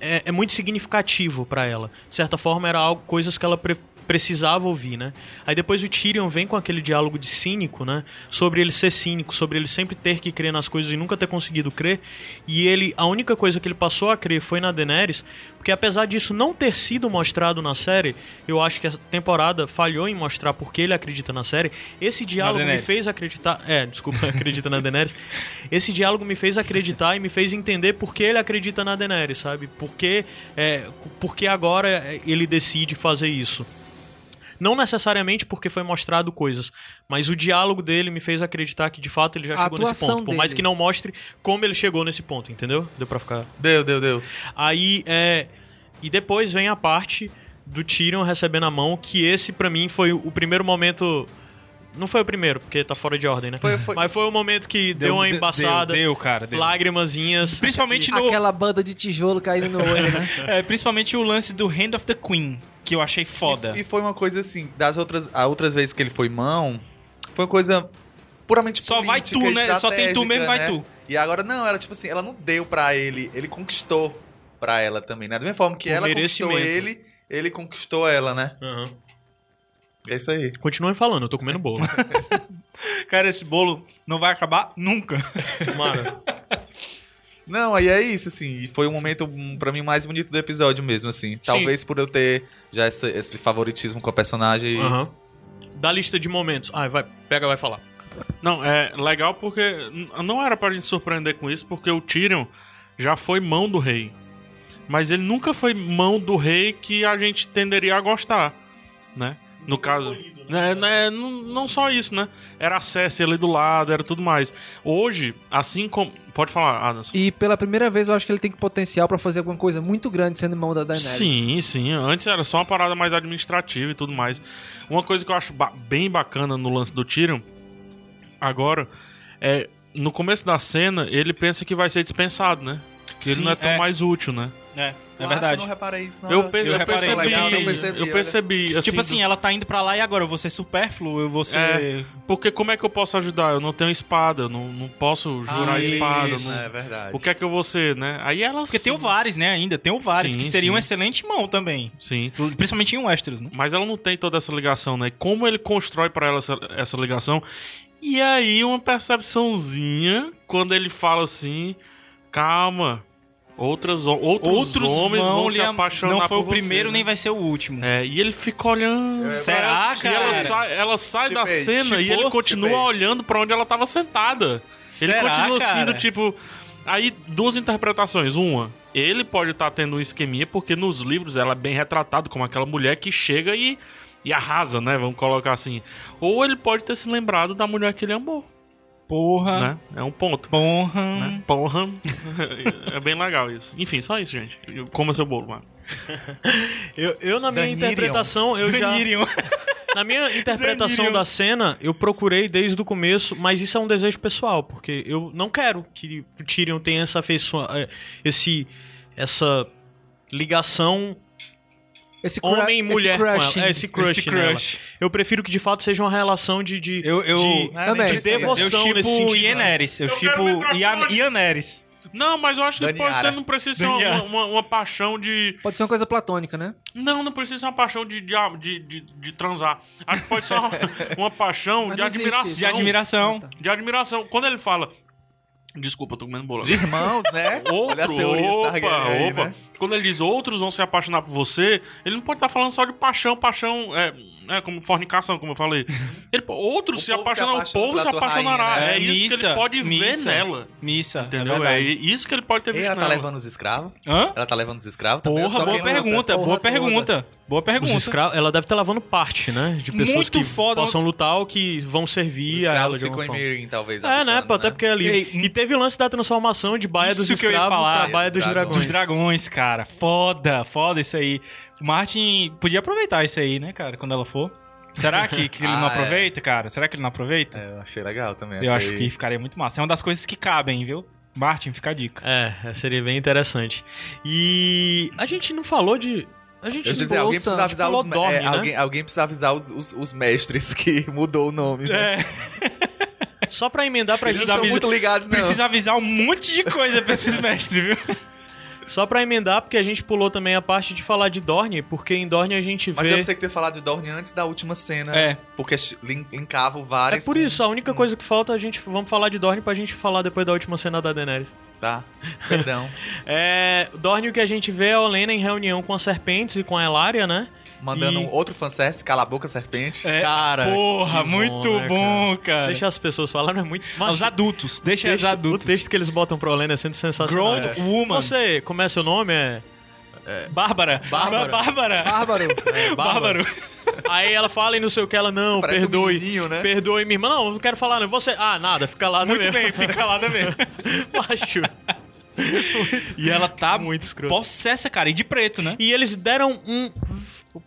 É, é muito significativo pra ela. De certa forma, era algo, coisas que ela pre- precisava ouvir, né? Aí depois o Tyrion vem com aquele diálogo de cínico, né? Sobre ele ser cínico, sobre ele sempre ter que crer nas coisas e nunca ter conseguido crer. E ele, a única coisa que ele passou a crer foi na Daenerys, porque apesar disso não ter sido mostrado na série, eu acho que a temporada falhou em mostrar porque ele acredita na série. Esse diálogo me fez acreditar. É, desculpa, acredita na Daenerys. Esse diálogo me fez acreditar e me fez entender por que ele acredita na Daenerys, sabe? Por que, é, por que agora ele decide fazer isso. Não necessariamente porque foi mostrado coisas, mas o diálogo dele me fez acreditar que de fato ele já A chegou nesse ponto. Por mais dele. que não mostre como ele chegou nesse ponto, entendeu? Deu pra ficar. Deu, deu, deu. Aí, é. E depois vem a parte do Tyrion recebendo a mão, que esse pra mim foi o primeiro momento. Não foi o primeiro, porque tá fora de ordem, né? Foi- foi- Mas foi o momento que deu, uma deu- embaçada, Deu, deu, cara. Deu. lágrimazinhas. Principalmente no. Aquela banda de tijolo caindo no olho, né? é, principalmente o lance do Hand of the Queen, que eu achei foda. E, e foi uma coisa assim, das outras, a outras vezes que ele foi mão, foi uma coisa puramente Só vai tu, né? Só tem tu mesmo, vai né? tu. E agora não, ela tipo assim, ela não deu pra ele, ele conquistou pra ela também, né? Da mesma forma que Por ela conquistou ele, ele conquistou ela, né? Aham. É isso aí. Continuem falando, eu tô comendo bolo. Cara, esse bolo não vai acabar nunca. Mara. Não, aí é isso, assim. E foi o momento, hum, pra mim, mais bonito do episódio mesmo, assim. Talvez por eu ter já esse, esse favoritismo com a personagem. Aham. Da lista de momentos. Ah, vai, pega, vai falar. Não, é legal porque não era pra gente surpreender com isso, porque o Tyrion já foi mão do rei. Mas ele nunca foi mão do rei que a gente tenderia a gostar, né? No caso. Né, né, não, não só isso, né? Era a Cersei ali do lado, era tudo mais. Hoje, assim como. Pode falar, Adams. E pela primeira vez eu acho que ele tem potencial pra fazer alguma coisa muito grande sendo mão da Daenerys. Sim, sim. Antes era só uma parada mais administrativa e tudo mais. Uma coisa que eu acho ba- bem bacana no lance do Tyrion, agora, é no começo da cena, ele pensa que vai ser dispensado, né? Que ele Sim, não é tão é. mais útil, né? É, é Eu verdade. não reparei isso, não. Eu, pe- eu eu reparei. percebi, Legal, eu eu percebi, percebi. olha. assim, tipo assim, do- ela tá indo pra lá e agora eu vou ser supérfluo, eu vou ser. É, porque como é que eu posso ajudar? Eu não tenho espada, eu não, não posso jurar Ah, espada. isso, não- É verdade. O que é que eu vou ser, né? Aí ela. Porque tem o Vares, né, ainda. Tem o Vares, Sim, que seria sim. um excelente mão também. Sim. Principalmente em Westeros, né? Mas ela não tem toda essa ligação, né? Como ele constrói pra ela essa, essa ligação. E aí, uma percepçãozinha, quando ele fala assim: calma, outras, outros, Outros homens vão, se lhe am- apaixonar Não foi o primeiro, você, nem né? vai ser o último. É, e ele fica olhando. Será, E ela cara? sai, ela sai da Chipei, cena e ele continua olhando pra onde ela tava sentada. Ele Será, continua cara? sendo tipo. Aí, duas interpretações. Uma, ele pode estar tendo um esqueminha, porque nos livros ela é bem retratado como aquela mulher que chega e, e arrasa, né? Vamos colocar assim. Ou ele pode ter se lembrado da mulher que ele amou, Porra. né? É um ponto. Porra. Né? Porra. é bem legal isso. Enfim, só isso, gente. Coma seu bolo, mano. Eu, eu na minha Danirion. interpretação, eu já. Danirion. Na minha interpretação Danirion. da cena, eu procurei desde o começo, mas isso é um desejo pessoal, porque eu não quero que o Tyrion tenha essa afeição, eh, esse, essa ligação Esse cru- homem e mulher crushing. É, esse crush, Esse nela. crush. Eu prefiro que de fato seja uma relação de, de, Eu- eu- de, Ah, Também. de devoção Eu nesse chipo sentido. Ieneris. Eu Eu chipo quero o microfone. Ian- Ieneris. Não, mas eu acho que pode ser, não precisa ser uma, uma, uma paixão de. Pode ser uma coisa platônica, né? Não, não precisa ser uma paixão de, de, de, de, de transar. Acho que pode ser uma, uma paixão de admiração. De admiração. De admiração. Quando ele fala. Desculpa, eu tô comendo bolo. De irmãos, né? Olha as Outro, teorias opa, aí, opa. né? Quando ele diz outros vão se apaixonar por você, ele não pode estar falando só de paixão, paixão, é, é como fornicação, como eu falei. Ele, outros O se apaixonam, o povo se apaixonará. rainha, né? É, isso que ele pode ver missa, nela. Missa, Entendeu? É É, verdade. isso que ele pode ter E visto ela tá nela. levando os escravos? Hã? Ela tá levando os escravos? Porra, boa pergunta, Porra boa toda. pergunta. Boa Os pergunta. escravos, ela deve estar lavando parte, né? De pessoas Muito que foda. possam lutar ou que vão Os servir a ela escravos de ficam alguma em. Mirim, talvez. É, né? Até porque ali. E teve o lance da transformação de Baia dos Isso que eu ia Escravos falar. pra Baia Dos Dragões. Dos dragões, cara. Foda, foda isso aí. O Martin podia aproveitar isso aí, né, cara, quando ela for. Será que, que ele Ah, não é. aproveita, cara? Será que ele não aproveita? É, eu achei legal também. Eu achei... acho que ficaria muito massa. É uma das coisas que cabem, viu? Martin, fica a dica. É, seria bem interessante. E a gente não falou de. A gente Eu não ia dizer, falou alguém precisa avisar falou os, é, né? alguém, alguém precisa avisar os, os, os mestres que mudou o nome. Né? Só pra emendar pra Eles não estão muito ligados, não. Precisa avisar um monte de coisa pra esses mestres, viu? Só pra emendar, porque a gente pulou também a parte de falar de Dorne, porque em Dorne a gente Mas vê. eu pensei que ter falado de Dorne antes da última cena. É. Porque lin- linkava É várias. por isso, a única coisa que falta a gente. Vamos falar de Dorne pra gente falar depois da última cena da Daenerys. Tá. Perdão. É. Dorne o que a gente vê é a Olenna em reunião com as serpentes e com a Elaria, né? Mandando E- um outro fanservice, cala a boca, serpente. Cara. Porra, muito né, bom, cara. Deixa as pessoas falarem, é muito. Os Mas, adultos, deixa o, os texto, o adultos. texto que eles botam pra Olenna é sendo sensacional. Grown Woman. Você, como é seu nome? É. Bárbara. Bárbara. Bárbara. Bárbaro. é Bárbaro. Aí ela fala e não sei o que, ela, não, Parece um perdoe. menininho, né? Perdoe minha irmã. Não, não quero falar, não. Você. Ah, nada, fica lá Muito mesmo. bem, fica lá mesmo. Macho. E ela tá Muito escroto. possessa, cara. E de preto, né? E eles deram um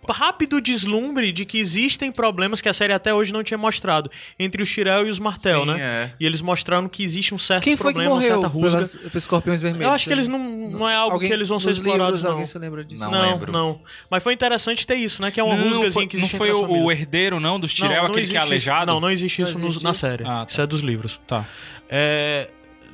rápido deslumbre de que existem problemas que a série até hoje não tinha mostrado entre os Tyrell e os Martel, Sim, né? é. E eles mostraram que existe um certo Quem foi que problema, uma morreu certa rusga. pelas, escorpiões vermelhos? Eu acho que eles não, não é algo Alguém- que eles vão ser explorados, livros, não. Alguém se lembra disso? Não Não, lembro. não. Mas foi interessante ter isso, né? Que é uma não, rusgazinha foi, que não existe foi entre o, o herdeiro, não, Não, não aquele que é isso. aleijado? Não, não existe Não isso existe na isso? série. Ah, tá. Isso é dos livros. Tá. É,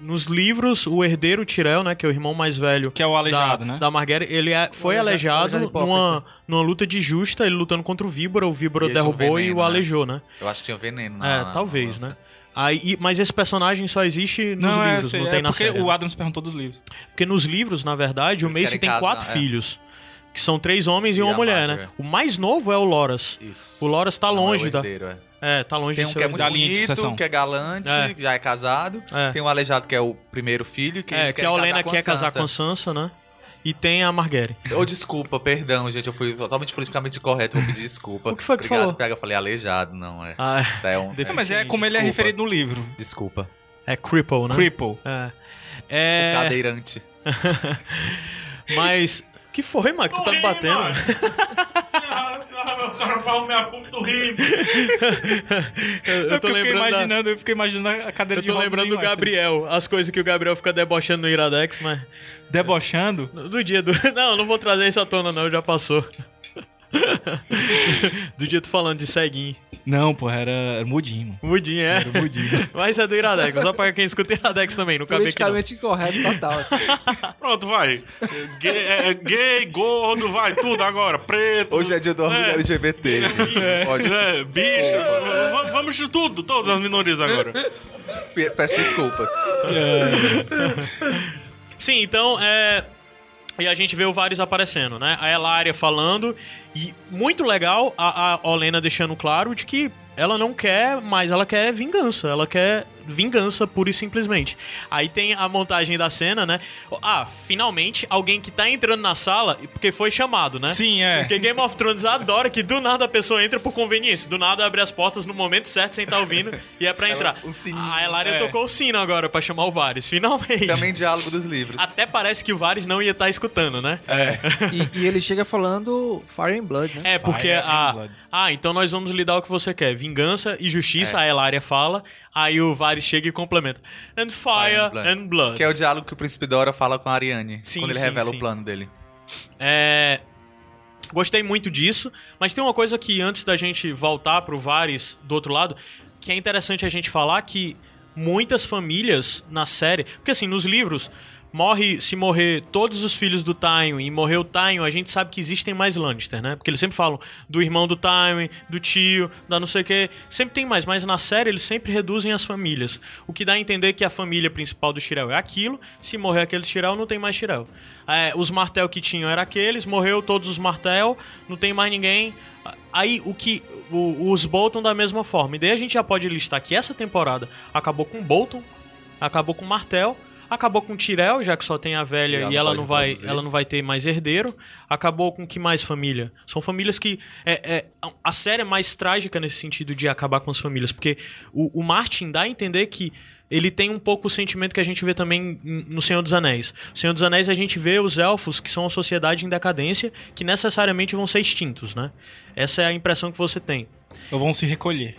nos livros, o herdeiro Tyrell, né, que é o irmão mais velho Que é o aleijado, da, né? da Marguerite, ele é- foi aleija- aleijado aleijado numa, numa luta de justa, ele lutando contra o Víbora, o Víbora E derrubou e veneno, o né? aleijou, né? Eu acho que tinha veneno na é, na talvez, lança. né? Aí, e- mas esse personagem só existe nos Não, livros, é, não é tem na porque série. o né? Adams perguntou dos livros. Porque nos livros, na verdade, o Eles Mace querem tem casar, quatro é. filhos. Que são três homens e, E uma mulher, Marjorie. né? O mais novo é o Loras. Isso. O Loras tá Não, longe é o da. É. É, tá longe Tem de um ser que é o muito da linha de bonito, sucessão. que é galante, É. já é casado. É. Tem o aleijado, que é o primeiro filho. Que É, eles que a querem Olena casar quer casar Sansa. com Sansa, né? E tem a Marguerite. Ô, desculpa, perdão, gente. Eu fui totalmente politicamente correto. Vou pedir desculpa. O que foi que Obrigado, falou? Pega, eu falei aleijado, não é. Ah, é. É um, Não, mas é como ele é desculpa. referido no livro. Desculpa. é cripple, né? Cripple. É. É, Cadeirante. mas... que foi, mano? Que tu tá me batendo? O cara fala minha culpa do rim. Eu, eu É tô eu da- imaginando, eu fiquei imaginando a cadeira Eu de tô rodas lembrando do Gabriel, as coisas que o Gabriel fica debochando no Iradex, mas. Debochando. Do dia do. Não, não vou trazer isso à tona, não, já passou. do dia tu falando de ceguinho. Não, porra, era, era mudinho, mano. Mudinho, é. Era mudinho. Mas é do Iradex, só pra quem escuta Iradex também, não cabe aqui não. Politicamente incorreto total. Pronto, vai. Gay, é, gay, gordo, vai, tudo agora. Preto. Hoje é dia do orgulho É. LGBT, gente. Pode. É, bicho. v- Vamos de tudo, todas as minorias agora. Pe- Peço desculpas. Sim, então é. E a gente vê o Varys aparecendo, né? A Elaria falando. E muito legal a, a Olena deixando claro de que ela não quer mais, ela quer vingança. Ela quer vingança pura e simplesmente. Aí tem a montagem da cena, né? Ah, finalmente alguém que tá entrando na sala, porque foi chamado, né? Sim, é. Porque Game of Thrones adora que do nada a pessoa entra por conveniência. Do nada abre as portas no momento certo sem estar ouvindo e é pra entrar. um sininho. a Elaria É. tocou o sino agora pra chamar o Varys, finalmente. Também diálogo dos livros. Até parece que o Varys não ia estar escutando, né? e, e ele chega falando Fire and Blood, né? É, porque Fire and a. Blood. Ah, então nós vamos lhe dar o que você quer: vingança e justiça, a Elaria fala. Aí o Varys chega e complementa: And fire, Fire and Blood. and blood. Que é o diálogo que o Príncipe Dora fala com a Ariane. Sim, quando ele sim, revela sim. o plano dele. É. Gostei muito disso, mas tem uma coisa que antes da gente voltar pro Varys do outro lado, que é interessante a gente falar que muitas famílias na série, porque assim, nos livros, morre, se morrer todos os filhos do Tywin e morrer o Tywin, a gente sabe que existem mais Lannister, né? Porque eles sempre falam do irmão do Tywin, do tio, da não sei o que. Sempre tem mais, mas na série eles sempre reduzem as famílias. O que dá a entender que a família principal do Tyrell é aquilo. Se morrer aquele Tyrell, não tem mais Tyrell. É, os Martel que tinham eram aqueles, morreu todos os Martel, não tem mais ninguém. Aí o que. o- os Bolton da mesma forma. E daí a gente já pode listar que essa temporada acabou com Bolton, acabou com Martel, acabou com Tyrell, já que só tem a velha E ela e não ela não vai, ela não vai ter mais herdeiro. Acabou com que mais família? São famílias que é, é- a série é mais trágica nesse sentido de acabar com as famílias, porque o, o Martin dá a entender que ele tem um pouco o sentimento que a gente vê também no Senhor dos Anéis. No Senhor dos Anéis a gente vê os elfos, que são a sociedade em decadência, que necessariamente vão ser extintos, né? Essa é a impressão que você tem. Ou vão se recolher.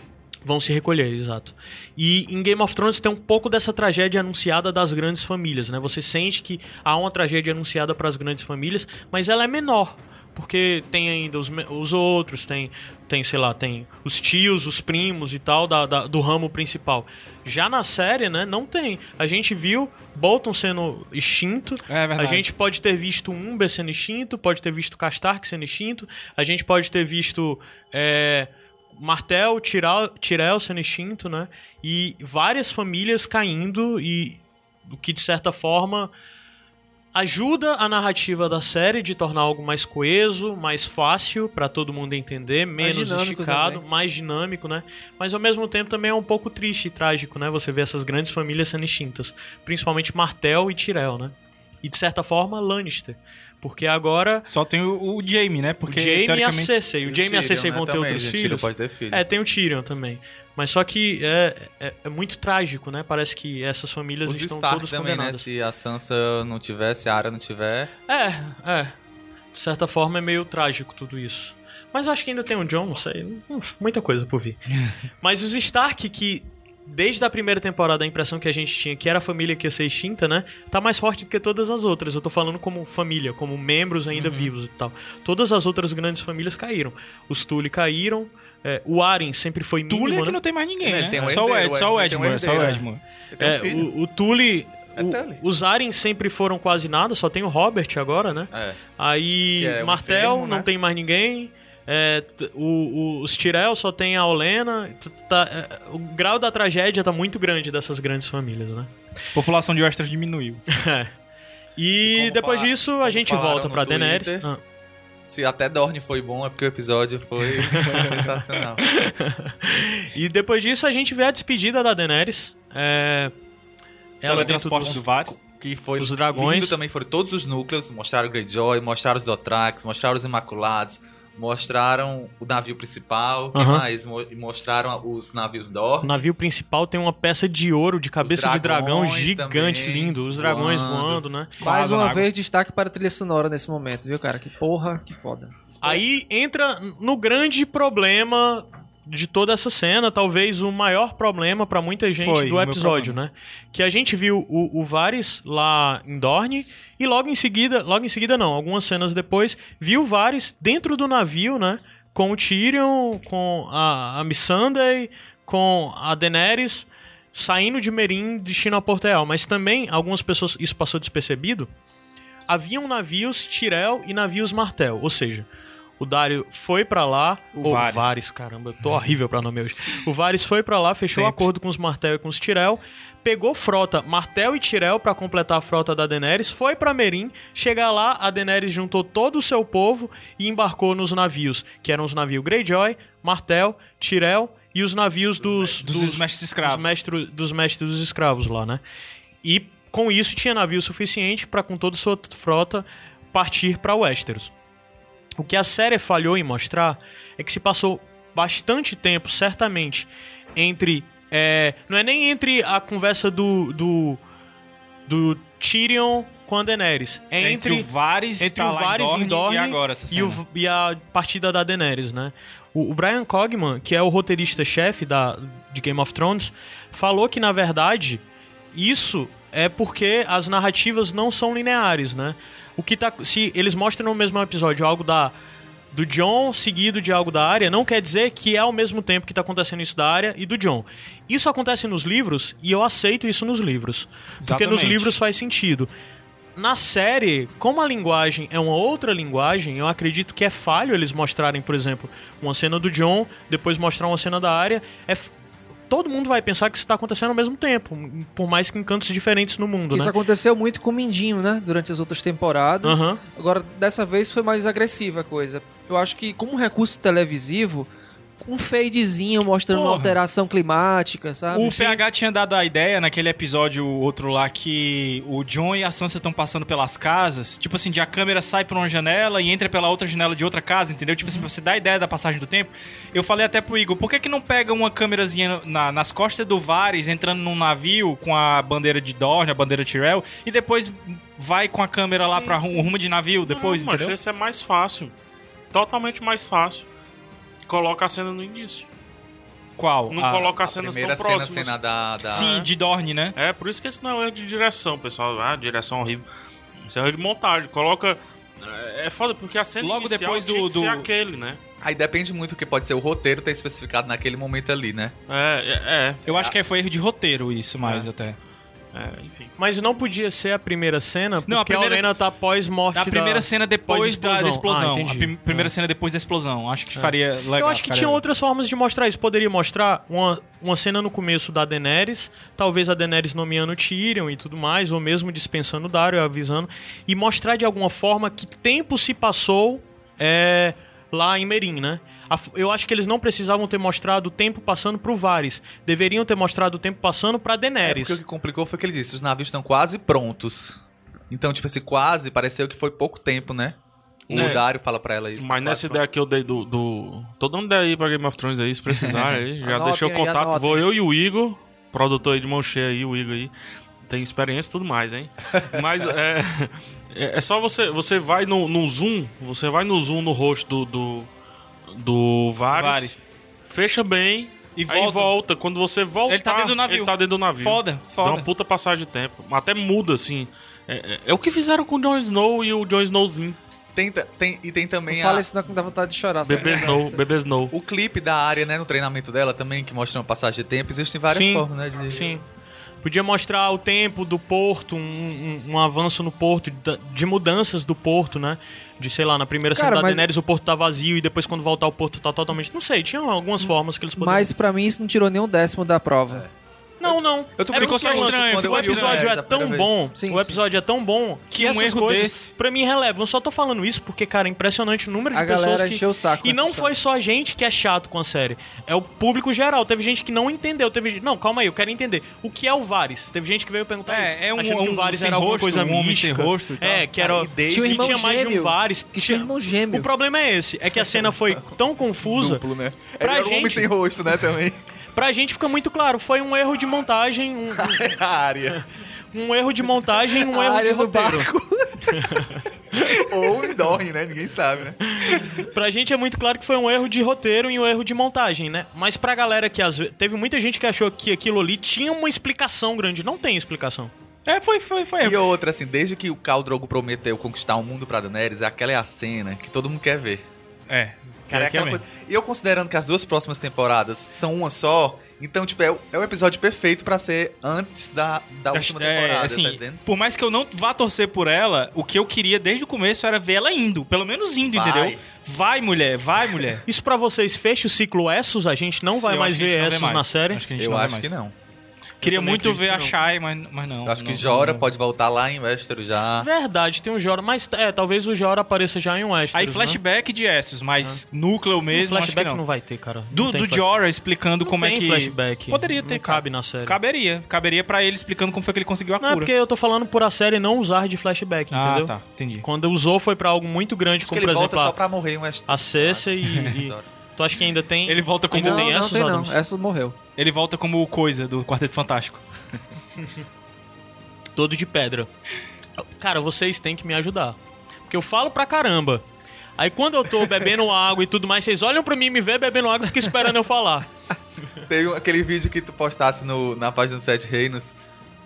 Vão se recolher, exato. E em Game of Thrones tem um pouco dessa tragédia anunciada das grandes famílias, né? Você sente que há uma tragédia anunciada para as grandes famílias, mas ela é menor. Porque tem ainda os, os outros, tem, tem, sei lá, tem os tios, os primos e tal, da, da- do ramo principal. Já na série, né, não tem. A gente viu Bolton sendo extinto, É verdade. a gente pode ter visto Umber sendo extinto, pode ter visto Castark sendo extinto, a gente pode ter visto é, Martel, Tyrell, Tyrell sendo extinto, né? E várias famílias caindo e o que de certa forma ajuda a narrativa da série de tornar algo mais coeso, mais fácil pra todo mundo entender, menos esticado, também. mais dinâmico, né? Mas ao mesmo tempo também é um pouco triste e trágico, né? Você vê essas grandes famílias sendo extintas, principalmente Martel e Tyrell, né? E de certa forma Lannister, porque agora Só tem o, o Jaime, né? Porque o Jaime e a teoricamente Cersei, o Jaime e a Cersei vão ter né, também, outros gente, filhos. Pode ter filho. É, tem o Tyrion também. Mas só que é, é, é muito trágico, né? Parece que essas famílias Os estão Stark todas também, né? condenadas. Se a Sansa não tiver, se a Arya não tiver... É, é. De certa forma é meio trágico tudo isso. Mas acho que ainda tem o John, não sei. Hum, Muita coisa por vir. Mas os Stark, que desde a primeira temporada a impressão que a gente tinha que era a família que ia ser extinta, né? Tá mais forte do que todas as outras. Eu tô falando como família, como membros ainda vivos e tal. Todas as outras grandes famílias caíram. Os Tully caíram. é, o Arryn sempre foi mínimo, Tully é que né? não tem mais ninguém, né? tem um só o Ed, só o o Edmund um só o Edmund. Um É, o, o Tully. É o- Tully. os Arryn sempre foram quase nada, só tem o Robert agora, né? É. Aí é um Martel não né? tem mais ninguém. É, o, o- os Tyrell só tem a Olena. tá- é, o grau da tragédia tá muito grande dessas grandes famílias, né? A população de Westeros diminuiu. E, como depois fala- disso a gente volta pra Daenerys. Twitter, Ah. Se até Dorne foi bom, é porque o episódio foi sensacional. E depois disso a gente vê a despedida da Daenerys. É, ela transporte dos- do Varys. Que foi Os dragões. lindo também foram todos os núcleos, mostraram o Greyjoy, mostraram os Dothrax, mostraram os Imaculados, mostraram o navio principal, Aham. mais? Mo- e mostraram os navios O Dorne. navio principal tem uma peça de ouro de cabeça de dragão gigante, também lindo. Os dragões voando. voando, né? Mais uma vez, destaque para a trilha sonora nesse momento, viu, cara? Que porra, que foda. Aí entra no grande problema de toda essa cena, talvez o maior problema pra muita gente Foi, do episódio, né? Que a gente viu o, o Varys lá em Dorne e logo em seguida, logo em seguida não, algumas cenas depois, viu o Varys dentro do navio, né? Com o Tyrion, com a, a Missandei, com a Daenerys saindo de Meereen destino a Porto Real. Mas também, algumas pessoas, isso passou despercebido, haviam navios Tyrell e navios Martel, ou seja, o Dario foi pra lá, O ou Varys. Varys, caramba, eu tô horrível pra nome hoje. O Varys foi pra lá, fechou Sempre. acordo com os Martel e com os Tyrell, pegou frota Martel e Tyrell pra completar a frota da Daenerys, foi pra Meereen, chegar lá, a Daenerys juntou todo o seu povo e embarcou nos navios, que eram os navios Greyjoy, Martel, Tyrell e os navios dos Dos mestres escravos. dos, mestro- dos mestres dos escravos lá, né? E com isso tinha navio suficiente pra com toda a sua frota partir pra Westeros. O que a série falhou em mostrar é que se passou bastante tempo, certamente, entre. é, não é nem entre a conversa do. do, do Tyrion com a Daenerys. É Entre, entre, o Varys, entre tá o Varys em Dorne e agora essa e, o- e a partida da Daenerys, né? O, o Brian Cogman, que é o roteirista-chefe da, de Game of Thrones, falou que, na verdade, isso é porque as narrativas não são lineares, né? O que tá. Se eles mostram no mesmo episódio algo da. Do John seguido de algo da área, não quer dizer que é ao mesmo tempo que tá acontecendo isso da área e do John. Isso acontece nos livros e eu aceito isso nos livros. Porque nos Exatamente. livros faz sentido. na série, como a linguagem é uma outra linguagem, eu acredito que é falho eles mostrarem, por exemplo, uma cena do John, depois mostrar uma cena da área. É Todo mundo vai pensar que isso tá acontecendo ao mesmo tempo, por mais que em cantos diferentes no mundo, Isso né? aconteceu muito com o Mindinho, né? Durante as outras temporadas. Aham. Agora, dessa vez foi mais agressiva a coisa. Eu acho que, como recurso televisivo, um fadezinho mostrando uma Porra. alteração climática, sabe? O PH tinha dado a ideia naquele episódio outro lá que o John e a Sansa estão passando pelas casas. Tipo assim, de a câmera sai por uma janela e entra pela outra janela de outra casa, entendeu? Tipo assim, você dá a ideia da passagem do tempo. Eu falei até pro Igor, por que, que não pega uma câmerazinha na- nas costas do Varys entrando num navio com a bandeira de Dorne, a bandeira Tyrell, e depois vai com a câmera lá Sim, pra sim. rum- rumo de navio depois, não, mas entendeu? esse é mais fácil. Totalmente mais fácil. Coloca a cena no início. Qual? Não A- coloca A as cenas primeira tão cena, próximas. cena da... da... Sim, de Dorne, né? É, por isso que esse não é um erro de direção, pessoal. Ah, direção horrível. Isso é erro de montagem. Coloca. É é foda, porque a cena Logo depois do- do- ser aquele, né? Aí depende muito do que pode ser o roteiro ter especificado naquele momento ali, né? É, é, é. Eu acho que foi erro de roteiro isso mais até. É, enfim. Mas não podia ser a primeira cena, porque Não, a a, primeira- Olena tá pós-morte Na primeira da... cena depois da da pós-explosão. explosão. Ah, a prim- primeira É. cena depois da explosão. Acho que faria legal. Eu acho que tinha outras formas de mostrar isso. Poderia mostrar uma, uma cena no começo da Daenerys, talvez a Daenerys nomeando Tyrion e tudo mais, ou mesmo dispensando o Dario, avisando, e mostrar de alguma forma que tempo se passou é, lá em Merim, né? Eu acho que eles não precisavam ter mostrado o tempo passando pro Varys. Deveriam ter mostrado o tempo passando pra É Daenerys. porque o que complicou foi que ele disse, os navios estão quase prontos. Então, tipo, esse quase pareceu que foi pouco tempo, né? O É. Dário fala pra ela isso. Mas tá nessa ideia que eu dei do. do... Tô dando ideia aí pra Game of Thrones aí, se precisar aí. Já Anotem deixei o contato. anotem. Vou eu e o Igor, produtor aí de mão cheia aí, o Igor aí. Tem experiência e tudo mais, hein? Mas é. É é só você. Você vai no, no zoom. Você vai no zoom no rosto do. do, do Varys, Varys. Fecha bem. E aí volta. volta. Quando você volta. Ele tá dentro do navio. Ele tá dentro do navio. Foda, foda. Dá uma puta passagem de tempo. Até muda, assim. É, é- é o que fizeram com o Jon Snow e o Jon Snowzinho. Tem, tem, e tem também Não a- fala isso não que dá vontade de chorar. Bebê Snow, Bebê Snow. o clipe da área, né, no treinamento dela também, que mostra uma passagem de tempo. Existem várias Sim. formas, né? De... Sim. Podia mostrar o tempo do porto, um, um- um avanço no porto, de, de mudanças do porto, né? De, sei lá, na primeira Cara, da mas- Daenerys o porto tá vazio e depois quando voltar o porto tá totalmente... Não sei, tinha algumas formas que eles poderiam... Mas pra mim isso não tirou nem um décimo da prova. Não, não. Eu tô é ficou porque só o- estranho, O episódio é tão bom, Sim, o episódio é tão bom que, Que um essas coisas desse- pra mim relevam. Eu só tô falando isso porque, cara, é impressionante o número de A pessoas galera que... encheu o saco. E não foi só a gente que é chato com a série. É o público geral. Teve gente que não entendeu. Teve gente... Não, calma aí, eu quero entender. O que é o Varys? Teve gente que veio perguntar É, isso. é um- achando que um o Varys sem era alguma rosto, coisa um homem sem mística. rosto e tal. É, que era... E desde- que Tinha um irmão tinha mais de um. Varys. Que tinha um irmão gêmeo. O problema é esse. É que a cena foi tão confusa... Duplo, né? Pra um gente- sem rosto, né, também. Pra gente fica muito claro. Foi um erro de montagem... Um, a área. um erro de montagem um A erro de área do roteiro. Ou em Dorne, né? Ninguém sabe, né? Pra gente é muito claro que foi um erro de roteiro e um erro de montagem, né? Mas pra galera que às vezes. Teve muita gente que achou que aquilo ali tinha uma explicação grande. Não tem explicação. É, foi, foi, foi. E outra, assim, desde que o Khal Drogo prometeu conquistar o mundo pra Daenerys, aquela é a cena que todo mundo quer ver. É. Cara, é é aquela mesmo. coisa... E eu considerando que as duas próximas temporadas são uma só, então, tipo, é o, é o episódio perfeito pra ser antes da, da última É, temporada, assim, tá entendendo? por mais que eu não vá torcer por ela, o que eu queria desde o começo era ver ela indo. Pelo menos indo, Vai. entendeu? Vai, mulher, vai, mulher. Isso pra vocês fecha o ciclo Essos? A gente não vai Eu mais ver Essos mais. na série? Acho que a gente Eu não acho mais. que não. Queria muito ver a que não. Shai, mas, mas não. Eu acho que não, Jora não. pode voltar lá em Westeros já. Verdade, tem o Jora. Mas é, talvez o Jora apareça já em Westeros. Aí né? flashback de Essos, mas núcleo O mesmo, acho que flashback não. não. vai ter, cara. Do, Não tem do Jorah explicando Não como é tem que. flashback. Poderia ter. Não cabe na série. Caberia. Caberia pra ele explicando como foi que ele conseguiu a Não, é cura. porque eu tô falando por a série não usar de flashback, Ah, entendeu? tá. Entendi. Quando usou foi pra algo muito grande, Acho como que ele por volta exemplo só a, pra morrer em Westeros. a Cersei acho. e, e- Tu acha que ainda tem. Ele volta como. Não, tem não Essos, tem não. Adams? Essa morreu. Ele volta como coisa do Quarteto Fantástico. todo de pedra. Cara, vocês têm que me ajudar. Porque eu falo pra caramba. Aí quando eu tô bebendo água e tudo mais, vocês olham pra mim e me vê bebendo água e ficam esperando eu falar. Teve aquele vídeo que tu postasse no, na página do Sete Reinos,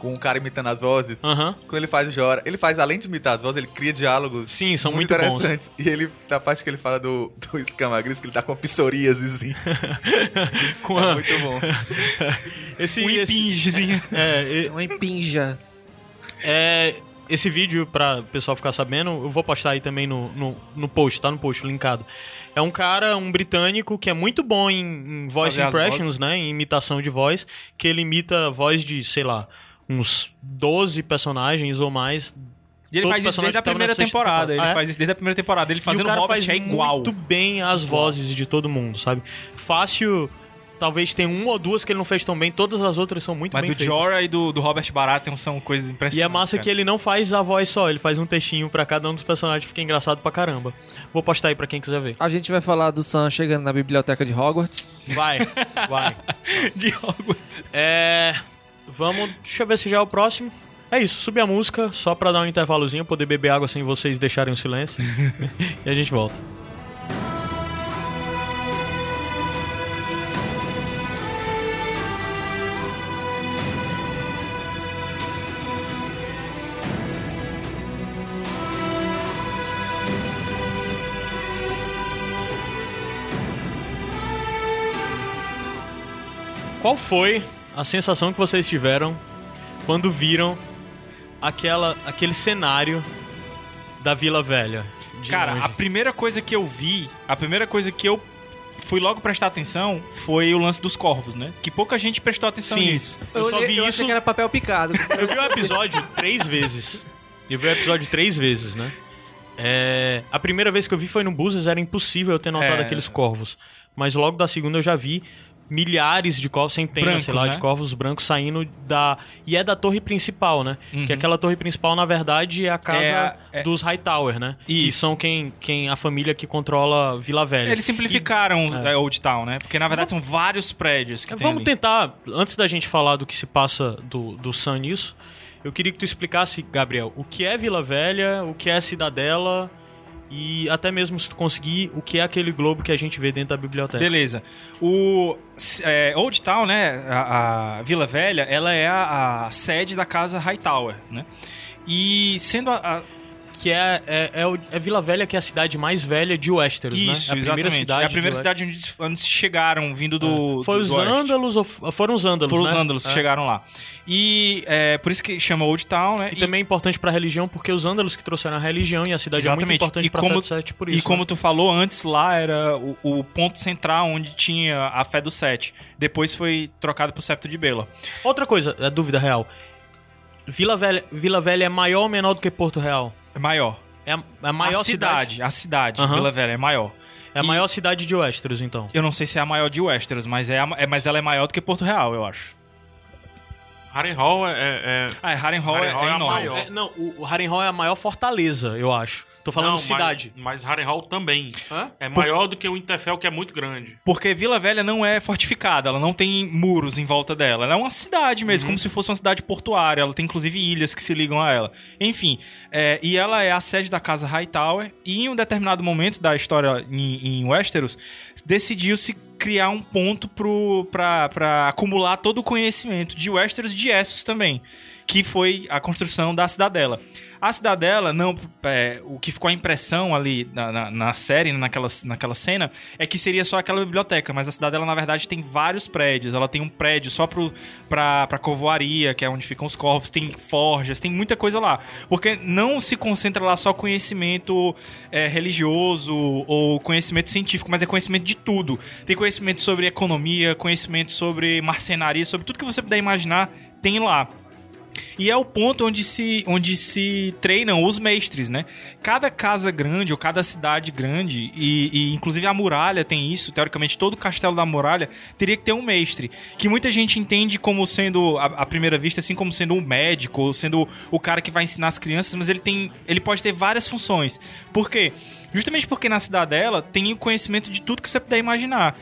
com um cara imitando as vozes. Aham. Quando ele faz o Jora, ele faz, além de imitar as vozes, ele cria diálogos Sim, são muito, bons. interessantes. E ele, na parte que ele fala do, do escamagris, que ele tá com psoríasezinho. Com É a- muito bom. esse, Um esse- impingezinho. é, É uma impinja. é, esse vídeo, pra o pessoal ficar sabendo, eu vou postar aí também no, no, no post, tá no post linkado. É um cara, um britânico, que é muito bom em, em voice Fazer impressions, né? Em imitação de voz, que ele imita a voz de, sei lá, uns 12 personagens ou mais. E ele Todos faz os isso desde a primeira temporada. temporada. Ele Ah, é? faz isso desde a primeira temporada. Ele e fazendo o cara Hobbit faz é igual. muito bem as vozes de todo mundo, sabe? Fácil, talvez tem uma ou duas que ele não fez tão bem, todas as outras são muito Mas bem do feitas. Jorah e do, do Robert Baratheon são coisas impressionantes. E é massa cara. que ele não faz a voz só, ele faz um textinho pra cada um dos personagens, fica engraçado pra caramba. Vou postar aí pra quem quiser ver. A gente vai falar do Sam chegando na biblioteca de Hogwarts. Vai, vai. de Hogwarts. É. Vamos. Deixa eu ver se já é o próximo. É isso, subir a música, só pra dar um intervalozinho, poder beber água sem vocês deixarem o silêncio. e a gente volta. Qual foi a sensação que vocês tiveram quando viram aquela, aquele cenário da Vila Velha? Cara, longe? a primeira coisa que eu vi, a primeira coisa que eu fui logo prestar atenção foi o lance dos corvos, né? Que pouca gente prestou atenção Sim, nisso. eu, só olhei- vi eu isso. achei que era papel picado. Eu vi o episódio três vezes. Eu vi o episódio três vezes, né? É, a primeira vez que eu vi foi no Buses, era impossível eu ter notado É. aqueles corvos. Mas logo da segunda eu já vi milhares de corvos, centenas, Brancos, sei lá, né? de corvos brancos saindo da. E é da torre principal, né? Que aquela torre principal, na verdade, é a casa É, é- dos Hightower, né? Que Isso. são quem, quem a família que controla Vila Velha. Eles simplificaram é. Old Town, né? Porque na verdade são vários prédios que tem Vamos ali. tentar, antes da gente falar do que se passa do, do Sun nisso, eu queria que tu explicasse, Gabriel, o que é Vila Velha, o que é Cidadela e até mesmo se tu conseguir, o que é aquele globo que a gente vê dentro da biblioteca. Beleza. O é, Old Town, né? A, a Vila Velha, ela é a, a sede da casa Hightower, né? E sendo a, a- Que é, é, é, o- é Vila Velha, que é a cidade mais velha de Westeros, né? isso, É a primeira exatamente. cidade é a primeira de cidade onde, onde chegaram vindo do, Westeros. Foi do os oeste. Ândalos ou f- foram os Ândalos, Foram né? os Ândalos que É. chegaram lá. E é, por isso que chama Old Town, né? E, também é importante pra religião, porque os Ândalos que trouxeram a religião e a cidade é muito importante pra do Sete, por isso. E como né? tu falou antes, lá era o, o ponto central onde tinha a fé do Sete. Depois foi trocado pro Septo de Bela. Outra coisa, é dúvida real. Vila Velha, Vila Velha é maior ou menor do que Porto Real? É maior. É a, é a maior a cidade, cidade. a cidade, Aham. Vila Velha é maior. É a E- maior cidade de Westeros, então. Eu não sei se é a maior de Westeros, mas, é, a- é- mas ela é maior do que Porto Real, eu acho. Harrenhal é, é- Ah, é, Harrenhal é, Harrenhal é é a enorme. maior. É, não, o, o Harrenhal é a maior fortaleza, eu acho. Tô falando Não, cidade. Mas, mas Harrenhal também. Hã? É maior do que o Interfell, que é muito grande. Porque Vila Velha não é fortificada, ela não tem muros em volta dela. Ela é uma cidade mesmo, como se fosse uma cidade portuária. Ela tem inclusive ilhas que se ligam a ela. Enfim, é, e ela é a sede da casa Hightower. E em um determinado momento da história em, em Westeros, decidiu-se criar um ponto pra acumular todo o conhecimento de Westeros e de Essos também. Que foi a construção da cidadela. A cidadela, não, é, o que ficou a impressão ali na, na, na série, naquela, naquela cena, é que seria só aquela biblioteca, mas a cidadela, na verdade, tem vários prédios. Ela tem um prédio só pro, pra, pra covoaria, que é onde ficam os corvos, tem forjas, tem muita coisa lá. Porque não se concentra lá só conhecimento é, religioso ou conhecimento científico, mas é conhecimento de tudo. Tem conhecimento sobre economia, conhecimento sobre marcenaria, sobre tudo que você puder imaginar, tem lá. E é o ponto onde se, onde se treinam os mestres, né? Cada casa grande ou cada cidade grande, e, e inclusive a muralha tem isso, teoricamente todo castelo da muralha teria que ter um mestre. Que muita gente entende como sendo, à, primeira vista, assim, como sendo um médico, ou sendo o cara que vai ensinar as crianças, mas ele tem. ele pode ter várias funções. Por quê? Justamente porque na cidadela tem o conhecimento de tudo que você puder imaginar.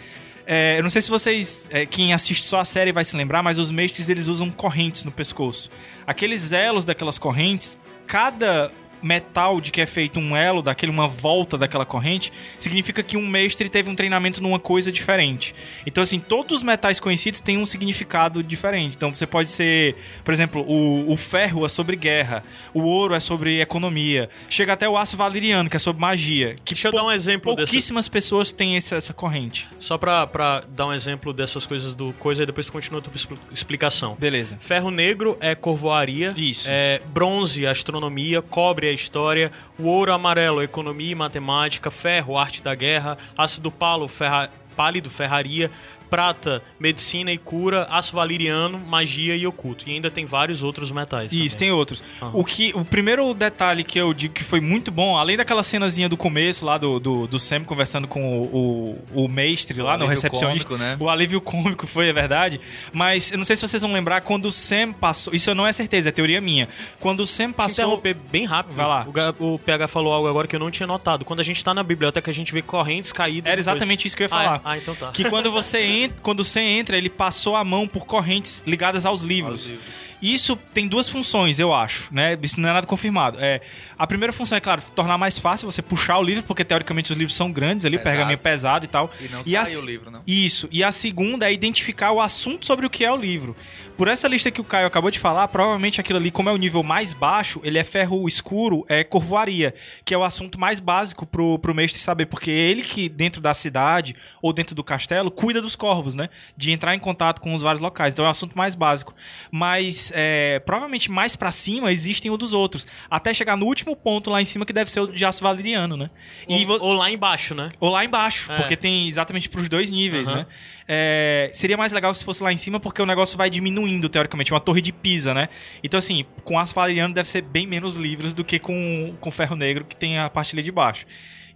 É, eu não sei se vocês, é, quem assiste só a série vai se lembrar, mas os mestres eles usam correntes no pescoço. Aqueles elos daquelas correntes, cada metal de que é feito um elo, daquele uma volta daquela corrente, significa que um mestre teve um treinamento numa coisa diferente. Então, assim, todos os metais conhecidos têm um significado diferente. Então, você pode ser, por exemplo, o, o ferro é sobre guerra, o ouro é sobre economia, chega até o aço valeriano, que é sobre magia. Que Deixa eu dar um exemplo Pouquíssimas pessoas têm essa, essa corrente. Só pra, pra dar um exemplo dessas coisas do coisa e depois tu continua a tua expl- explicação. Beleza. Ferro negro é corvoaria. Isso. É bronze, astronomia. Cobre história. O ouro amarelo, economia e matemática. Ferro, arte da guerra. Ácido palo, ferra, pálido, ferraria. Prata, medicina e cura. Aço valeriano, magia e oculto. E ainda tem vários outros metais. Isso, também. tem outros. O, que, o primeiro detalhe que eu digo que foi muito bom, além daquela cenazinha do começo lá do, do, do Sam conversando com o, o, o mestre lá no recepcionista. cômico, né? O alívio cômico foi, é verdade. Mas eu não sei se vocês vão lembrar, quando o Sam passou. Isso não é certeza, é teoria minha. Quando o Sam Te passou. interromper bem rápido. Vai lá. O, o PH falou algo agora que eu não tinha notado. Quando a gente tá na biblioteca, a gente vê correntes caídas. Era exatamente isso que eu ia Ah, é? falar. Ah, então tá. Que quando você entra, quando você entra, ele passou a mão por correntes ligadas aos livros. Isso tem duas funções, eu acho, né? Isso não é nada confirmado. É, a primeira função é, claro, tornar mais fácil você puxar o livro, porque teoricamente os livros são grandes ali, o Pesados. pergaminho é pesado e tal. E não a sai o s- livro, não. Isso. E a segunda é identificar o assunto sobre o que é o livro. Por essa lista que o Caio acabou de falar, provavelmente aquilo ali, como é o nível mais baixo, ele é ferro escuro, é corvoaria, que é o assunto mais básico pro, pro mestre saber, porque é ele que, dentro da cidade ou dentro do castelo, cuida dos corvos, né? De entrar em contato com os vários locais. Então é o assunto mais básico. Mas, é, provavelmente mais pra cima existem o dos outros. Até chegar no último ponto lá em cima, que deve ser o de aço valeriano, né? Ou, E vo- ou lá embaixo, né? ou lá embaixo, É. porque tem exatamente pros dois níveis, Aham. né? É, seria mais legal se fosse lá em cima, porque o negócio vai diminuindo, teoricamente. Uma torre de Pisa, né? Então, assim, com aço valeriano deve ser bem menos livros do que com, com ferro negro, que tem a parte ali de baixo.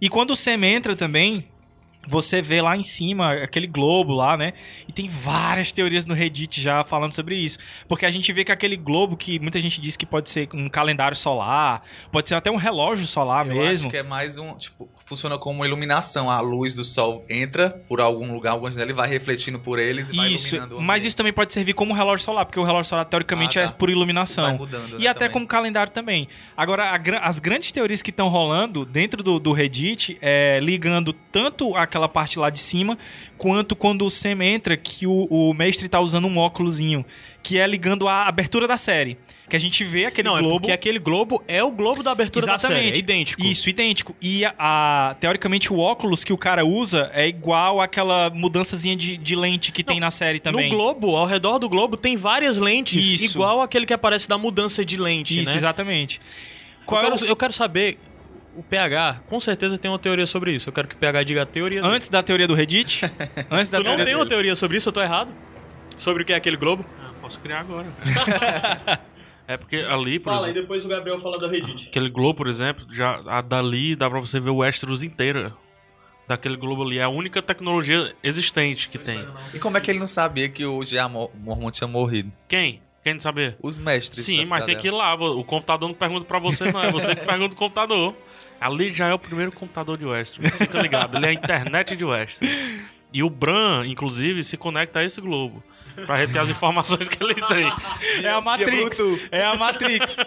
E quando o Sam entra também, você vê lá em cima aquele globo lá, né? E tem várias teorias no Reddit já falando sobre isso. Porque a gente vê que aquele globo que muita gente diz que pode ser um calendário solar, pode ser até um relógio solar Eu mesmo. acho que é mais um, tipo, funciona como iluminação. A luz do sol entra por algum lugar, alguma janela, e vai refletindo por eles e vai Isso, mas isso também pode servir como relógio solar, porque o relógio solar teoricamente Ah, tá. é por iluminação. Mudando, e né, até também. como calendário também. Agora, a as grandes teorias que estão rolando dentro do, do Reddit é ligando tanto aquela parte lá de cima, quanto quando o Sam entra, que o, o mestre tá usando um óculosinho, que é ligando a abertura da série. Que a gente vê aquele não, é globo. porque aquele globo é o globo da abertura da série. É idêntico. Isso, idêntico. E a, a- teoricamente o óculos que o cara usa é igual àquela mudançazinha de, de lente que tem na série também. No globo, ao redor do globo, tem várias lentes, Isso. igual aquele que aparece da mudança de lente, Isso, né? exatamente. Eu Qual é o- quero, eu quero saber, o PH com certeza tem uma teoria sobre isso. Eu quero que o PH diga a teoria. dele. Antes da teoria do Reddit? antes da Tu não teoria tem uma teoria sobre isso? Eu tô errado? Sobre o que é aquele globo? Ah, posso criar agora. é porque ali, por Fala, e exemplo, depois o Gabriel fala da Reddit. aquele globo, por exemplo, já a dali dá pra você ver o Westeros inteira. Daquele globo ali. É a única tecnologia existente que tem. E como é que ele não sabia que o Jean Mor- Mormont tinha morrido? Quem? Quem não saber? Os mestres. Sim, da mas tem que ir cidadela. lá. O computador não pergunta pra você, não. É você que pergunta o computador. Ali já é o primeiro computador de Westeros. Fica ligado. Ele é a internet de Westeros. E o Bran, inclusive, se conecta a esse globo. Pra reter as informações que ele tem. É a Matrix. É a Matrix.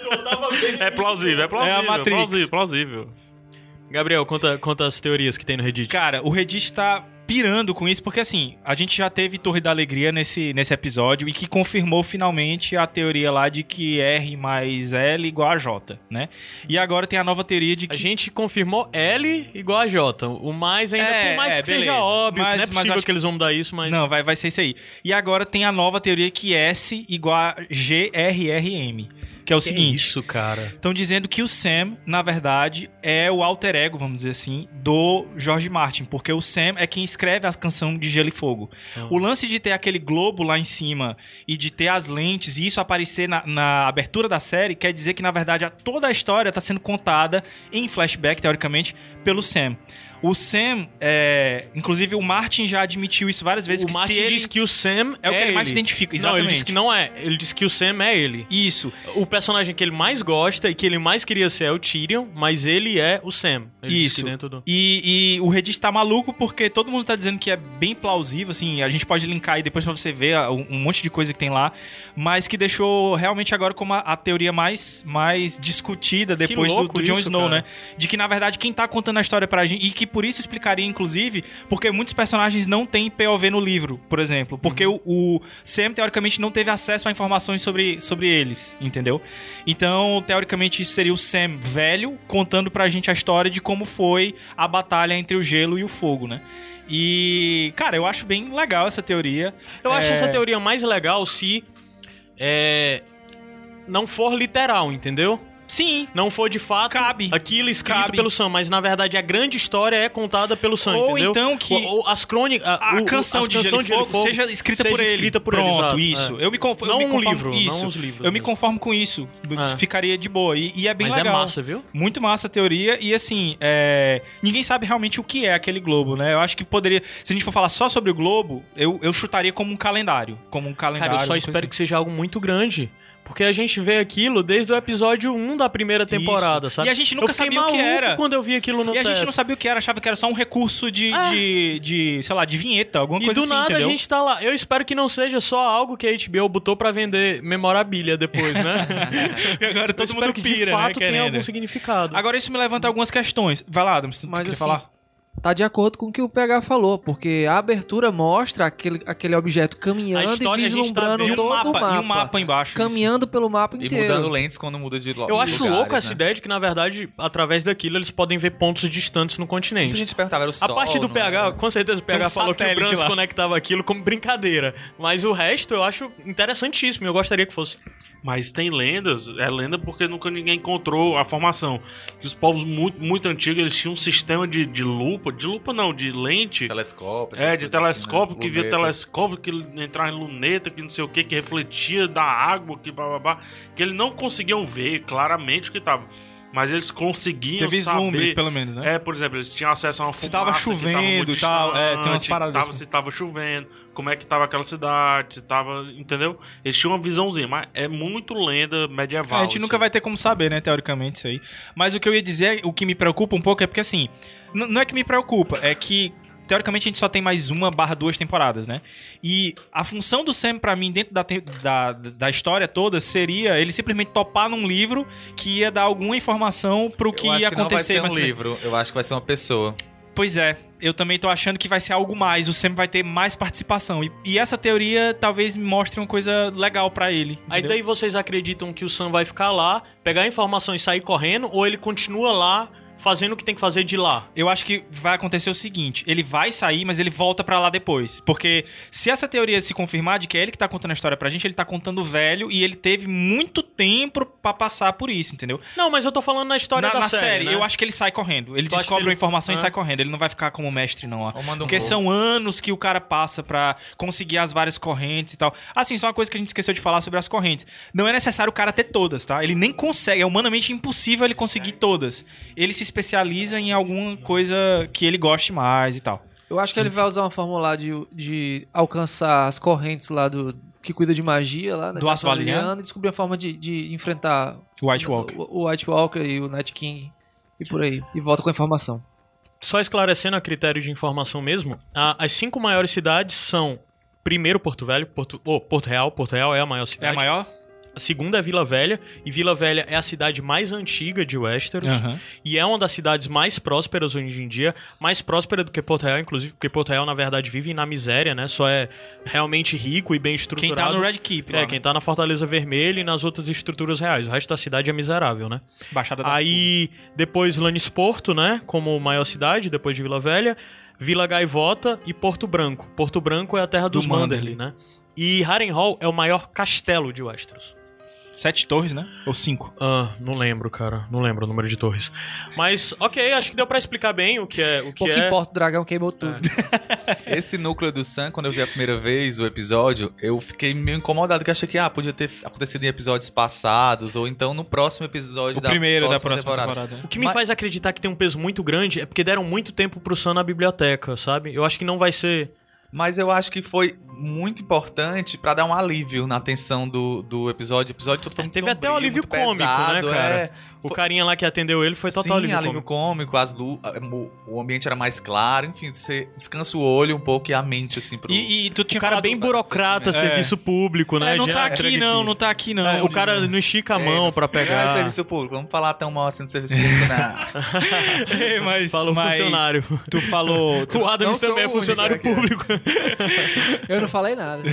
É plausível, é plausível. É a Matrix. Plausível, plausível. Gabriel, conta, conta as teorias que tem no Reddit. Cara, o Reddit tá pirando com isso, porque assim, a gente já teve Torre da Alegria nesse, nesse episódio e que confirmou finalmente a teoria lá de que R mais L igual a J, né? E agora tem a nova teoria de A que. gente confirmou L igual a J. O mais ainda, É, por mais é, que seja beleza. óbvio, Mas- que não é mas possível acho que eles vão mudar isso, mas... Não, vai, vai ser isso aí. E agora tem a nova teoria que S igual a GRRM. Que é o Que seguinte. isso, cara? Estão dizendo que o Sam, na verdade, é o alter ego, vamos dizer assim, do George Martin, porque o Sam é quem escreve a canção de Gelo e Fogo. O lance de ter aquele globo lá em cima e de ter as lentes e isso aparecer na, na abertura da série quer dizer que, na verdade, toda a história está sendo contada em flashback, teoricamente, pelo Sam. O Sam, é, inclusive o Martin já admitiu isso várias vezes. O Martin ele... diz que o Sam É o que ele mais ele. se identifica, Não, ele exatamente. disse que não é. Ele disse que o Sam é ele. Isso. O personagem que ele mais gosta e que ele mais queria ser é o Tyrion, mas ele é o Sam. Ele Isso. dentro do... E, e o Reddit tá maluco porque todo mundo tá dizendo que é bem plausível, assim, a gente pode linkar aí depois pra você ver ah, um, monte de coisa que tem lá, mas que deixou realmente agora como a, a teoria mais, mais discutida depois do, do Jon Snow, cara. né? De que, na verdade, quem tá contando a história pra gente, e que por isso explicaria, inclusive, porque muitos personagens não têm POV no livro, por exemplo, porque Uhum. o, o Sam, teoricamente, não teve acesso a informações sobre, sobre eles, entendeu? Então, teoricamente, isso seria o Sam velho contando pra gente a história de como foi a batalha entre o gelo e o fogo, né? E, cara, eu acho bem legal essa teoria. Eu acho É, essa teoria mais legal se é, não for literal, entendeu? Sim. Não for de fato Cabe. aquilo escrito Cabe. pelo Sam, mas na verdade a grande história é contada pelo Sam, Ou entendeu? então que- Ou, ou as crônicas... A canção, de, e Fogo seja escrita por ele. escrita por Pronto, ele, isso. é. Eu me conformo, Não me um conformo livro, com isso. não os livros Eu me mesmo. conformo com isso. É. Ficaria de boa. E, e é bem Mas legal. é massa, viu? Muito massa a teoria. E assim, é, ninguém sabe realmente o que é aquele globo, né? Eu acho que poderia. Se a gente for falar só sobre o globo, eu, eu chutaria como um calendário. Como um calendário. Cara, eu só espero coisa que seja algo muito grande. Porque a gente vê aquilo desde o episódio 1 da primeira temporada, Isso. sabe? E a gente nunca sabia o que era. quando eu vi aquilo no E a gente teto. não sabia o que era, achava que era só um recurso de, É. de, de, sei lá, de vinheta, alguma E coisa do assim, nada entendeu? a gente tá lá. Eu espero que não seja só algo que a HBO botou pra vender memorabilia depois, né? E agora todo espero mundo que pira, de fato né, tenha querendo. algum significado. Agora isso me levanta algumas questões. Vai lá, Adams, tu, Mas assim, falar? Tá de acordo com o que o PH falou, porque a abertura mostra aquele, aquele objeto A caminhando história e a gente tá vislumbrando vendo E um todo mapa, o mapa. e um mapa embaixo. Caminhando pelo mapa E inteiro. mudando lentes quando muda de lo- eu acho lugares, louco essa né? ideia de que, na verdade, através daquilo eles podem ver pontos distantes no Muita continente. gente perguntava, era o A sol, parte do PH, era? com certeza o PH um falou que o Brans lá. conectava aquilo como brincadeira. Mas o resto eu acho interessantíssimo. Eu gostaria que fosse. Mas tem lendas, é lenda porque nunca ninguém encontrou a formação. Que os povos muito, muito antigos eles tinham um sistema de, de lupa, de lupa não, de lente. Telescópio. É, de assim, telescópio, né? que via Luneta. telescópio, que entrava em luneta, que não sei o que, que refletia da água, que bababá. Que eles não conseguiam ver claramente o que tava. Mas eles conseguiam Teve saber. pelo menos, né? É, por exemplo, eles tinham acesso a uma Se fumaça que tava chovendo e tal, é, tem umas paradas tava- assim. Se tava chovendo, como é que tava aquela cidade, se tava... Entendeu? Eles tinham uma visãozinha, mas é muito lenda medieval. a gente nunca isso vai ter como saber, né, teoricamente, isso aí. Mas o que eu ia dizer, o que me preocupa um pouco é porque, assim, não é que me preocupa, é que, teoricamente, a gente só tem mais uma barra duas temporadas, né? E a função do Sam, pra mim, dentro da, da, da história toda, seria ele simplesmente topar num livro que ia dar alguma informação pro que eu acho ia que não vai acontecer. ser um livro, eu acho que vai ser uma pessoa. Pois é, eu também tô achando que vai ser algo mais, o Sam vai ter mais participação. E, e essa teoria talvez me mostre uma coisa legal pra ele. Aí entendeu? daí vocês acreditam que o Sam vai ficar lá, pegar a informação e sair correndo, ou ele continua lá fazendo o que tem que fazer de lá? Eu acho que vai acontecer o seguinte: ele vai sair, mas ele volta pra lá depois. Porque se essa teoria se confirmar de que é ele que tá contando a história pra gente, ele tá contando velho e ele teve muito tempo pra passar por isso, entendeu? Não, mas eu tô falando na história na da na série, né? eu acho que ele sai correndo. Ele Tu descobre ele- a informação e Ah. sai correndo. Ele não vai ficar como mestre, não. Ó. Um Porque gol. são anos que o cara passa pra conseguir as várias correntes e tal. Assim, só uma coisa que a gente esqueceu de falar sobre as correntes. Não é necessário o cara ter todas, tá? Ele nem consegue. É humanamente impossível ele conseguir todas. Ele se especializa em alguma coisa que ele goste mais e tal. Eu acho que ele vai usar uma fórmula lá de, de alcançar as correntes lá do que cuida de magia lá, né? Do trabalhando E descobrir a forma de, de enfrentar White Walker. o, o White Walker e o Night King e por aí. E volta com a informação. Só esclarecendo a critério de informação mesmo, a- as cinco maiores cidades são primeiro Porto Velho, Porto, oh, Porto Real, Porto Real é a maior É a cidade. maior? A segunda é Vila Velha, e Vila Velha é a cidade mais antiga de Westeros. Aham. E é uma das cidades mais prósperas hoje em dia, mais próspera do que Porto Real, inclusive, porque Porto Real, na verdade, vive na miséria, né? Só é realmente rico e bem Quem estruturado. tá no Red Keep, É, lá, quem né? tá na Fortaleza Vermelha e nas outras estruturas reais. O resto da cidade é miserável, né? Baixada das Aí, depois Lannisporto, né? Como maior cidade, depois de Vila Velha. Vila Gaivota e Porto Branco. Porto Branco é a terra dos Do Manderly. né? E Harrenhal é o maior castelo de Westeros. Sete torres, né? Ou cinco? Ah, não lembro, cara. Não lembro o número de torres. Mas, ok, acho que deu pra explicar bem o que é. O que Pouco é... importa, o dragão queimou tudo. Esse núcleo do Sam, quando eu vi a primeira vez o episódio, eu fiquei meio incomodado, que achei que ah, podia ter acontecido em episódios passados, ou então no próximo episódio O da primeiro da próxima próxima temporada. temporada. O que me Mas- faz acreditar que tem um peso muito grande é porque deram muito tempo pro Sam na biblioteca, sabe? Eu acho que não vai ser Mas eu acho que foi muito importante pra dar um alívio na tensão do, do episódio. O episódio todo foi muito É, Teve até o sombrio, alívio muito cômico, pesado, né, cara? é. O carinha lá que atendeu ele foi total Sim, alívio alívio cômico. cômico, as lu o, ambiente era mais claro, enfim, você descansa o olho um pouco e a mente, assim, pro... E, e tu tinha O cara bem burocrata, É. serviço público, né? É, não De, tá aqui não, aqui. não tá aqui não. É, o cara não estica a mão pra Ah, pegar. serviço público, vamos falar tão mal assim do serviço público, não. É, mas, Falou mas funcionário. Tu falou, tu- O Adams não sou também é único funcionário aqui. público. Eu não falei nada.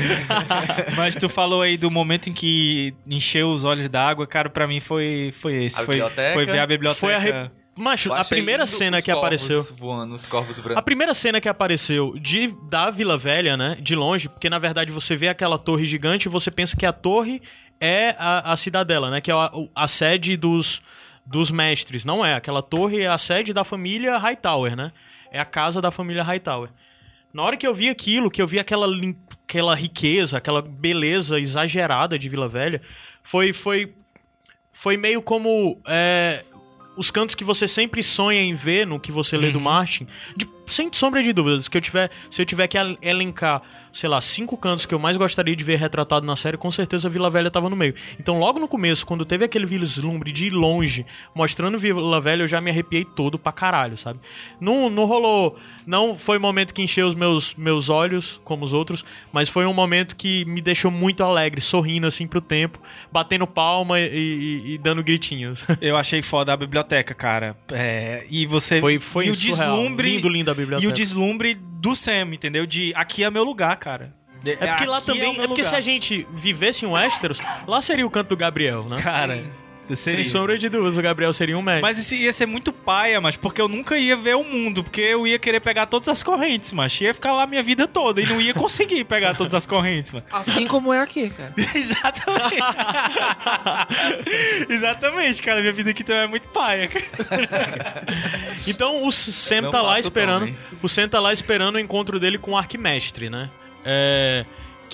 mas tu falou aí do momento em que encheu os olhos d'água, cara, pra mim foi foi esse, foi, biblioteca? foi ver a biblioteca. Foi a re- Macho, a primeira cena os que apareceu. voando, os corvos brancos. A primeira cena que apareceu de da Vila Velha, né? De longe, porque na verdade você vê aquela torre gigante e você pensa que a torre é a, a cidadela, né? Que é a, a sede dos, dos mestres. Não é. Aquela torre é a sede da família Hightower, né? É a casa da família Hightower. Na hora que eu vi aquilo, que eu vi aquela, aquela riqueza, aquela beleza exagerada de Vila Velha, foi, foi, foi meio como é, os cantos que você sempre sonha em ver no que você lê do Martin. De- sem sombra de dúvidas, que eu tiver, se eu tiver que el- elencar, sei lá, cinco cantos que eu mais gostaria de ver retratado na série, com certeza Vila Velha tava no meio. Então, logo no começo, quando teve aquele vislumbre de longe, mostrando Vila Velha, eu já me arrepiei todo pra caralho, sabe? Não, não rolou. Não foi um momento que encheu os meus, meus olhos, como os outros, mas foi um momento que me deixou muito alegre, sorrindo assim pro tempo, batendo palma e, e- e dando gritinhos. Eu achei foda a biblioteca, cara. É, e você Foi, foi e o surreal. deslumbre lindo, lindo a biblioteca. e o deslumbre do Sam, entendeu? De aqui é meu lugar, cara. É porque lá Aqui também. o É, meu porque se lugar. a gente vivesse em Westeros, lá seria o canto do Gabriel, né? cara, seria. Sem sombra de dúvidas, o Gabriel seria um mestre. Mas isso ia ser muito paia, mas porque eu nunca ia ver o mundo, porque eu ia querer pegar todas as correntes, mas ia ficar lá a minha vida toda e não ia conseguir pegar todas as correntes, mano. Assim como é aqui, cara. Exatamente. Exatamente, cara, minha vida aqui também é muito paia, cara. Então o Sam Não tá lá o esperando. Tom, hein? O Sam tá lá esperando o encontro dele com o Arquimestre, né? É.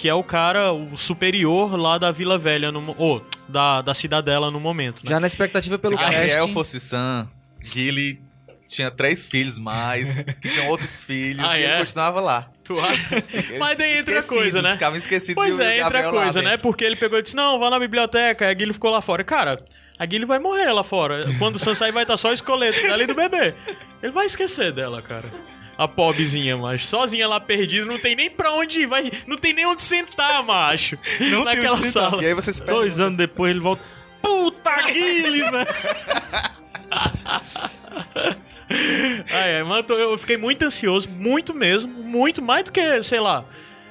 Que é o cara, o superior lá da Vila Velha, no, ou da, da cidadela no momento, né? Já na expectativa pelo Se Gabriel casting. fosse Sam, Gilly tinha três filhos mais, que tinham outros filhos, Ah, e ele é? continuava lá. Tu acha? Mas daí entra a coisa, né? Ficavam esquecidos Pois é, entra a Gabriel coisa, né? Porque ele pegou e disse: Não, vá na biblioteca. E a Guilherme ficou lá fora. Cara, a Guilherme vai morrer lá fora. Quando o Sam sair, vai estar só o esqueleto dela e do bebê. Ele vai esquecer dela, cara. A pobrezinha, macho. Sozinha lá perdida, não tem nem pra onde ir. Vai, não tem nem onde sentar, macho. Não tem Naquela sala. E aí você se Dois anos depois ele volta. Puta Guilherme, velho! Ai, ai, mano, eu fiquei muito ansioso, muito mesmo, muito mais do que, sei lá.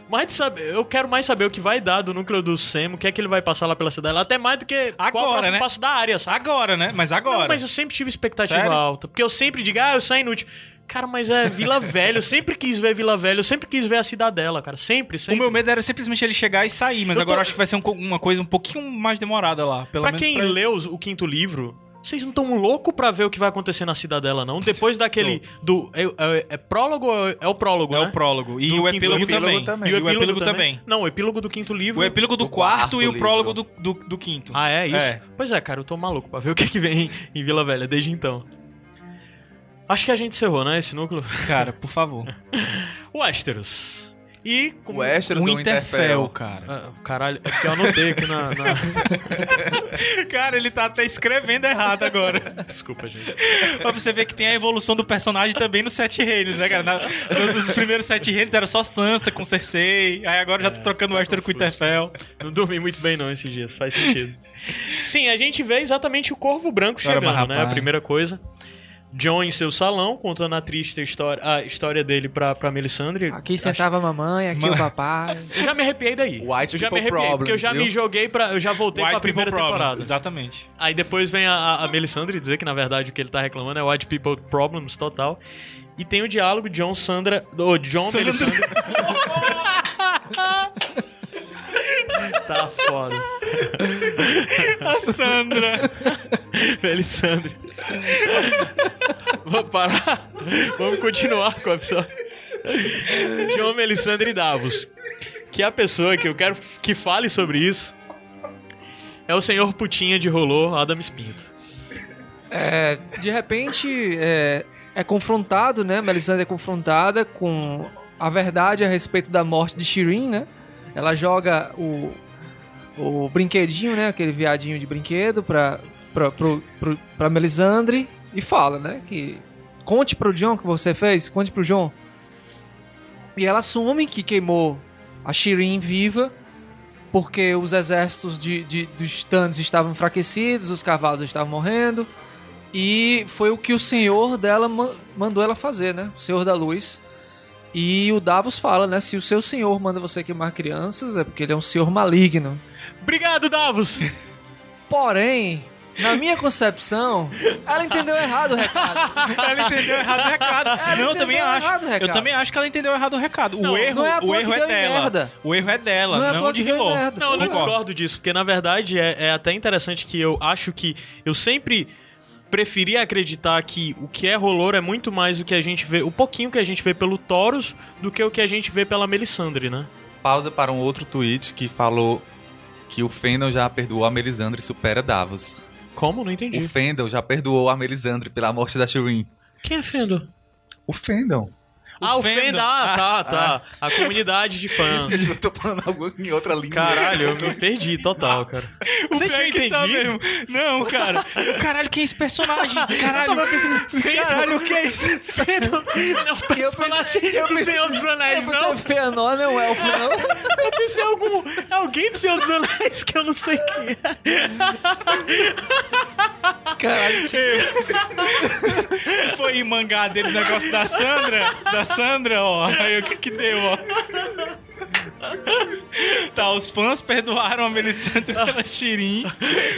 Mais de saber, eu quero mais saber o que vai dar do núcleo do Sam, o que é que ele vai passar lá pela cidade, até mais do que qual é o Agora, próximo né? passo da área, sabe? Agora, né? Mas agora. Não, mas eu sempre tive expectativa Sério? alta, porque eu sempre digo, ah, eu saio inútil. Cara, mas é Vila Velha, eu sempre quis ver Vila Velha, eu sempre quis ver a cidadela, cara, sempre, O sempre. meu medo era simplesmente ele chegar e sair, mas Eu agora tô- acho que vai ser um uma coisa um pouquinho mais demorada lá. Pelo Pra menos quem pra... leu o quinto livro, vocês não estão loucos pra ver o que vai acontecer na cidadela, não? Depois daquele. do É, é- é prólogo ou é, é o prólogo, É né? o prólogo. E Do o epílogo, também. também. E o epílogo também. Não, o epílogo do quinto livro. O epílogo do, Do quarto, quarto e o prólogo do, do, do quinto. Ah, é isso? É. Pois é, cara, eu tô maluco pra ver o que, que vem em, em Vila Velha desde então. Acho que a gente encerrou, né? Esse núcleo. Cara, por favor. Westeros. E. o Westeros o Winterfell, Interfell? cara. Ah, caralho, é porque eu anotei aqui na. na- Cara, ele tá até escrevendo errado agora. Desculpa, gente. pra você ver que tem a evolução do personagem também nos Sete Reinos, né, cara? Na, nos primeiros Sete Reinos era só Sansa com Cersei, aí agora já tô trocando o Westeros com o Winterfell. Não dormi muito bem, não, esses dias. Faz sentido. Sim, a gente vê exatamente o Corvo Branco Cara, chegando, mas, né? A primeira coisa. John em seu salão, contando a triste história, a história dele pra, pra Melisandre. Aqui sentava a mamãe, aqui Mano. o papai. Eu já me arrepiei daí. White eu já me people arrepiei, porque eu já problems, me viu? joguei pra. Eu já voltei pra White People primeira Problem. temporada. Exatamente. Aí depois vem a, a- a Melisandre dizer que, na verdade, o que ele tá reclamando é White People Problems total. E tem o diálogo John Sandra. Ô, John Sandra. Melisandre. tá foda. A Sandra. Melisandre. Vamos parar? Vamos continuar com a pessoa. John Melisandre Davos. Que é a pessoa que eu quero que fale sobre isso é o senhor putinha de rolô, Adams Pinto. É, de repente, é, é confrontado, né? Melisandre é confrontada com a verdade a respeito da morte de Shirin, né? Ela joga o, o brinquedinho, né? Aquele viadinho de brinquedo pra, pra, pro, pro, pra Melisandre e fala, né? Que conte pro John que você fez, conte pro John. E ela assume que queimou a Shirin viva porque os exércitos de, de, dos Stannis estavam enfraquecidos, os cavalos estavam morrendo. E foi o que o senhor dela ma- mandou ela fazer, né? O senhor da luz. E o Davos fala, né? Se o seu senhor manda você queimar crianças, é porque ele é um senhor maligno. Obrigado, Davos! Porém, na minha concepção, ela entendeu errado o recado. Ela entendeu errado o recado. Ela não, eu também acho. Eu também acho que ela entendeu errado o recado. Não, o erro, não é o erro é dela. merda. O erro é dela, Não é não, toa de merda. Não, eu não discordo disso, porque na verdade é, é até interessante que eu acho que eu sempre preferi acreditar que o que é Rolor é muito mais do que a gente vê, o pouquinho que a gente vê pelo Taurus do que o que a gente vê pela Melisandre, né? Pausa para um outro tweet que falou que o Fendel já perdoou a Melisandre e supera Davos. Como? Não entendi. O Fendel já perdoou a Melisandre pela morte da Shireen. Quem é Fendo? O Fendel. Ah, o Fendo. Fendo. Ah, tá, tá. A comunidade de fãs. Eu tô falando algo em outra língua. Caralho, eu me perdi total, cara. Você pior tinha é que tá mesmo. Não, cara. Caralho, quem é esse personagem? Caralho. Caralho, o que é isso? Fendo não é um personagem do Senhor dos Anéis, Você não? é Fëanor, não é um elfo, não? Eu pensei em algum. é Alguém do Senhor dos Anéis que eu não sei quem é. Caralho, Foi em mangá dele o negócio da Sandra? Da Sandra, ó. Aí o que que deu, ó. Tá, os fãs perdoaram a Melisandre pela Shirin.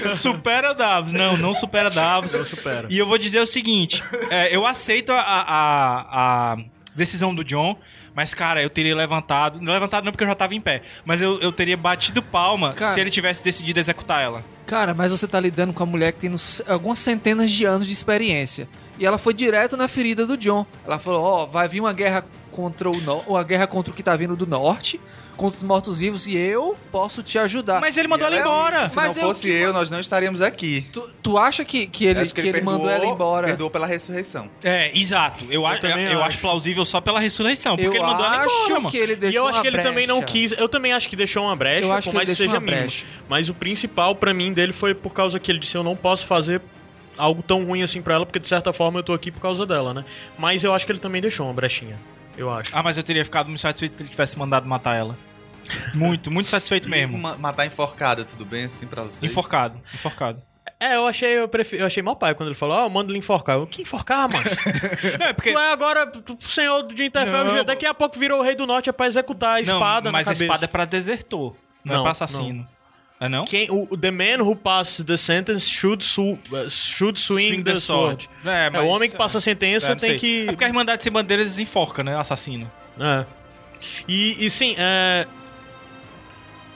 Supera Davos. Não, não supera Davos. Não supera. E eu vou dizer o seguinte: é, eu aceito a, a, a decisão do John. Mas, cara, eu teria levantado. Não levantado não porque eu já tava em pé. Mas eu, eu teria batido palma Cara. se ele tivesse decidido executar ela. Cara, mas você tá lidando com a mulher que tem algumas centenas de anos de experiência. E ela foi direto na ferida do John. Ela falou: Ó, vai vir uma guerra contra o no... uma guerra contra o que tá vindo do norte, contra os mortos-vivos, e eu posso te ajudar. Mas ele mandou ela Ela- embora. Se Mas não eu fosse que- eu, nós não estaríamos aqui. Tu, tu acha que, que ele, Acho que ele, mandou ela embora? Perdoou pela ressurreição. É, exato. Eu, acho, eu, também eu acho. acho plausível só pela ressurreição. Porque Eu ele mandou ela acho embora, mano. que ele deixou e eu acho que ele também não brecha. quis. Eu também acho que deixou uma brecha, Eu acho por que mais que seja mínimo. brecha. Mas o principal pra mim dele foi por causa que ele disse: eu não posso fazer algo tão ruim assim pra ela, porque de certa forma eu tô aqui por causa dela, né? Mas eu acho que ele também deixou uma brechinha. Eu acho. Ah, mas eu teria ficado muito satisfeito se ele tivesse mandado matar ela. Muito, muito satisfeito mesmo. Ma- Matar enforcada, tudo bem assim pra vocês? Enforcado, enforcado. É, eu achei, eu, prefiro, eu achei mal pai quando ele falou: Ó, eu mando ele enforcar. Eu, que enforcar, mano? Não, é porque. tu é agora tu- o senhor de Interfell, Não, daqui a pouco virou o rei do norte, é pra executar a Não, espada mas na a espada é pra desertor, não, é Não, pra assassino. É não? Quem, o, o the man who passes the sentence should, su, uh, should swing, the, sword. É, É, mas- o homem que passa a sentença é, não tem sei. que. É porque a Irmandade Sem Bandeiras enforca, né? Assassino. É. E, e sim, é...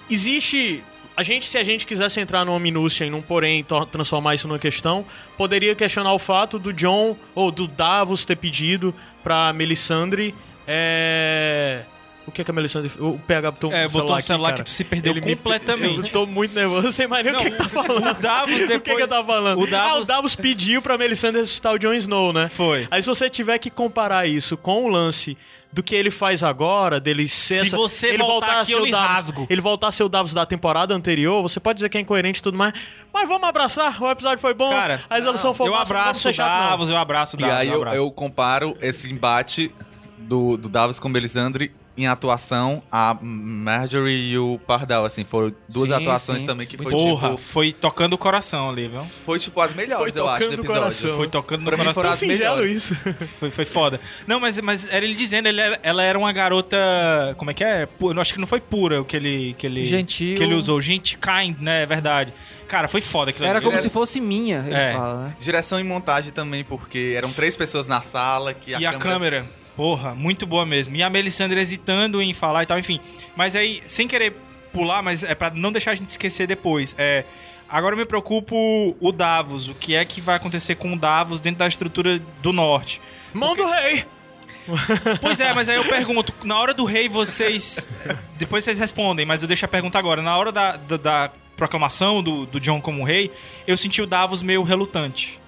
existe. A gente, se a gente quisesse entrar numa minúcia e num porém transformar isso numa questão, poderia questionar o fato do John ou do Davos ter pedido pra Melisandre. É... O que é que a Melisandre. O PH botou um É, celular, botou um aqui, celular cara. que tu se perdeu Ele me- completamente. Eu tô muito nervoso, eu sei mais nem o que, que tá falando. O Davos depois... O que, que eu tava falando? O Davos... Ah, o Davos pediu pra Melisandre ressuscitar o Jon Snow, né? Foi. Aí se você tiver que comparar isso com o lance do que ele faz agora, dele ser Se essa- você ele voltar voltar a aqui, ser eu o Davos, rasgo. ele voltar a ser o Davos da temporada anterior, você pode dizer que é incoerente e tudo mais, mas vamos abraçar, o episódio foi bom, Cara, a resolução foi Eu não vamos abraço ser o não. Davos, eu abraço o E Davos. aí eu, eu, eu comparo esse embate do, do Davos com Melisandre em atuação a Marjorie e o Pardal, assim, foram duas Sim, sim, sim. também que foi Porra, tipo... foi tocando o coração ali, viu? Foi tipo as melhores, Foi eu acho, do tocando o episódio. coração. Foi tocando no Pra mim coração. foram as melhores. isso. Foi, foi foda. Não, mas, mas era ele dizendo, ele era- ela era uma garota. Como é que é? Pu- Eu acho que não foi pura o que ele. Que ele Gentil. Que ele usou. Gente, kind, né? É verdade. Cara, foi foda aquilo Era como Direto- se fosse minha, ele É. fala, né? Direção e montagem também, porque eram três pessoas na sala que E a câmera, porra, muito boa mesmo. E a Melisandre hesitando em falar e tal, enfim. Mas aí, sem querer pular, mas é pra não deixar a gente esquecer depois. É, agora eu me preocupo o Davos. O que é que vai acontecer com o Davos dentro da estrutura do norte? Mão do rei! Pois é, mas aí eu pergunto, na hora do rei vocês. Depois vocês respondem, mas eu deixo a pergunta agora. Na hora da, da, da proclamação do, do John como rei, eu senti o Davos meio relutante.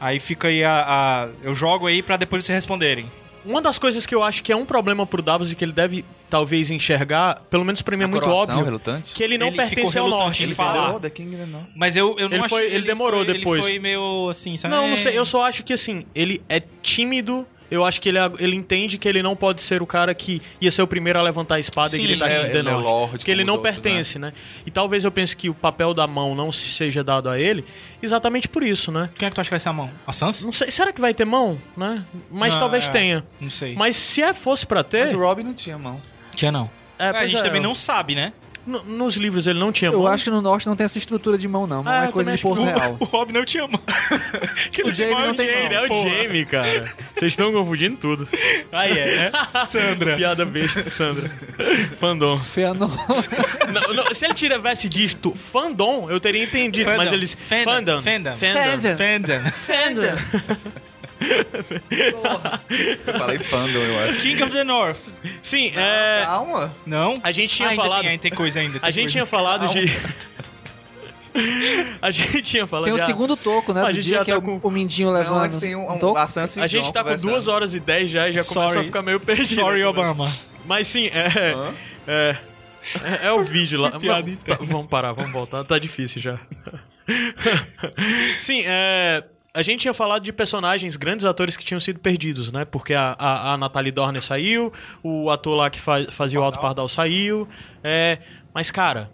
Aí fica aí a. a- eu jogo aí pra depois vocês responderem. Uma das coisas que eu acho que é um problema pro Davos e que ele deve talvez enxergar, pelo menos pra mim é A muito óbvio, relutante? que ele não Ele pertence ao norte. falar. Oh, The King não. Mas eu, eu não Ele foi- ele demorou foi- depois. Ele foi meio assim, sabe? Não, não sei. Eu só acho que assim, ele é tímido. Eu acho que ele, ele entende que ele não pode ser o cara que ia ser o primeiro a levantar a espada Sim, e gritar é- the é. Lorde Porque ele não os outros, pertence, né? E talvez eu pense que o papel da mão não se- seja dado a ele exatamente por isso, né? Quem é que tu acha que vai ser a mão? A Sansa? Não sei, será que vai ter mão, né? Mas Não, talvez é, tenha. Não sei. Mas se é, fosse pra ter, Mas o Robin não tinha mão. Tinha não. é, a pois gente é, também não sabe, né? Nos livros ele não tinha Eu mão. acho que no norte não tem essa estrutura de mão, não. Não Ah, é eu coisa de Porto o- Real. O Rob não tinha mão. O Jamie não tem Ele é mão. o Jamie, cara. Vocês estão confundindo tudo. Aí é, né? Sandra. Piada besta, Sandra. Fandom. Não, se ele tivesse dito fandom, eu teria entendido. Mas eles. Fandom. Fandom. Fandom. Fandom. Fandom. Eu falei fandom, eu acho. King of the North. Sim, é. Calma. Não? A gente tinha Ah, falado. Tem, ainda tem coisa ainda. tem A gente coisa. tinha falado de. A gente tinha falado Tem o de- segundo toco, né? A Do gente dia já que tá é o, com- o mindinho Não, levando. antes tem um, um, toco? a gente tá com conversando. 2 horas e 10 já e já começa Sorry. a ficar meio perdido. Sorry. Obama. Mas sim, é. É. É, é o vídeo lá. interna. tá, vamos parar, vamos voltar. Tá difícil já. sim, é. A gente tinha falado de personagens, grandes atores que tinham sido perdidos, né? Porque a, a, a Natalie Dorner saiu, o ator lá que fa- fazia o Alto Pardal saiu. É, mas, cara,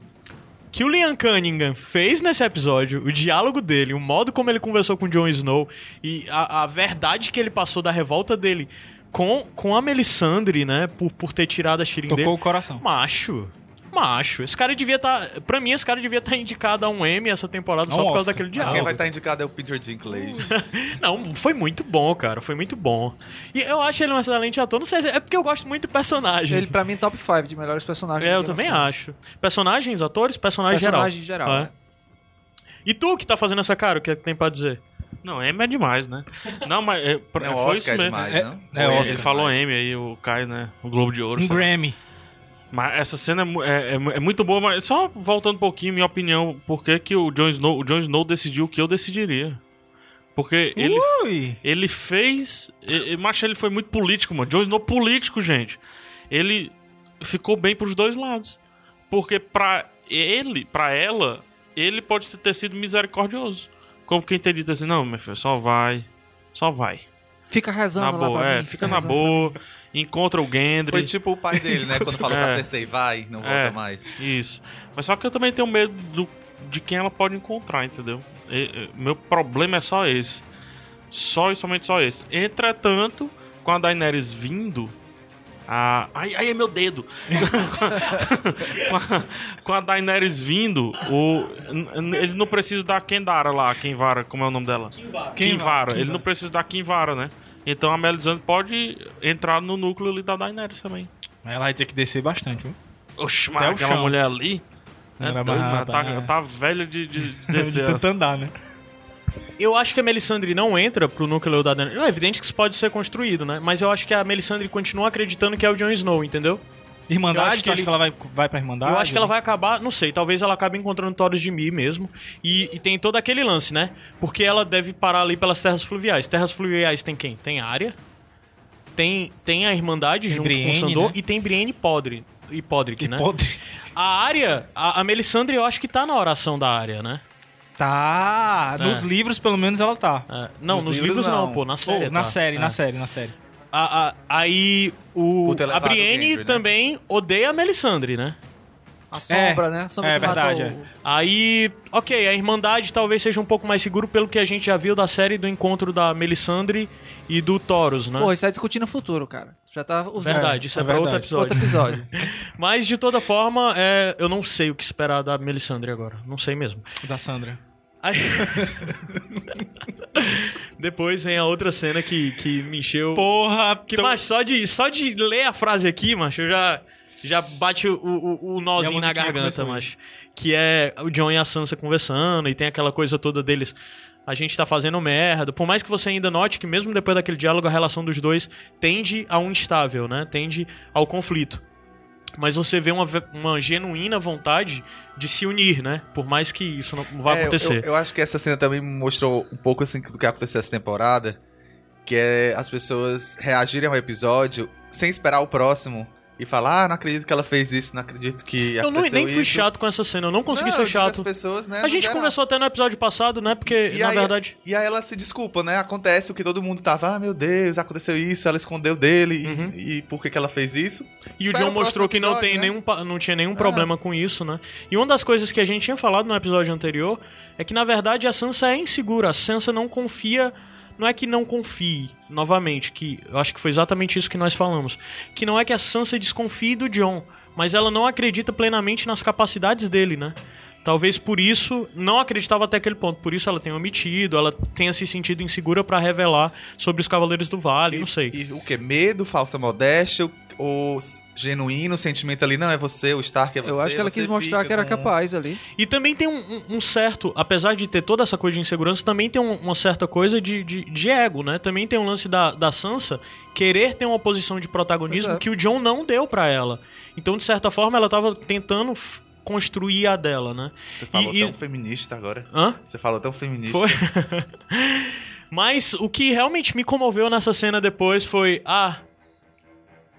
que o Liam Cunningham fez nesse episódio, o diálogo dele, o modo como ele conversou com o Jon Snow e a, a verdade que ele passou da revolta dele com, com a Melisandre, né? Por, por ter tirado a Shirin Tocou dele. o coração. Macho. Macho. Esse cara devia estar. pra mim, esse cara devia estar indicado a um M essa temporada um só por causa Oscar. daquele Mas diálogo. quem vai estar indicado é o Peter Dinklage. Não, foi muito bom, cara. Foi muito bom. E eu acho ele um excelente ator. Não sei, se- é porque eu gosto muito do personagem. Ele, pra mim, top 5 de melhores personagens. É, eu também acho. Personagens, atores, personagens Personagem geral. geral, É. né? E tu que tá fazendo essa cara, o que é que tem pra dizer? Não, M é demais, né? Não, mas é, Não, foi Oscar isso é mesmo. demais, É- não? é Ele Oscar falou demais? M aí, o Caio, né? O Globo de Ouro. Um lá. Mas essa cena é, é- é é muito boa, mas só voltando um pouquinho, minha opinião, por que, que o Jon Snow, o Jon Snow decidiu o que eu decidiria? Porque ele, Ui. ele fez. e- Mas ele foi muito político, mano. Jon Snow político, gente. Ele ficou bem pros dois lados. Porque pra ele, pra ela, ele pode ter sido misericordioso. Como quem teria dito assim, não, meu filho, só vai. Só vai. Fica rezando Na lá boa, pra é, mim. fica na rezando. boa, encontra o Gendry. Foi tipo o pai dele, né? Quando falou É. pra Cersei, vai, não volta É. mais. Isso. Mas só que eu também tenho medo do- de quem ela pode encontrar, entendeu? E- meu problema é só esse. Só e somente só esse. Entretanto, com a Daenerys vindo. A... Ai, ai, é meu dedo! com, a, com a Daenerys vindo, o... ele não precisa da Kendara lá, Kenvara, como é o nome dela? Kinvara. Ele não precisa da Kinvara, né? Então a Melisandre pode entrar no núcleo ali da Daenerys também. Ela vai ter que descer bastante, viu? Oxe, Até mas o aquela chão. mulher ali. É Ela vai doido, tá, barrar. tá velha de, de, de De descer. tanto andar, né? Eu acho que a Melisandre não entra pro núcleo da Daenerys. É evidente que isso pode ser construído, né? Mas eu acho que a Melisandre continua acreditando que é o Jon Snow, entendeu? Irmandade, Eu acho que tu acha ele- que ela vai, vai pra Irmandade? eu acho que ela vai acabar, não sei, talvez ela acabe encontrando Thoros de Mi mesmo. E, e tem todo aquele lance, né? Porque ela deve parar ali pelas terras fluviais. Terras fluviais tem quem? Tem a área, tem, tem a Irmandade junto com Brienne, o Sandor né? e tem Brienne Podre. E Podrick, né? pode... A área, a, a Melisandre eu acho que tá na oração da área, né? Tá, É. nos livros pelo menos ela tá. É, não, nos, Nos livros, livros, não. não. pô, na série. Na tá. série, É. na série, na série. A- a- aí o, a Brienne Gendry, né? também odeia a Melisandre, né? A sombra, né? A sombra é verdade, o- Aí, ok, a Irmandade talvez seja um pouco mais seguro pelo que a gente já viu da série do encontro da Melisandre e do Taurus, né? Pô, isso aí discutindo o futuro, cara. Já tá usando. verdade, isso é, é pra outro episódio. Outro episódio. Mas, de toda forma, é, eu não sei o que esperar da Melisandre agora. Não sei mesmo. Da Sandra. Aí... Depois vem a outra cena que, que me encheu... Porra, Que, então- macho, só de, só de ler a frase aqui, macho, eu já, já bate o, o, o nozinho na garganta, macho. Que é o John e a Sansa conversando, e tem aquela coisa toda deles. A gente tá fazendo merda. Por mais que você ainda note que, mesmo depois daquele diálogo, a relação dos dois tende a um instável, né? Tende ao conflito. Mas você vê uma, uma genuína vontade de se unir, né? Por mais que isso não vá É, acontecer. Eu, eu acho que essa cena também mostrou um pouco assim do que aconteceu essa temporada. Que é as pessoas reagirem ao episódio sem esperar o próximo e falar, ah, não acredito que ela fez isso, não acredito que Eu não, aconteceu nem fui isso. chato com essa cena, eu não consegui Não, ser as chato. pessoas, né, A gente geral. conversou até no episódio passado, né? Porque, E na aí- verdade. E aí ela se desculpa, né? Acontece o que todo mundo tava, ah, meu Deus, aconteceu isso, ela escondeu dele, e- Uhum. e, por que, que ela fez isso? E o Espera John mostrou que não, episódio, tem né? nenhum, não tinha nenhum problema com isso, né? E uma das coisas que a gente tinha falado no episódio anterior é que, na verdade, a Sansa é insegura. A Sansa não confia. Não é que não confie, novamente, que eu acho que foi exatamente isso que nós falamos. Que não é que a Sansa desconfie do John, mas ela não acredita plenamente nas capacidades dele, né? Talvez por isso, não acreditava até aquele ponto, por isso ela tenha omitido, ela tenha se sentido insegura pra revelar sobre os Cavaleiros do Vale, não sei. E o que? Medo, falsa modéstia, ou s- genuíno sentimento ali, não, é você, o Stark é você. Eu acho que ela quis mostrar que era com- capaz ali. E também tem um, um- certo, apesar de ter toda essa coisa de insegurança, também tem um- uma certa coisa de, de, de ego, né? Também tem um lance da, da Sansa querer ter uma posição de protagonismo é. que o John não deu pra ela. Então, de certa forma, ela tava tentando construir a dela, né? Você falou E- e- tão feminista agora. Hã? Você falou tão feminista. Foi? Mas o que realmente me comoveu nessa cena depois foi: ah,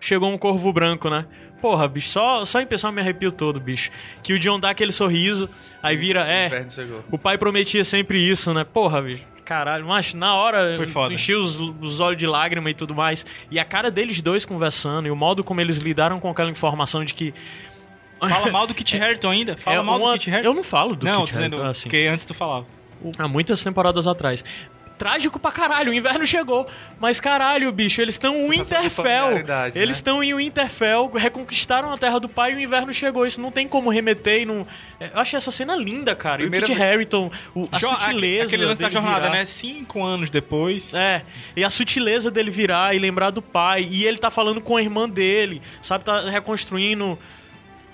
chegou um corvo branco, né? Porra, bicho, só, só em pensar eu me arrepio todo, bicho. Que o John dá aquele sorriso, aí vira, é, o pai prometia sempre isso, né? Porra, bicho. Caralho, mas na hora Foi foda. enchi os, os olhos de lágrima e tudo mais. E a cara deles dois conversando e o modo como eles lidaram com aquela informação de que. Fala mal do Kit Harington ainda. Fala é mal uma- do Kit Harington. Eu não falo do não, Kit Harington assim. porque antes tu falava. Há muitas temporadas atrás. Trágico pra caralho, o inverno chegou. Mas caralho, bicho, eles estão em de Winterfell. né? Eles estão em Winterfell, reconquistaram a terra do pai e o inverno chegou. Isso não tem como remeter e não. Eu achei essa cena linda, cara. Primeira e o Kit Harrington, o, a Jo- sutileza. Aquele lance da jornada, virar. né? Cinco anos depois. É, e a sutileza dele virar e lembrar do pai. E ele tá falando com a irmã dele, sabe? Tá reconstruindo.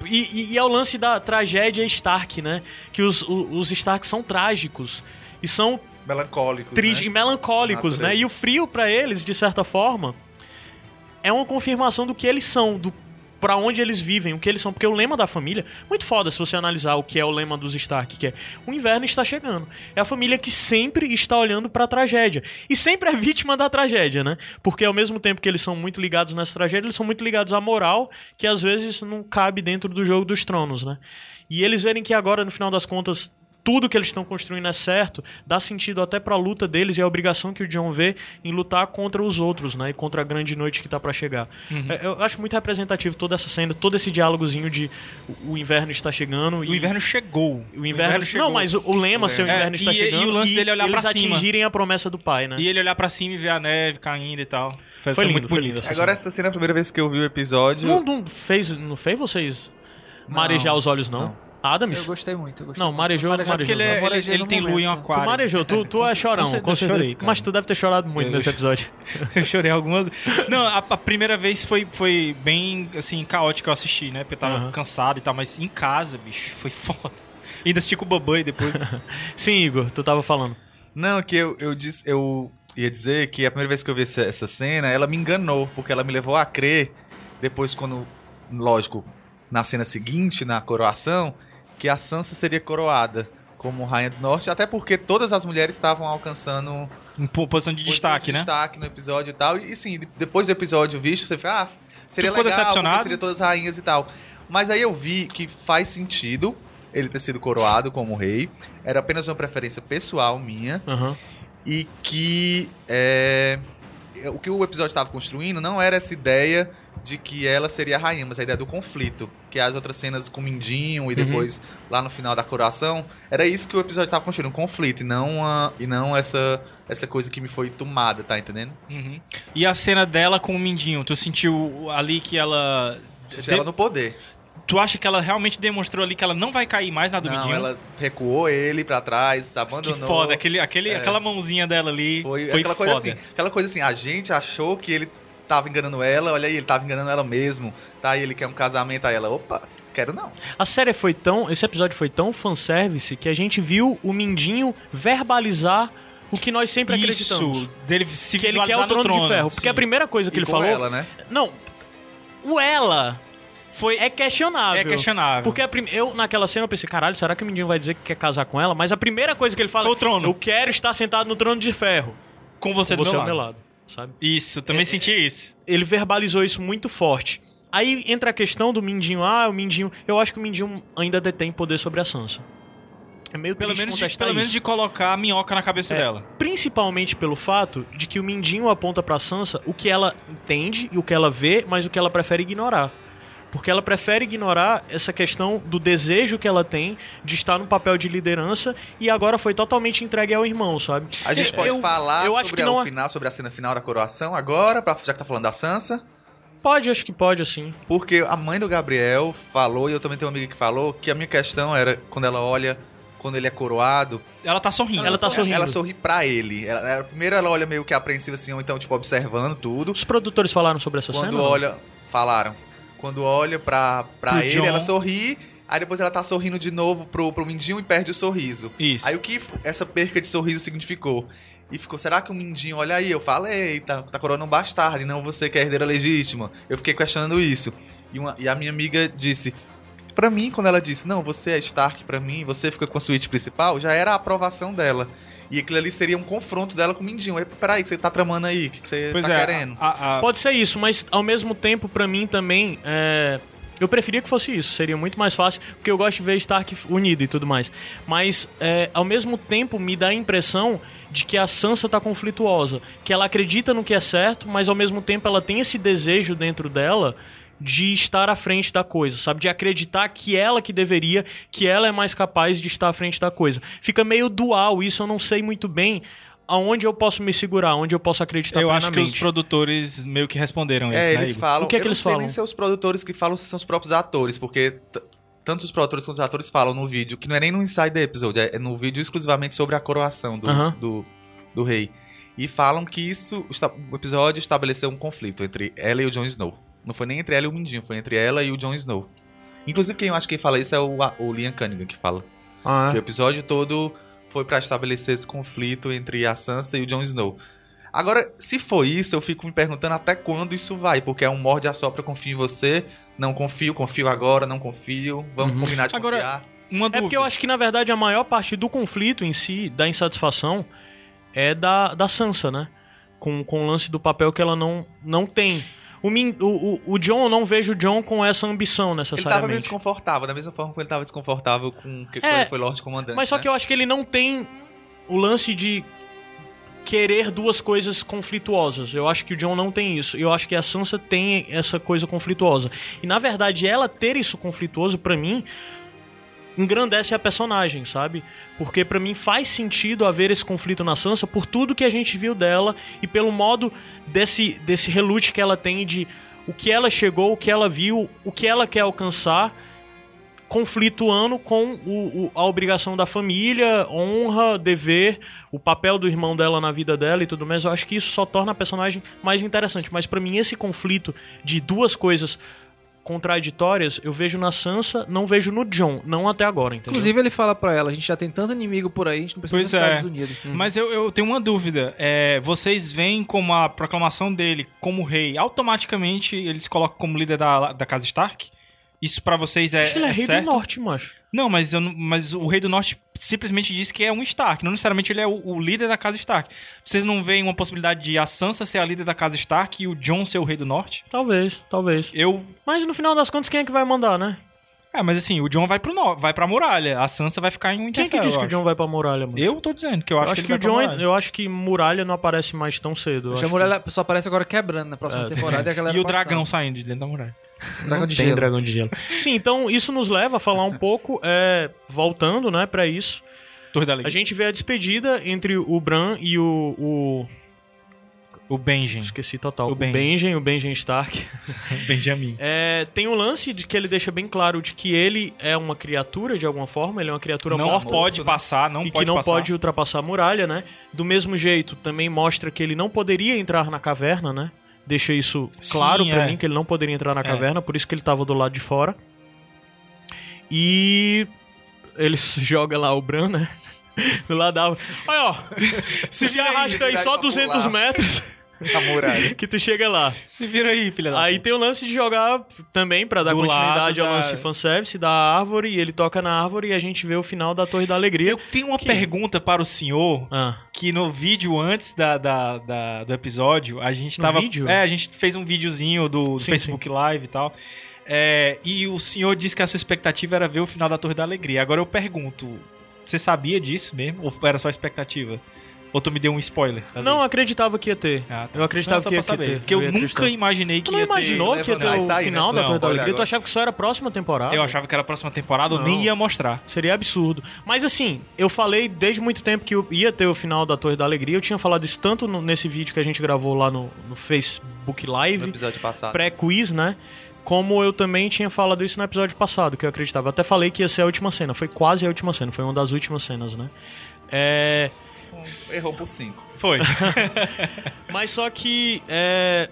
E, e- e é o lance da tragédia Stark, né? Que os, os Stark são trágicos. E são Melancólicos, tristes né? e melancólicos, né? E o frio pra eles, de certa forma, é uma confirmação do que eles são, do para onde eles vivem, o que eles são, porque o lema da família, muito foda se você analisar o que é o lema dos Stark, que é o inverno está chegando. É a família que sempre está olhando pra tragédia e sempre é vítima da tragédia, né? Porque ao mesmo tempo que eles são muito ligados nessa tragédia, eles são muito ligados à moral, que às vezes não cabe dentro do jogo dos tronos, né? E eles verem que agora no final das contas tudo que eles estão construindo é certo, dá sentido até pra luta deles e a obrigação que o John vê em lutar contra os outros, né? E contra a grande noite que tá pra chegar. Uhum. É, Eu acho muito representativo toda essa cena, todo esse diálogozinho de o- o inverno está chegando e O inverno chegou. o inverno, chegou. não, mas o, o lema seu É, inverno está e- chegando e o lance dele olhar eles pra cima. atingirem a promessa do pai, né? E ele olhar pra cima e ver a neve caindo e tal. Foi, Foi foi lindo, muito foi bonito. lindo. Agora essa cena é a primeira vez que eu vi o episódio. não, não fez, não fez vocês marejar os olhos não? não. Adams? Eu gostei muito. Eu gostei Não, marejou, Marejou marejou. Porque ele, é- Eu marejei ele, ele no tem lua em um aquário. Tu marejou, tu, tu é chorão, com com certeza, chorei. Mas tu deve ter chorado muito Eu- nesse episódio. Eu chorei algumas. Não, a, a primeira vez foi, foi bem, assim, caótico eu assisti, né? Porque eu tava Aham. cansado e tal, mas em casa, bicho, foi foda. Ainda assisti com o Babai depois. Sim, Igor, tu tava falando. Não, que eu, eu, disse, eu ia dizer que a primeira vez que eu vi essa, essa cena, ela me enganou, porque ela me levou a crer, depois quando, lógico, na cena seguinte, na coroação, que a Sansa seria coroada como Rainha do Norte, até porque todas as mulheres estavam alcançando po- posição de destaque, de né? destaque no episódio e tal. E sim, de- depois do episódio visto, você fala, ah, seria ficou legal, decepcionado? porque seria todas rainhas e tal. Mas aí eu vi que faz sentido ele ter sido coroado como rei. Era apenas uma preferência pessoal minha. Aham. E que é, o que o episódio estava construindo não era essa ideia de que ela seria a rainha, mas a ideia do conflito. Que as outras cenas com o Mindinho e depois lá no final da coroação, era isso que o episódio estava construindo, um conflito, e não, a- e não essa, essa coisa que me foi tomada, tá entendendo? Uhum. E a cena dela com o Mindinho, tu sentiu ali que ela. Senti ela no poder. Tu acha que ela realmente demonstrou ali que ela não vai cair mais na do Não, Mindinho? ela recuou ele pra trás, Que abandonou. foda, aquele, aquele, É. aquela mãozinha dela ali. Foi, Foi, aquela foda. coisa assim, aquela coisa assim, a gente achou que ele tava enganando ela, olha aí, ele tava enganando ela mesmo, tá? E ele quer um casamento, aí ela, opa, quero não. A série foi tão. Esse episódio foi tão fanservice que a gente viu o Mindinho verbalizar o que nós sempre acreditamos. Isso, dele se Que ele quer o no trono, de ferro. Porque sim. a primeira coisa que E ele falou. ela, né? Não. O ela Foi, é questionável. é questionável. Porque a prim- eu, naquela cena, eu pensei, caralho, será que o Mindinho vai dizer que quer casar com ela? Mas a primeira coisa que ele fala o trono. eu quero estar sentado no trono de ferro. com você Com do você meu ao meu lado. Sabe? Isso, também senti isso. Ele verbalizou isso muito forte. Aí entra a questão do Mindinho. Ah, o Mindinho. Eu acho que o Mindinho ainda detém poder sobre a Sansa. É meio Pelo menos, de, pelo menos isso. de colocar a minhoca na cabeça É, dela. Principalmente pelo fato de que o Mindinho aponta pra Sansa o que ela entende e o que ela vê, mas o que ela prefere ignorar. Porque ela prefere ignorar essa questão do desejo que ela tem de estar no papel de liderança e agora foi totalmente entregue ao irmão, sabe? A gente Eu- pode eu- falar eu sobre acho que o não é- final, sobre a cena final da coroação agora, pra- já que tá falando da Sansa. Pode, acho que pode, assim. Porque a mãe do Gabriel falou, e eu também tenho uma amiga que falou, que a minha questão era quando ela olha, quando ele é coroado, Ela tá sorrindo. Ela tá sorrindo. ela sorri pra ele. Ela- ela- primeiro ela olha meio que apreensiva assim, ou então, tipo, observando tudo. Os produtores falaram sobre essa Quando cena? olha. Falaram. Quando olha pra, pra ele, John. ela sorri. Aí depois ela tá sorrindo de novo pro, pro Mindinho e perde o sorriso. Isso. Aí o que essa perca de sorriso significou? E ficou, será que o Mindinho, olha aí, eu falei, tá, tá coroando um bastardo, e não você que é herdeira legítima. Eu fiquei questionando isso. E, uma- e a minha amiga disse, pra mim, quando ela disse, não, você é Stark pra mim, você fica com a suíte principal, já era a aprovação dela. E aquilo ali seria um confronto dela com o Mindinho. Aí, peraí, o que você tá tramando aí? O que que você Pois tá é, querendo? a- a- Pode ser isso, mas ao mesmo tempo, pra mim também, é... eu preferia que fosse isso. Seria muito mais fácil, porque eu gosto de ver Stark unido e tudo mais. Mas, é, ao mesmo tempo, me dá a impressão de que a Sansa tá conflituosa. Que ela acredita no que é certo, mas ao mesmo tempo ela tem esse desejo dentro dela de estar à frente da coisa, sabe? De acreditar que ela que deveria, que ela é mais capaz de estar à frente da coisa. Fica meio dual, isso eu não sei muito bem aonde eu posso me segurar, onde eu posso acreditar eu acho que plenamente. os produtores meio que responderam isso, É, né, eles Igor? falam. O que é eu que não eles sei falam? nem se é os produtores que falam, se são os próprios atores, porque tanto os produtores quanto os atores falam no vídeo, que não é nem no Inside Episode, é é no vídeo exclusivamente sobre a coroação do, do, do rei. E falam que isso, o episódio estabeleceu um conflito entre ela e o Jon Snow. Não foi nem entre ela e o Mindinho, foi entre ela e o Jon Snow. Inclusive, quem eu acho que fala isso é o, o Liam Cunningham que fala. Ah, Que o é. episódio todo foi pra estabelecer esse conflito entre a Sansa e o Jon Snow. Agora, se for isso, eu fico me perguntando até quando isso vai, porque é um morde a sopra, confio em você, não confio, confio agora, não confio, vamos Uhum. combinar de Agora, confiar. Uma É porque eu acho que, na verdade, a maior parte do conflito em si, da insatisfação, é da, da Sansa, né? Com, com o lance do papel que ela não, não tem. O, Min, o, o, o John, eu não vejo o John com essa ambição Ele tava meio necessariamente. desconfortável, da mesma forma que ele tava desconfortável com que É, quando ele foi Lorde Comandante. Mas só né? que eu acho que ele não tem o lance de querer duas coisas conflituosas. Eu acho que o John não tem isso. Eu acho que a Sansa tem essa coisa conflituosa. E na verdade, ela ter isso conflituoso pra mim engrandece a personagem, sabe? Porque pra mim faz sentido haver esse conflito na Sansa por tudo que a gente viu dela e pelo modo desse desse relute que ela tem de o que ela chegou, o que ela viu, o que ela quer alcançar conflituando com o- o- a obrigação da família, honra, dever, o papel do irmão dela na vida dela e tudo mais. Eu acho que isso só torna a personagem mais interessante. Mas pra mim esse conflito de duas coisas contraditórias eu vejo na Sansa, não vejo no John, não até agora, entendeu? Inclusive, ele fala pra ela: a gente já tem tanto inimigo por aí, a gente não precisa Pois dos é. Estados Unidos. Mas eu, eu tenho uma dúvida. É, vocês veem como a proclamação dele como rei, automaticamente eles colocam como líder da, da casa Stark? Isso pra vocês é, Acho que ele é, é rei certo? do norte, macho. Não, mas, eu não- mas o rei do norte simplesmente diz que é um Stark. Não necessariamente ele é o, o líder da casa Stark. Vocês não veem uma possibilidade de a Sansa ser a líder da casa Stark e o Jon ser o rei do norte? Talvez, talvez. Eu. Mas no final das contas, quem é que vai mandar, né? É, mas assim, o Jon vai pro norte, vai pra muralha. A Sansa vai ficar em um Quem é que Winterfell, disse que o acho. John vai pra muralha, mano? Eu tô dizendo que eu Eu acho, acho que, que, ele o vai John, pra muralha. eu acho que muralha não aparece mais tão cedo. Eu Acho acho que a mulher só aparece agora quebrando na próxima É. temporada. E, a galera E o passando. dragão saindo de dentro da muralha. Dragão de Tem gelo. dragão de gelo. Sim, então isso nos leva a falar um pouco, é, voltando, né, pra isso. Torre da Liga. A gente vê a despedida entre o Bran e o. o O Benjen. esqueci total. O O Benjen. Benjen, o Benjen Stark. Benjamin. É, tem o lance de que ele deixa bem claro de que ele é uma criatura de alguma forma, ele é uma criatura Não morta. pode passar, não e pode que não passar. pode ultrapassar a muralha, né? Do mesmo jeito, também mostra que ele não poderia entrar na caverna, né? Deixa isso claro pra é. mim que ele não poderia entrar na É. caverna, por isso que ele tava do lado de fora. E ele joga lá o Bran, né? Do lado da. Olha, ó. Se me arrasta aí só pra 200 pular. metros. A muralha. que tu chega lá. Se vira aí, filha da Aí puta. tem o lance de jogar também pra dar Do continuidade ao da- lance fanservice da árvore, e ele toca na árvore e a gente vê o final da Torre da Alegria. Eu tenho uma Que- pergunta para o senhor. Ah, Que no vídeo antes da, da- da- do episódio, a gente No tava. vídeo? É, a gente fez um videozinho do, do Sim, Facebook Live e tal. É, e o senhor disse que a sua expectativa era ver o final da Torre da Alegria. Agora eu pergunto: você sabia disso mesmo? Ou era só expectativa? Ou tu me deu um spoiler? ali? não acreditava que ia ter. Ah, tá. Eu acreditava Não, que ia pra saber, ter. Porque eu, ia nunca imaginei que Tu não ia ter- imaginou que ia ter Vai o sair, né? final da Não, Torre da Alegria? Tu achava que só era a próxima temporada? Eu achava que era a próxima temporada, eu nem Não. ia mostrar. Seria absurdo. Mas assim, eu falei desde muito tempo que eu ia ter o final da Torre da Alegria. Eu tinha falado isso tanto no- nesse vídeo que a gente gravou lá no, no Facebook No Live, episódio passado. pré-quiz, né? Como eu também tinha falado isso no episódio passado, que eu acreditava. Eu até falei que ia ser a última cena. Foi quase a última cena. Foi uma das últimas cenas, né? É... Errou por 5. Foi. Mas só que é,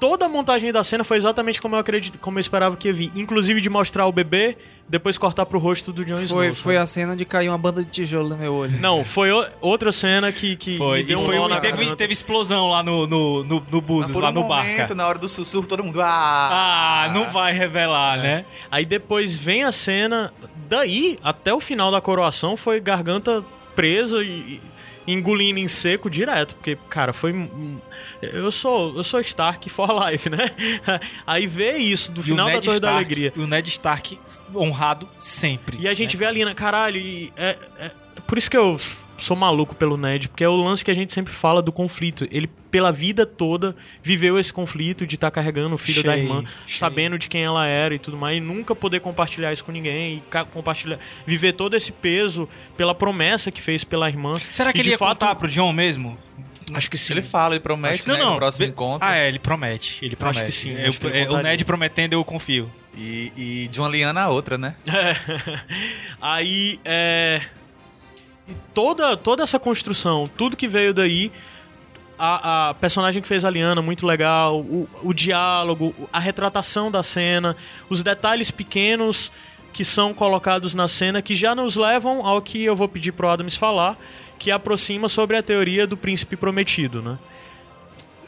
toda a montagem da cena foi exatamente como eu acredito, como eu esperava que ia vir, inclusive de mostrar o bebê, depois cortar pro rosto do Snow. Foi, sabe? foi a cena de cair uma banda de tijolo no meu olho. Não, foi o- outra cena que, que Foi. me E, deu um foi um- e teve, teve explosão lá no, no, no, no Búzios, lá um no momento, barca. na hora do sussurro, todo mundo... Ah, Ah, não vai revelar, né? Aí depois vem a cena, daí até o final da coroação foi garganta presa e, e engolindo em seco direto, porque cara, foi eu sou eu sou Stark for life, né? Aí vê isso do E final da Torre da Stark, Alegria. o Ned Stark honrado sempre. E a gente né? vê ali na caralho, e é, é- por isso que eu sou maluco pelo Ned, porque é o lance que a gente sempre fala do conflito. Ele, pela vida toda, viveu esse conflito de estar carregando o filho da Cheio, irmã, cheio. sabendo de quem ela era e tudo mais, e nunca poder compartilhar isso com ninguém, e compartilhar, viver todo esse peso pela promessa que fez pela irmã. Será que E ele ia fato, contar pro John mesmo? Acho que sim. Ele fala, ele promete, Não, né, não. no próximo Be- encontro. Ah, é, ele promete. Ele Acho promete. que sim, Eu- acho que ele é, o. Ned prometendo, eu confio. E, e de uma liana a outra, né? Aí, é. E Toda, toda essa construção, tudo que veio daí, a, a personagem que fez a Liana, muito legal, o, o diálogo, a retratação da cena, os detalhes pequenos que são colocados na cena que já nos levam ao que eu vou pedir pro Adams falar, que aproxima sobre a teoria do príncipe prometido, né?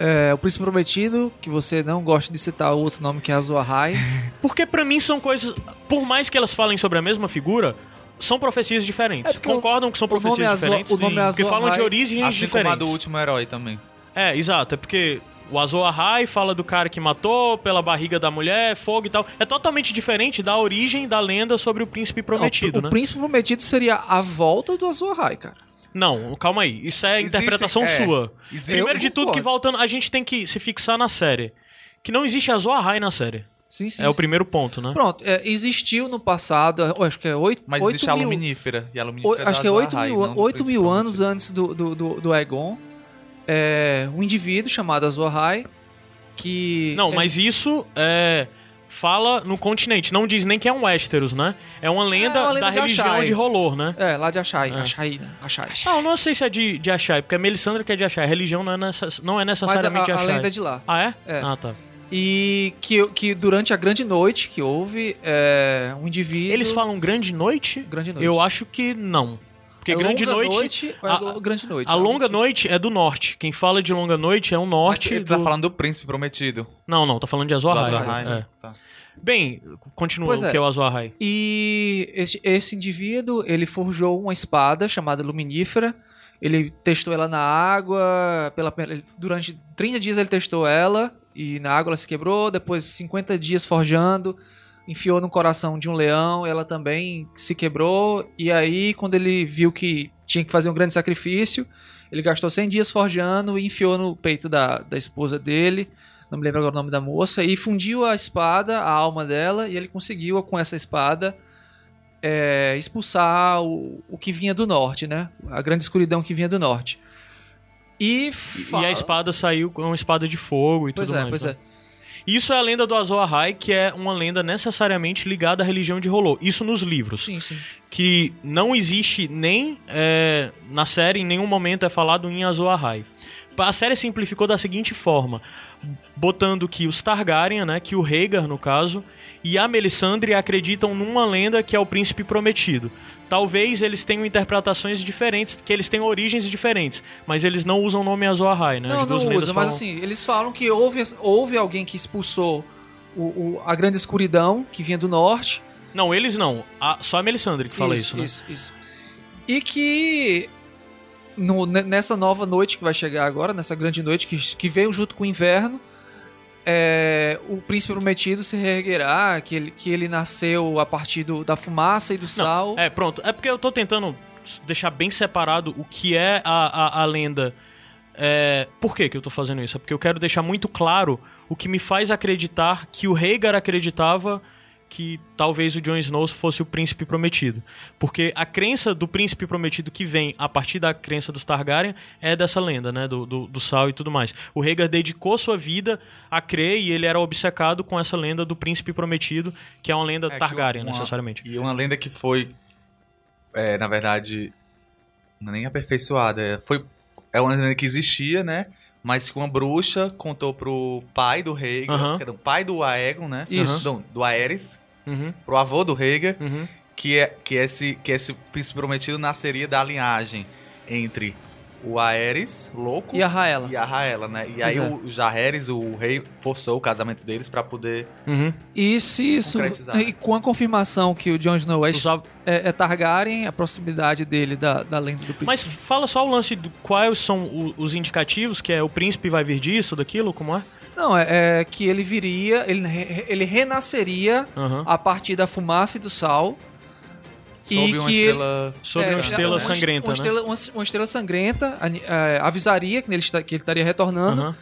É, o Príncipe Prometido, que você não gosta de citar o outro nome que é Azor Ahai. Porque pra mim são coisas, por mais que elas falem sobre a mesma figura, são profecias diferentes. É Concordam que são profecias Azor- diferentes? o nome porque Azor falam de origens Assim como diferentes. a do último herói também. É, exato. É porque o Azor Ahai fala do cara que matou pela barriga da mulher, fogo e tal. É totalmente diferente da origem da lenda sobre o príncipe prometido, o, né? o Príncipe Prometido seria a volta do Azor Ahai, cara. Não, calma aí. Isso é Existe- interpretação é, sua. existe- Primeiro Eu de tudo, que voltando, a gente tem que se fixar na série. Que não existe Azor Ahai na série. Sim, sim. é o sim. primeiro ponto, né? Pronto, é, existiu no passado, acho que é 8, Mas 8 existe a mil, luminífera. E a luminífera acho que é da 8 Azor Ahai, mil, não do 8 Príncipe mil anos antes do, do, do, do Aegon. É, um indivíduo chamado Azor Ahai que... Não, é- mas isso é, fala no continente. Não diz nem que é um Westeros, né? É uma lenda, É uma lenda da de religião Ashai. de Rolor, né? É, lá de Achai, É. Achai, né? Achai. Não, não sei se é de, de Achai, porque é Melisandre que é de Achai. Religião não é, necess... não é Mas a, necessariamente a Achai. lenda é de lá. Ah, é? É. Ah, tá. E que, que durante a grande noite que houve, é, um indivíduo... Eles falam grande noite? Grande noite. Eu acho que não. Porque É grande longa noite... ou é a- lo- grande noite. A longa noite é do norte. Quem fala de longa noite é o Mas norte. ele tá do- falando do príncipe prometido. Não, não, tá falando de Azor Ahai. Azor Ahai, É. né? Tá. Bem, continua Pois o é. que é o Azor Ahai. E esse, esse indivíduo, ele forjou uma espada chamada Luminífera. Ele testou ela na água. Pela, durante 30 dias ele testou ela. E na água ela se quebrou. Depois 50 dias forjando. Enfiou no coração de um leão. Ela também se quebrou. E aí, quando ele viu que tinha que fazer um grande sacrifício, ele gastou 100 dias forjando e enfiou no peito da, da esposa dele. Não me lembro agora o nome da moça. E fundiu a espada, a alma dela. E ele conseguiu, com essa espada, é, expulsar o, o que vinha do norte, né? A grande escuridão que vinha do norte. E, E a espada saiu com uma espada de fogo e Pois tudo é, mais. pois né? é. Isso é a lenda do Azor Ahai, que é uma lenda necessariamente ligada à religião de Rolô. Isso nos livros. Sim, sim. Que não existe nem é, na série, em nenhum momento é falado em Azor Ahai. A série simplificou da seguinte forma: botando que os Targaryen, né, que o Rhaegar no caso, e a Melisandre acreditam numa lenda que é o príncipe prometido. Talvez eles tenham interpretações diferentes, que eles tenham origens diferentes, mas eles não usam o nome Azor Ahai, né? Não, não usa, mas falam- assim, eles falam que houve, houve alguém que expulsou o, o- a grande escuridão que vinha do norte. Não, eles não. A- só a Melisandre que fala isso, né? Isso, isso. E que no- ne- nessa nova noite que vai chegar agora, nessa grande noite que, que veio junto com o inverno, é, o príncipe prometido se reerguerá, que ele, que ele nasceu a partir do- da fumaça e do sal. É, pronto. É porque eu tô tentando deixar bem separado o que é a, a, a lenda. É, por que, que eu tô fazendo isso? É porque eu quero deixar muito claro o que me faz acreditar que o Rhaegar acreditava que talvez o Jon Snow fosse o príncipe prometido. Porque a crença do príncipe prometido que vem a partir da crença dos Targaryen é dessa lenda, né? Do, do, do sal e tudo mais. O Rhaegar dedicou sua vida a crer e ele era obcecado com essa lenda do príncipe prometido, que é uma lenda É Targaryen, uma- necessariamente. E uma lenda que foi, é, na verdade, é nem aperfeiçoada. é- Foi, é uma lenda que existia, né? Mas que uma bruxa contou pro pai do Rhaegar, Aham. que era o pai do Aegon, né? Isso. Do, do Aerys, Uhum, pro avô do Rhaegar, uhum. que, é, que, esse, que esse príncipe prometido nasceria da linhagem entre o Aerys, louco, E a Raela. e a Raela, né? E aí Pois é. o Jaehaerys, o rei, forçou o casamento deles pra poder... Uhum. Isso, isso. Concretizar. E com a confirmação que o Jon Snow é, Usava- é, é Targaryen, a proximidade dele da, da lenda do príncipe. Mas fala só o lance do quais são o- os indicativos, que é o príncipe vai vir disso, daquilo, como é? Não, é, é que ele viria, ele, ele renasceria Aham. a partir da fumaça e do sal. Sob e uma que estrela... Sobre é, uma estrela uma- sangrenta, uma né? estrela, uma, uma estrela sangrenta é, avisaria que ele, está- que ele estaria retornando. Aham.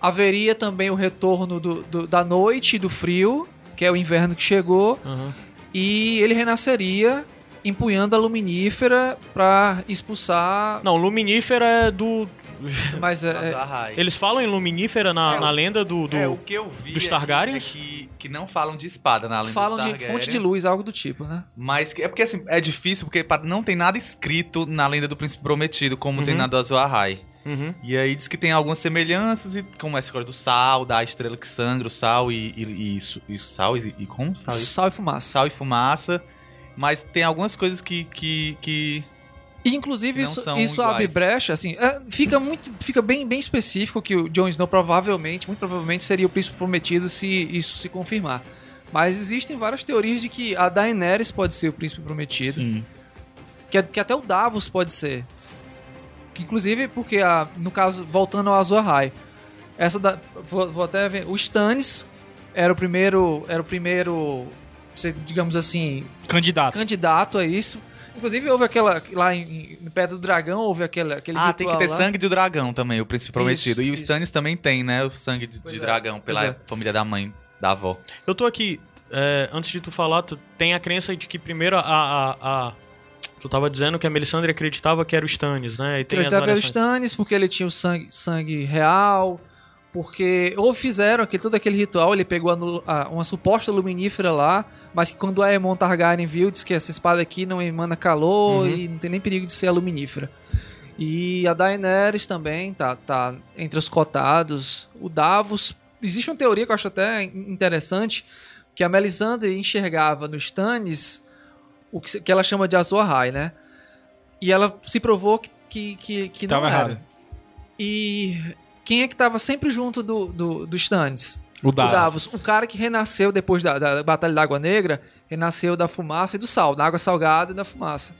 Haveria também o retorno do, do- da noite e do frio, que é o inverno que chegou. Aham. E ele renasceria empunhando a luminífera pra expulsar. Não, luminífera é do. Mas é, é-. Eles falam em luminífera na, É, na lenda do. do- É, o que eu vi dos aqui Targaryens? é que, que não falam de espada na lenda falam dos de Targaryen, fonte de luz, algo do tipo, né? Mas é porque assim, é difícil porque não tem nada escrito na lenda do príncipe prometido, como tem Uhum. na do Azor Ahai. Uhum. E aí diz que tem algumas semelhanças, e como essa coisa do sal, da estrela que sangra, o sal e, e, e. E sal e, e como? Sal e, Sal e fumaça. sal e fumaça. Mas tem algumas coisas que. que, que E, inclusive, isso, isso abre brecha, assim, é, fica muito, fica bem, bem específico que o Jon Snow provavelmente, muito provavelmente, seria o príncipe prometido se isso se confirmar. Mas existem várias teorias de que a Daenerys pode ser o príncipe prometido, sim. que, que até o Davos pode ser. Que, inclusive, porque, a, no caso, voltando ao Azor Ahai, essa da, vou, vou até ver, o Stannis era o primeiro, era o primeiro, digamos assim, Candidato. candidato a isso. Inclusive, houve aquela. Lá em, em Pedra do Dragão, houve aquele, aquele Ah, tem que ter lá. sangue de dragão também, o príncipe prometido. e o isso. Stannis também tem, né? O sangue de, de é, dragão pela é. família da mãe, da avó. Eu tô aqui. é, antes de tu falar, tu tem a crença de que primeiro a. a, a- tu tava dizendo que a Melisandre acreditava que era o Stannis, né? E tem Acreditava pelo variações. Stannis, porque ele tinha o sangue, sangue real. Porque ou fizeram aquele, todo aquele ritual, ele pegou a a- uma suposta luminífera lá, mas que quando a Aemon Targaryen viu, disse que essa espada aqui não emana calor Uhum. e não tem nem perigo de ser a luminífera. E a Daenerys também tá, tá entre os cotados. O Davos. Existe uma teoria que eu acho até interessante, que a Melisandre enxergava no Stannis o que, que ela chama de Azor Ahai, né? E ela se provou que, que, que, que não Tava era. errado. E quem é que tava sempre junto do, do, do Stannis? O O Davos. Davos. O cara que renasceu depois da, da Batalha da Água Negra, renasceu da fumaça e do sal, da água salgada e da fumaça.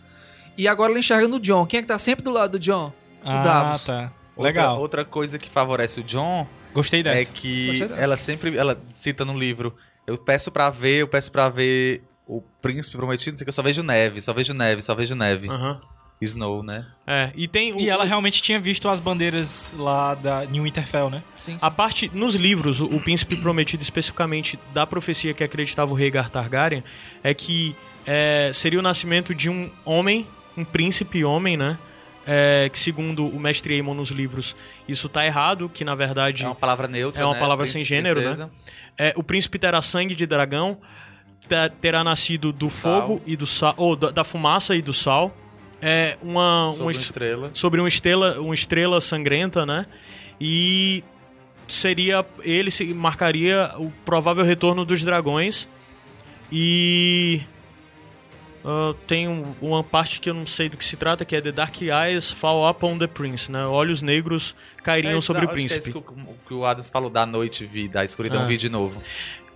E agora ele enxerga no John. Quem é que tá sempre do lado do John? Ah, Davos. tá. Outra- Legal. Outra, coisa que favorece o John Gostei é dessa. que Gostei dessa. ela sempre ela cita no livro eu peço pra ver eu peço pra ver o príncipe prometido não sei o que eu só vejo neve só vejo neve só vejo neve Aham. Snow né É, e tem o, E ela realmente tinha visto as bandeiras lá da New Winterfell, né? Sim, A parte, nos livros, o, o príncipe prometido especificamente da profecia que acreditava o Rhaegar Targaryen é que é, seria o nascimento de um homem, um príncipe homem, né? É, que segundo o mestre Aemon nos livros, isso tá errado, que na verdade é uma palavra neutra É uma né? palavra Príncipe, sem gênero, né? princesa. é, o príncipe terá sangue de dragão, te- terá nascido do Sal. fogo e do sal, ou da, da fumaça e do sal. É uma, Sobre uma est- estrela sobre uma estrela, uma estrela sangrenta, né? e seria ele se marcaria o provável retorno dos dragões e ah, tem um- uma parte que eu não sei do que se trata, que é The Dark Eyes Fall Upon the Prince, né? Olhos negros cairiam É, sobre o acho que é príncipe. isso que o, que o Adams falou da noite vi, da escuridão Ah. vi de novo.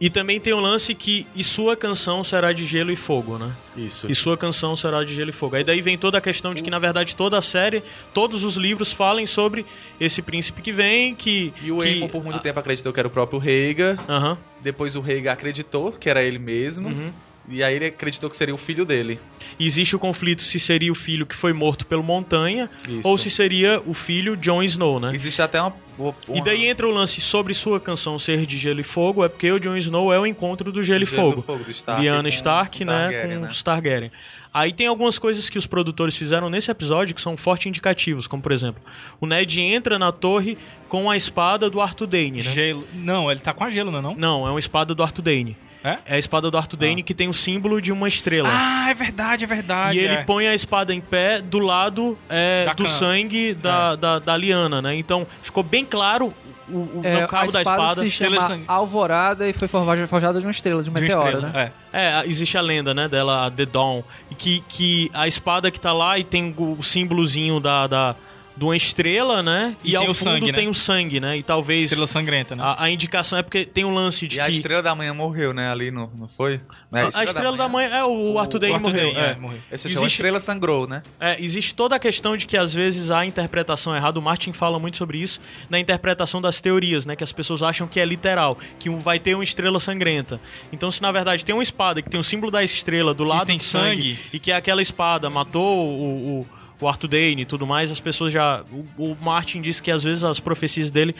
E também tem o lance que e sua canção será de gelo e fogo, né? Isso. E sua canção será de gelo e fogo. Aí daí vem toda a questão de que, na verdade, toda a série, todos os livros falem sobre esse príncipe que vem, que... E o que... Aemon por muito tempo acreditou que era o próprio Rhaegar. Aham. Depois o Rhaegar acreditou que era ele mesmo. Uhum. E aí ele acreditou que seria o filho dele. E existe o conflito se seria o filho que foi morto pelo Montanha Isso. ou se seria o filho Jon Snow, né? Existe até uma... uma E daí entra o lance sobre sua canção ser de gelo e fogo, é porque o Jon Snow é o encontro do gelo, e Gelo do fogo. fogo, Stark com Stark, né, Targaryen, com né? os Targaryen. Aí tem algumas coisas que os produtores fizeram nesse episódio que são forte indicativos, como por exemplo, o Ned entra na torre com a espada do Arthur Dayne, né? Gelo. Não, ele tá com a gelo, não é não? Não, é uma espada do Arthur Dayne. É? É a espada do Arthur Dayne que tem o símbolo de uma estrela. Ah, é verdade, é verdade. E ele é. põe a espada em pé do lado é, do cana. sangue da, da, da liana, né? Então ficou bem claro o, o É, no cabo da espada, se chama sangue. Alvorada e foi forjada, forjada de uma estrela, de um De uma meteoro, estrela, né? É. É, existe a lenda, né, dela, a The Dawn, e que, que a espada que tá lá e tem o, o símbolozinho da, da, de uma estrela, né? E E, tem ao o fundo sangue, né? tem o sangue, né? E talvez Estrela sangrenta, né? a, a indicação é porque tem um lance de E a que... Estrela da Manhã morreu, né? Ali, no, não foi? É, a, a Estrela da Manhã... É, o, Arthur Dayne Arthur morreu. Dayne, é. é, morreu. Esse chama Existe- Estrela sangrou, né? É, existe toda a questão de que às vezes há interpretação errada. O Martin fala muito sobre isso na interpretação das teorias, né? Que as pessoas acham que é literal, que um- vai ter uma estrela sangrenta. Então, se na verdade tem uma espada que tem o símbolo da estrela do lado tem do sangue, sangue. e que é aquela espada matou o, o, o Arthur Dayne e tudo mais, as pessoas já. O, o Martin disse que às vezes as profecias dele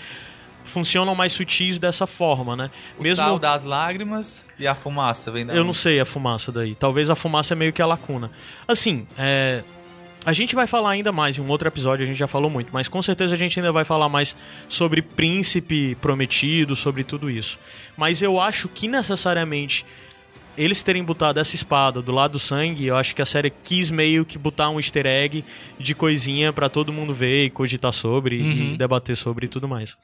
funcionam mais sutis dessa forma, né? O sal das lágrimas e a fumaça vem da Eu não sei a fumaça daí. Talvez a fumaça é meio que a lacuna. Assim, é. A gente vai falar ainda mais em um outro episódio, a gente já falou muito, mas com certeza a gente ainda vai falar mais sobre príncipe prometido, sobre tudo isso. Mas eu acho que necessariamente eles terem botado essa espada do lado do sangue, eu acho que a série quis meio que botar um easter egg de coisinha pra todo mundo ver e cogitar sobre Uhum. e debater sobre e tudo mais.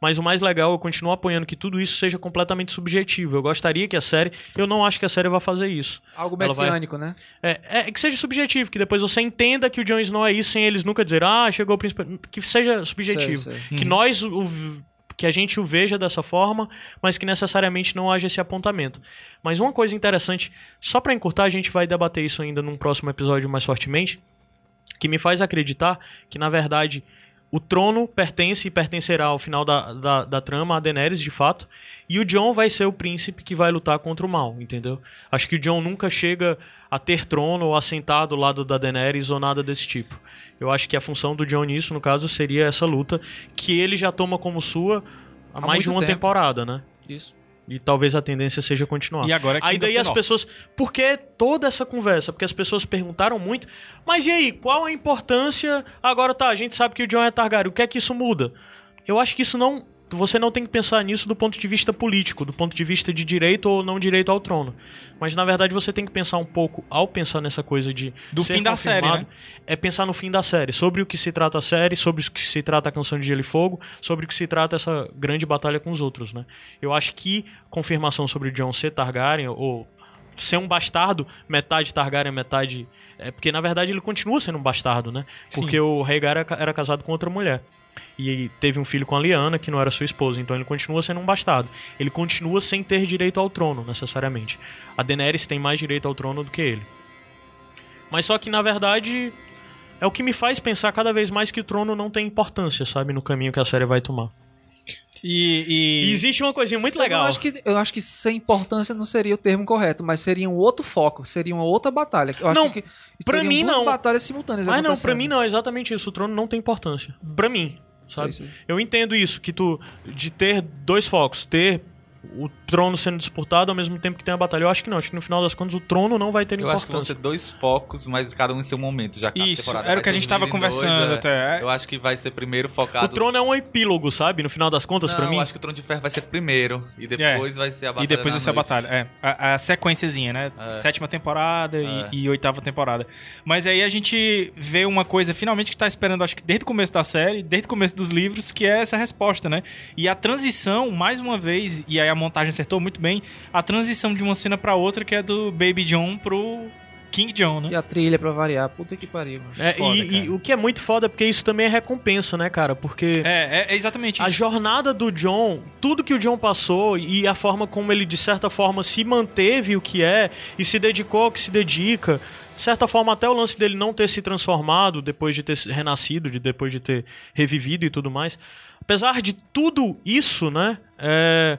Mas o mais legal, eu continuo apoiando que tudo isso seja completamente subjetivo. Eu gostaria que a série. Eu não acho que a série vai fazer isso. Algo Ela vai- messiânico, né? É, é que seja subjetivo, que depois você entenda que o Jon Snow é isso sem eles nunca dizer, ah, chegou o príncipe. Que seja subjetivo. Sei, Que nós, o, que a gente o veja dessa forma, mas que necessariamente não haja esse apontamento. Mas uma coisa interessante, só pra encurtar, a gente vai debater isso ainda num próximo episódio mais fortemente, que me faz acreditar que, na verdade, o trono pertence e pertencerá ao final da, da, da trama a Daenerys, de fato, e o Jon vai ser o príncipe que vai lutar contra o mal, entendeu? Acho que o Jon nunca chega a ter trono ou a sentar do lado da Daenerys ou nada desse tipo. Eu acho que a função do Jon nisso, no caso, seria essa luta que ele já toma como sua há, Há mais de uma tempo. temporada, né? Isso. E talvez a tendência seja continuar. E agora é aí daí the as pessoas. Por que toda essa conversa? Porque as pessoas perguntaram muito. Mas e aí, qual a importância? Agora tá, a gente sabe que o John é Targaryen. O que é que isso muda? Eu acho que isso não. Você não tem que pensar nisso do ponto de vista político, do ponto de vista de direito ou não direito ao trono. Mas na verdade você tem que pensar um pouco, ao pensar nessa coisa de. Do ser fim da série, né? É pensar no fim da série, sobre o que se trata a série, sobre o que se trata a canção de Gelo e Fogo, sobre o que se trata essa grande batalha com os outros, né? Eu acho que confirmação sobre o Jon ser Targaryen, ou ser um bastardo, metade Targaryen, metade. É porque na verdade ele continua sendo um bastardo, né? Porque o Rhaegar era casado com outra mulher. E teve um filho com a Lyanna, que não era sua esposa, então ele continua sendo um bastardo. Ele continua sem ter direito ao trono, necessariamente. A Daenerys tem mais direito ao trono do que ele. Mas só que, na verdade, é o que me faz pensar cada vez mais que o trono não tem importância, sabe? No caminho que a série vai tomar. E, e- E existe uma coisinha muito legal. Eu acho, que, eu acho que sem importância não seria o termo correto, mas seria um outro foco, seria uma outra batalha. Eu acho Não, que pra mim duas não. batalhas simultâneas Mas não, pra mim não, é exatamente isso. O trono não tem importância. Pra mim, sabe? Sei, sei. Eu entendo isso, que tu. De ter dois focos, ter o trono sendo disputado ao mesmo tempo que tem a batalha. Eu acho que não, acho que no final das contas o trono não vai ter Eu acho que vão importância. ser dois focos, mas cada um em seu momento, já que a Isso, temporada era o que a gente tava dividida em dois, conversando é. até. Eu acho que vai ser primeiro O focado... trono é um epílogo, sabe? No final das contas, pra mim. eu acho que o Trono de Ferro vai ser primeiro, e depois vai ser a batalha E depois vai ser a batalha. É, a, a sequenciazinha, né? Sétima temporada e- É. e, oitava temporada. Mas aí a gente vê uma coisa, finalmente, que tá esperando, acho que desde o começo da série, desde o começo dos livros, que é essa resposta, né? E a transição, mais uma vez, e aí a montagem acertou muito bem, a transição de uma cena pra outra, que é do Baby John pro King John, né? E a trilha pra variar. Puta que pariu, mano. É, foda, e, e o que é muito foda é porque isso também é recompensa, né, cara? Porque É, é, é exatamente a isso. jornada do John, tudo que o John passou e a forma como ele, de certa forma, se manteve o que é e se dedicou ao que se dedica. De certa forma, até o lance dele não ter se transformado depois de ter renascido, de depois de ter revivido e tudo mais. Apesar de tudo isso, né? É,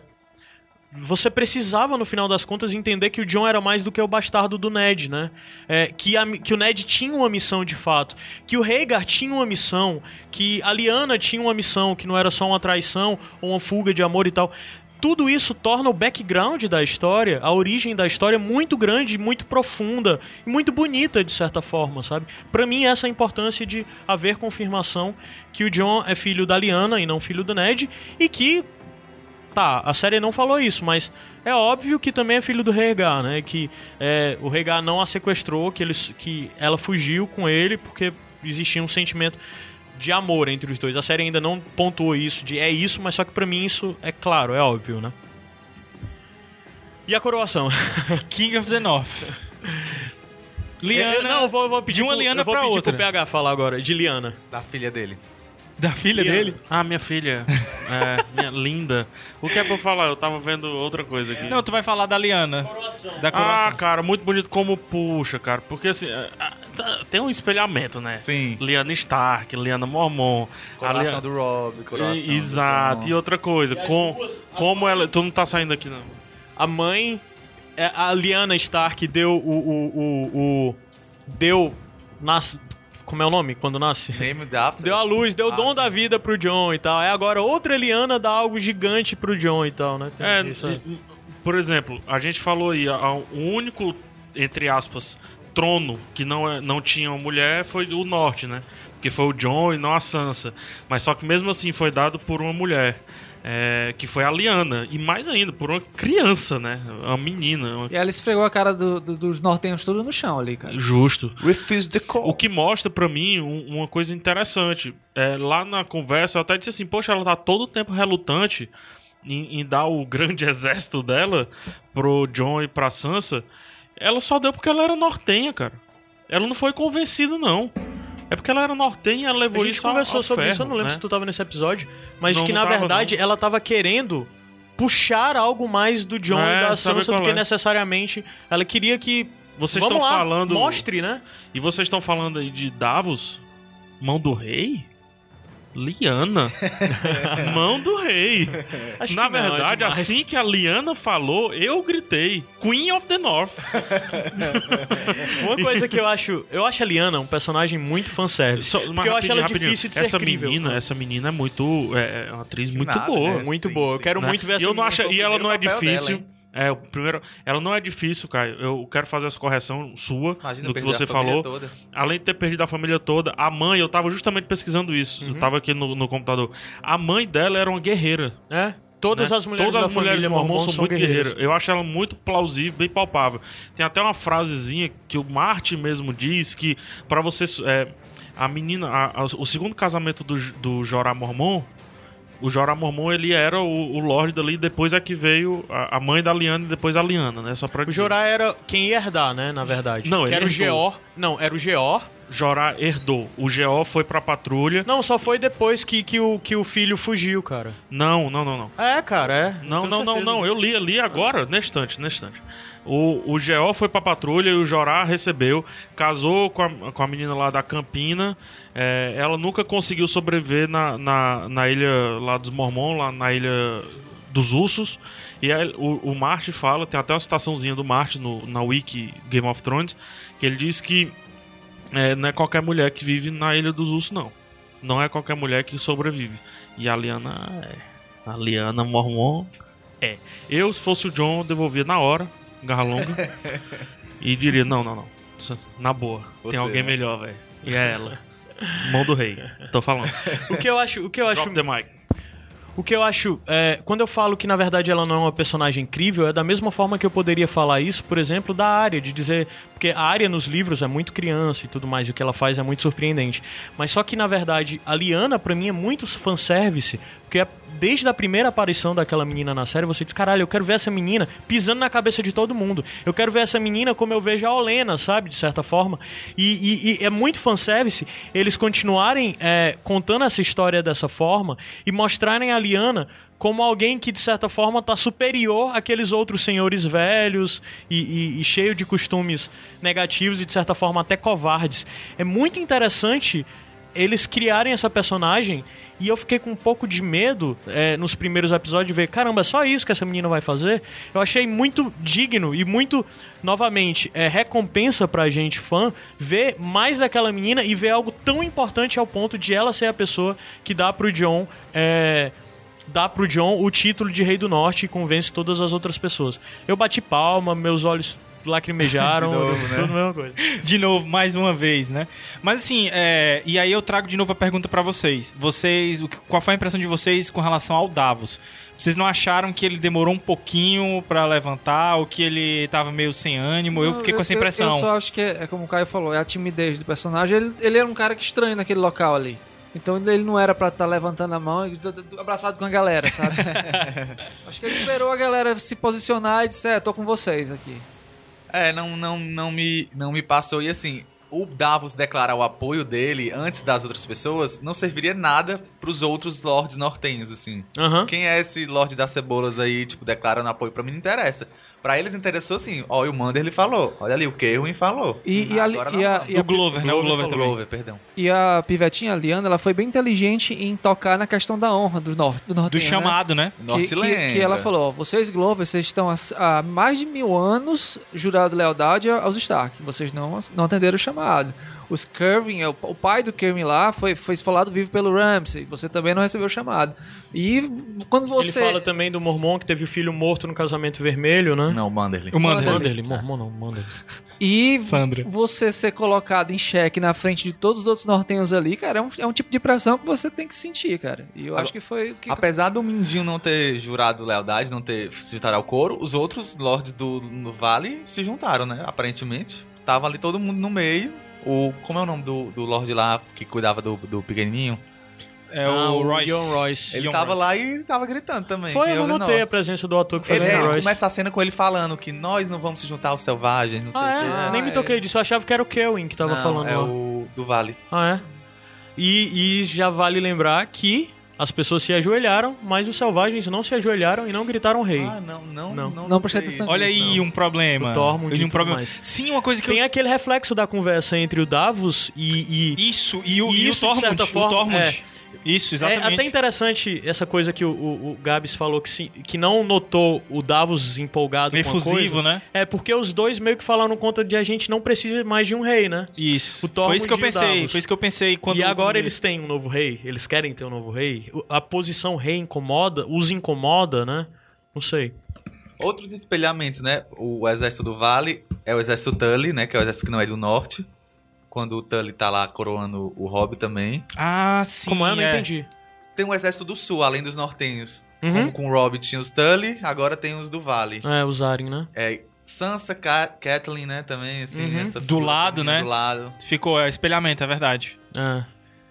você precisava, no final das contas, entender que o John era mais do que o bastardo do Ned, né? É, que, a que o Ned tinha uma missão de fato, que o Rhaegar tinha uma missão, que a Lyanna tinha uma missão, que não era só uma traição ou uma fuga de amor e tal. Tudo isso torna o background da história, a origem da história, muito grande, muito profunda e muito bonita, de certa forma, sabe? Pra mim, essa é a importância de haver confirmação que o John é filho da Lyanna e não filho do Ned, e que Tá, a série não falou isso, mas é óbvio que também é filho do Rhaegar, né? Que é, o Rhaegar não a sequestrou, que, eles, que ela fugiu com ele porque existia um sentimento de amor entre os dois. A série ainda não pontuou isso, de é isso, mas só que pra mim isso é claro, é óbvio, né? E a coroação? King of the North. Liana. Eu- não, eu vou, eu vou pedir de uma pro- Liana eu vou pra pedir outra. pro PH falar agora, de Liana. Da filha dele. Da filha Liana. dele? Ah, minha filha. É, minha linda. O que é pra eu falar? Eu tava vendo outra coisa aqui. Não, tu vai falar da Liana. Da Ah, coroação. cara, muito bonito como puxa, cara. Porque assim, é, ah, tá- tem um espelhamento, né? Sim. Liana Stark, Liana Mormon. a Coração Liana- do Rob, coração E- Exato. E outra coisa, com, como ela. Tu não tá saindo aqui, não. A mãe, é, a Lyanna Stark deu o. o, o, o- deu. Nasce. Como é o nome quando nasce? Name da Deu a luz, deu o Ah, dom sim. da vida pro John e tal. Aí agora outra Liana dá algo gigante pro John e tal, né? Tem É, isso, é. por exemplo, a gente falou aí, a- o único, entre aspas, trono que não, é- não tinha uma mulher foi o norte, né? Porque foi o John e não a Sansa. Mas só que mesmo assim foi dado por uma mulher. É, que foi a Liana. E mais ainda, por uma criança, né? Uma menina. uma- E ela esfregou a cara do- do- dos nortenhos tudo no chão ali, cara. Justo. Refuse the call. O que mostra pra mim um- uma coisa interessante. É, lá na conversa, eu até disse assim: Poxa, ela tá todo o tempo relutante em, em dar o grande exército dela pro John e pra Sansa. Ela só deu porque ela era nortenha, cara. Ela não foi convencida, não. É porque ela era nortenha ela A levou gente isso conversou ao sobre ferro, isso, eu não lembro né? se tu tava nesse episódio, mas Não, que não na tava, verdade ela tava querendo puxar algo mais do John É, e da Sansa do que é? necessariamente ela queria que Vocês estão falando. mostre, né? E vocês estão falando aí de Davos? Mão do rei? Liana. Mão do rei. Acho Na é verdade, demais. assim que a Liana falou, eu gritei: Queen of the North. Uma coisa que eu acho, eu acho a Liana um personagem muito fanservice. Só- porque eu acho ela rapidinho, difícil de ser essa crível. Menina, essa menina é muito. É é uma atriz muito nada, boa. né? muito Sim, boa. Eu sim, quero né? muito ver essa E eu não acho, e ela não é difícil. dela? É, o primeiro, ela não é difícil, Caio. Eu quero fazer essa correção sua Imagina do que você falou. toda. Além de ter perdido a família toda, a mãe, eu tava justamente pesquisando isso. Uhum. Eu tava aqui no, no computador. A mãe dela era uma guerreira. É, todas né? as mulheres Todas da as mulheres mormon são muito guerreiras. Eu acho ela muito plausível, bem palpável. Tem até uma frasezinha que o Martin mesmo diz que para você é, a menina, a- a- o segundo casamento do, do Jorah Mormon, o Jorah Mormon ele era o, o Lorde dali, depois é que veio a, a mãe da Liana e depois a Liana, né? Só para O Jorah era quem ia herdar, né, na verdade. Não, que ele era o herdou. Geor. Não, era o Geor. Jorah herdou. O Geó foi pra patrulha. Não, só foi depois que, que, o, que o filho fugiu, cara. Não, não, não, não. É, cara, é. Não, não, não, não. Eu li ali agora, neste instante, neste instante. O, o Geó foi pra patrulha e o Jorá recebeu, casou com a, com a menina lá da Campina. É, ela nunca conseguiu sobreviver na, na, na ilha lá dos Mormons, lá na ilha dos Ursos. E aí, o, o Marte fala, tem até uma citaçãozinha do Marte no, na wiki Game of Thrones, que ele diz que é, não é qualquer mulher que vive na ilha dos Ursos, não. Não é qualquer mulher que sobrevive. E a Liana é. A Liana Mormon É. Eu, se fosse o John, devolvia na hora, garra longa. e diria, não, não, não. Na boa. Você, tem alguém né? melhor, velho. E é ela. Mão do rei. Tô falando. O que eu acho, o que eu acho Drop the mic. O que eu acho, é, quando eu falo que na verdade ela não é uma personagem incrível, é da mesma forma que eu poderia falar isso, por exemplo, da área, de dizer. Porque a área nos livros é muito criança e tudo mais, e o que ela faz é muito surpreendente. Mas só que na verdade a Liana, pra mim, é muito fanservice, porque é- desde a primeira aparição daquela menina na série, você diz: caralho, eu quero ver essa menina pisando na cabeça de todo mundo. Eu quero ver essa menina como eu vejo a Olena, sabe, de certa forma. E, e- e é muito fanservice eles continuarem é, contando essa história dessa forma e mostrarem a Liana como alguém que, de certa forma, está superior àqueles outros senhores velhos e, e- e cheio de costumes negativos e, de certa forma, até covardes. É muito interessante eles criarem essa personagem e eu fiquei com um pouco de medo é, nos primeiros episódios de ver, caramba, é só isso que essa menina vai fazer? Eu achei muito digno e muito, novamente, é, recompensa pra gente fã ver mais daquela menina e ver algo tão importante ao ponto de ela ser a pessoa que dá pro John. É, dá pro John o título de Rei do Norte e convence todas as outras pessoas. Eu bati palma, meus olhos lacrimejaram, De novo, né? tudo a mesma coisa. De novo, mais uma vez, né? Mas assim, é, e aí eu trago de novo a pergunta pra vocês. Vocês, qual foi a impressão de vocês com relação ao Davos? Vocês não acharam que ele demorou um pouquinho pra levantar, ou que ele tava meio sem ânimo? Eu Não, fiquei com essa Eu, impressão. só acho que é, é como o Caio falou, é a timidez do personagem. Ele, ele era um cara que estranho naquele local ali. Então ele não era pra estar levantando a mão e abraçado com a galera, sabe? acho que ele esperou a galera se posicionar e disse: É, tô com vocês aqui. É, não, não, não, me, não me passou. E assim, o Davos declarar o apoio dele antes das outras pessoas não serviria nada pros outros lords nortenhos, assim. Aham. Quem é esse Lorde das Cebolas aí, tipo, declarando apoio pra mim não interessa. Pra eles interessou assim, ó, e o Mander ele falou. Olha ali, o Kerwin falou. E, e a, Agora e, a, não. e, a, o Glover, né? O Glover falou. também. Glover, perdão. e a pivetinha, a Liana, ela foi bem inteligente em tocar na questão da honra do norte. Do, Do nortenho, né? chamado, né? O Norte que, que, que ela falou, ó, vocês Glover, vocês estão há, há mais de mil anos jurado lealdade aos Stark. Vocês não, não atenderam o chamado. Os Curvin, o, o pai do Curvin lá, foi, foi esfolado vivo pelo Ramsay. Você também não recebeu o chamado. E quando você... Ele fala também do Mormon que teve o filho morto no casamento vermelho, né? Não, o Manderly. O Manderly. Manderly, Mormon não, Manderly. E Sandra. você ser colocado em xeque na frente de todos os outros nortenhos ali, cara, é um, é um tipo de pressão que você tem que sentir, cara. E eu acho que foi o que... Apesar do Mindinho não ter jurado lealdade, não ter se juntado ao coro, os outros lords do, do vale se juntaram, né? Aparentemente. Tava ali todo mundo no meio. O, como é o nome do, do lord lá que cuidava do, do pequenininho? É Ah, o Royce. John Royce. Ele Ian tava Royce. lá e tava gritando também. Foi, eu notei a presença do ator que faz Ele, o é, Royce. começa a cena com ele falando que nós não vamos se juntar aos selvagens, não sei Ah, o é? quê. Nem me é. toquei disso. Eu achava que era o Kelvin que tava Não, falando é lá. o do Vale. Ah, é? E, e já vale lembrar que as pessoas se ajoelharam, mas os selvagens não se ajoelharam e não gritaram rei. Ah, não, não, Não. não. Não prestei atenção. Olha aí Não. um problema. O Tormund e um problema. mais. Sim, uma coisa que Tem eu... aquele reflexo da conversa entre o Davos e. e Isso, e o, E e isso, o de Tormund. certa o forma, Tormund. Isso, é exatamente. até interessante essa coisa que o, o, o Gabs falou que, se, que não notou o Davos empolgado com a Efusivo, coisa. né? É porque os dois meio que falaram conta de a gente não precisa mais de um rei, né? Isso. Foi isso que eu pensei. Davos. Foi isso que eu pensei quando. e agora eles têm um novo rei, eles querem ter um novo rei. A posição rei incomoda, os incomoda, né? Não sei. Outros espelhamentos, né? O exército do Vale é o exército Tully, né? Que é o exército que não é do norte. Quando o Tully tá lá coroando o Hobbit também. Ah, sim. Como é? Eu não é. entendi. Tem um exército do sul, além dos nortenhos. Uhum. Como com o Robbit tinha os Tully, agora tem os do Vale. É, usarem, né? É Sansa, Ca Catelyn, né? Também, assim. Uhum. essa Do lado, também né? Do lado. Ficou, é espelhamento, é verdade. É.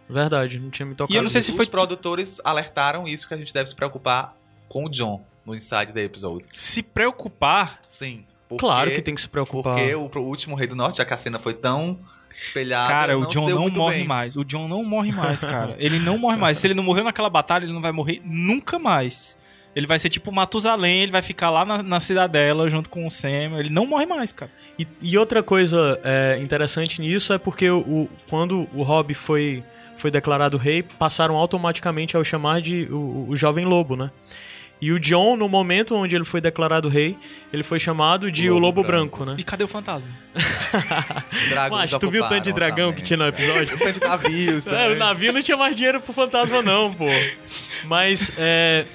Verdade, não tinha me tocado. E eu não sei se Os foi- produtores alertaram isso que a gente deve se preocupar com o John no Inside the Episode. Se preocupar. Sim. porque- Claro que tem que se preocupar. Porque o, o último Rei do Norte, já que a cena foi tão espelhada. Cara, o John não morre bem. mais. O John não morre mais, cara. Ele não morre mais. Se ele não morreu naquela batalha, ele não vai morrer nunca mais. Ele vai ser tipo Matusalém, ele vai ficar lá na, na cidadela junto com o Sam. Ele não morre mais, cara. E, e outra coisa é, interessante nisso é porque o, o- quando o Robb foi, foi declarado rei, passaram automaticamente ao chamar de o, o Jovem Lobo, né? E o John, no momento onde ele foi declarado rei, ele foi chamado de o Lobo Lobo Branco. Branco, né? E cadê o fantasma? Mas tu viu o tanto de dragão que orçamento. tinha no episódio? O tanto de navios É, também. o navio não tinha mais dinheiro pro fantasma, não, pô. Mas, é.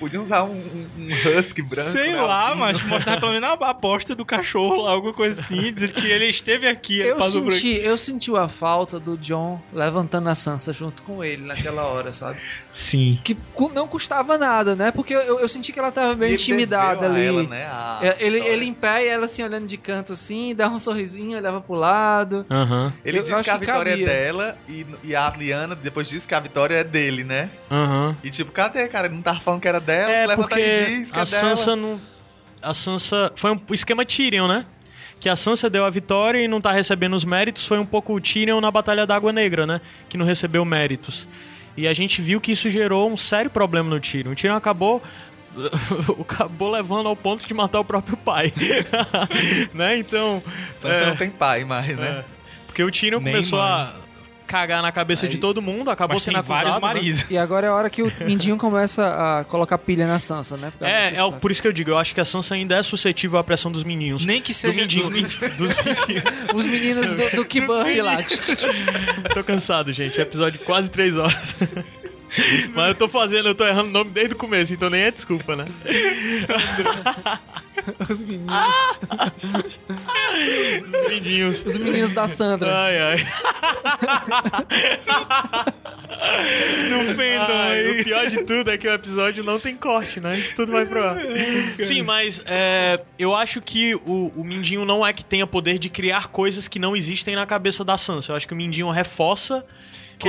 Podiam usar um, um- um husky branco. Sei né? lá, mas mostrar pelo menos a aposta do cachorro lá, alguma coisa assim, dizer que ele esteve aqui, Eu senti, eu senti a falta do John levantando a Sansa junto com ele naquela hora, sabe? Sim. Que não custava nada, né? Porque eu, eu senti que ela tava E bem ele intimidada ali. ela, né, É, Ele, ele em pé e ela assim olhando de canto assim, dava um sorrisinho, olhava pro lado. Aham, Ele Eu disse acho que a que vitória cabia. é dela e, e a Liana depois disse que a vitória é dele, né? aham. E tipo, cadê, cara? Ele não tava falando que era dela, É, levanta porque diz que a é dela. Sansa não... A Sansa... Foi um esquema Tyrion, né? Que a Sansa deu a vitória e não tá recebendo os méritos. Foi um pouco o Tyrion na Batalha da Água Negra, né? Que não recebeu méritos. E a gente viu que isso gerou um sério problema no Tyrion. O Tyrion acabou... acabou levando ao ponto de matar o próprio pai. né? Então... Sansa é, não tem pai mais, né? Porque o Tyrion Nem começou mãe. a cagar na cabeça de todo mundo, acabou Mas sendo tem acusado. vários né? maridos. E agora é a hora que o Mindinho começa a colocar pilha na Sansa, né? Por causa dessa É, é o- história. por isso que eu digo, eu acho que a Sansa ainda é suscetível à pressão dos meninos. Nem que do seja mindinho, do- dos meninos. Os meninos do, do Kiburn lá. Tô cansado, gente. Episódio de quase três horas. Mas eu tô fazendo, eu tô errando o nome desde o começo, então nem é desculpa, né? Os meninos. Os. Os meninos da Sandra. Ai, ai. Do fandom Ai, o pior de tudo é que o episódio não tem corte, né? Isso tudo vai pro ar. Sim, mas é, eu acho que o, o Mindinho não é que tenha poder de criar coisas que não existem na cabeça da Sansa. Eu acho que o Mindinho reforça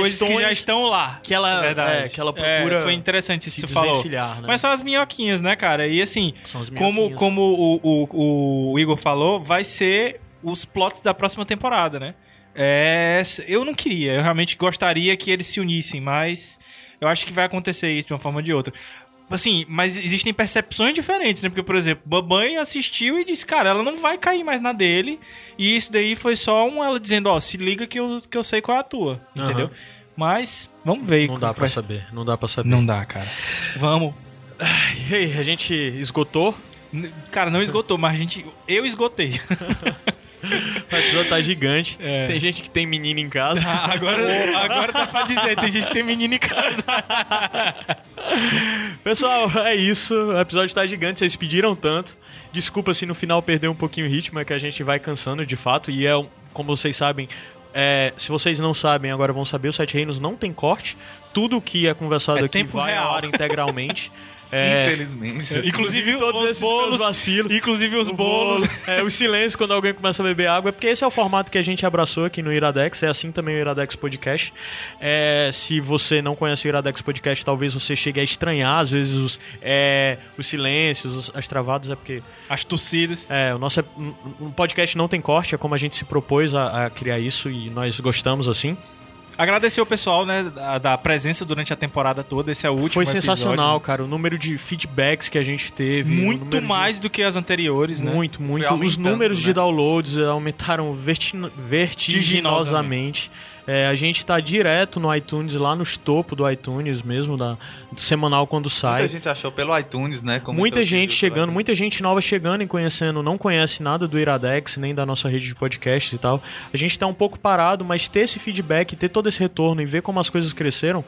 Coisas que já estão lá. que ela- Verdade. é, que ela procura É, foi interessante isso se que você falou. né? Mas são as minhoquinhas, né, cara? E assim, como, como o, o, o Igor falou, vai ser os plots da próxima temporada, né? É, eu não queria, eu realmente gostaria que eles se unissem, mas eu acho que vai acontecer isso de uma forma ou de outra. Assim, mas existem percepções diferentes, né? Porque, por exemplo, Babanha assistiu e disse, cara, ela não vai cair mais na dele. E isso daí foi só um ela dizendo, ó, se liga que eu, que eu sei qual é a tua, Aham. entendeu? Mas, vamos ver. Não como dá pra vai- saber, não dá pra saber. Não dá, cara. Vamos. E aí, a gente esgotou? Cara, não esgotou, mas a gente. Eu esgotei. O episódio tá gigante. É. Tem gente que tem menino em casa. agora, agora dá pra dizer, tem gente que tem menino em casa. Pessoal, é isso. O episódio tá gigante, vocês pediram tanto. Desculpa se no final perder um pouquinho o ritmo, é que a gente vai cansando de fato. E é, como vocês sabem, é, se vocês não sabem, agora vão saber, o Sete Reinos não tem corte. Tudo que é conversado É aqui vai real. ar integralmente. É, Infelizmente. Inclusive todos os bolos. vacilos. Inclusive os O bolos. bolo, É, o silêncio quando alguém começa a beber água, é porque esse é o formato que a gente abraçou aqui no Iradex, é assim também o Iradex Podcast. É, se você não conhece o Iradex Podcast, talvez você chegue a estranhar, às vezes, os, é, os silêncios, os- as travadas, é porque As torcidas. é, o nosso é- um- um podcast não tem corte, é como a gente se propôs a, a criar isso e nós gostamos assim. Agradecer o pessoal, né, da, da presença durante a temporada toda. Esse é o último Foi sensacional, episódio. cara, o número de feedbacks que a gente teve. Muito número de- mais do que as anteriores, né? Muito, muito. Os números de né? downloads aumentaram vertino- vertiginosamente. É, a gente tá direto no iTunes, lá nos topos do iTunes mesmo, da, semanal quando sai. Muita gente achou pelo iTunes, né? Muita gente chegando, muita gente nova chegando e conhecendo, não conhece nada do Iradex, nem da nossa rede de podcasts e tal. A gente tá um pouco parado, mas ter esse feedback, ter todo esse retorno e ver como as coisas cresceram,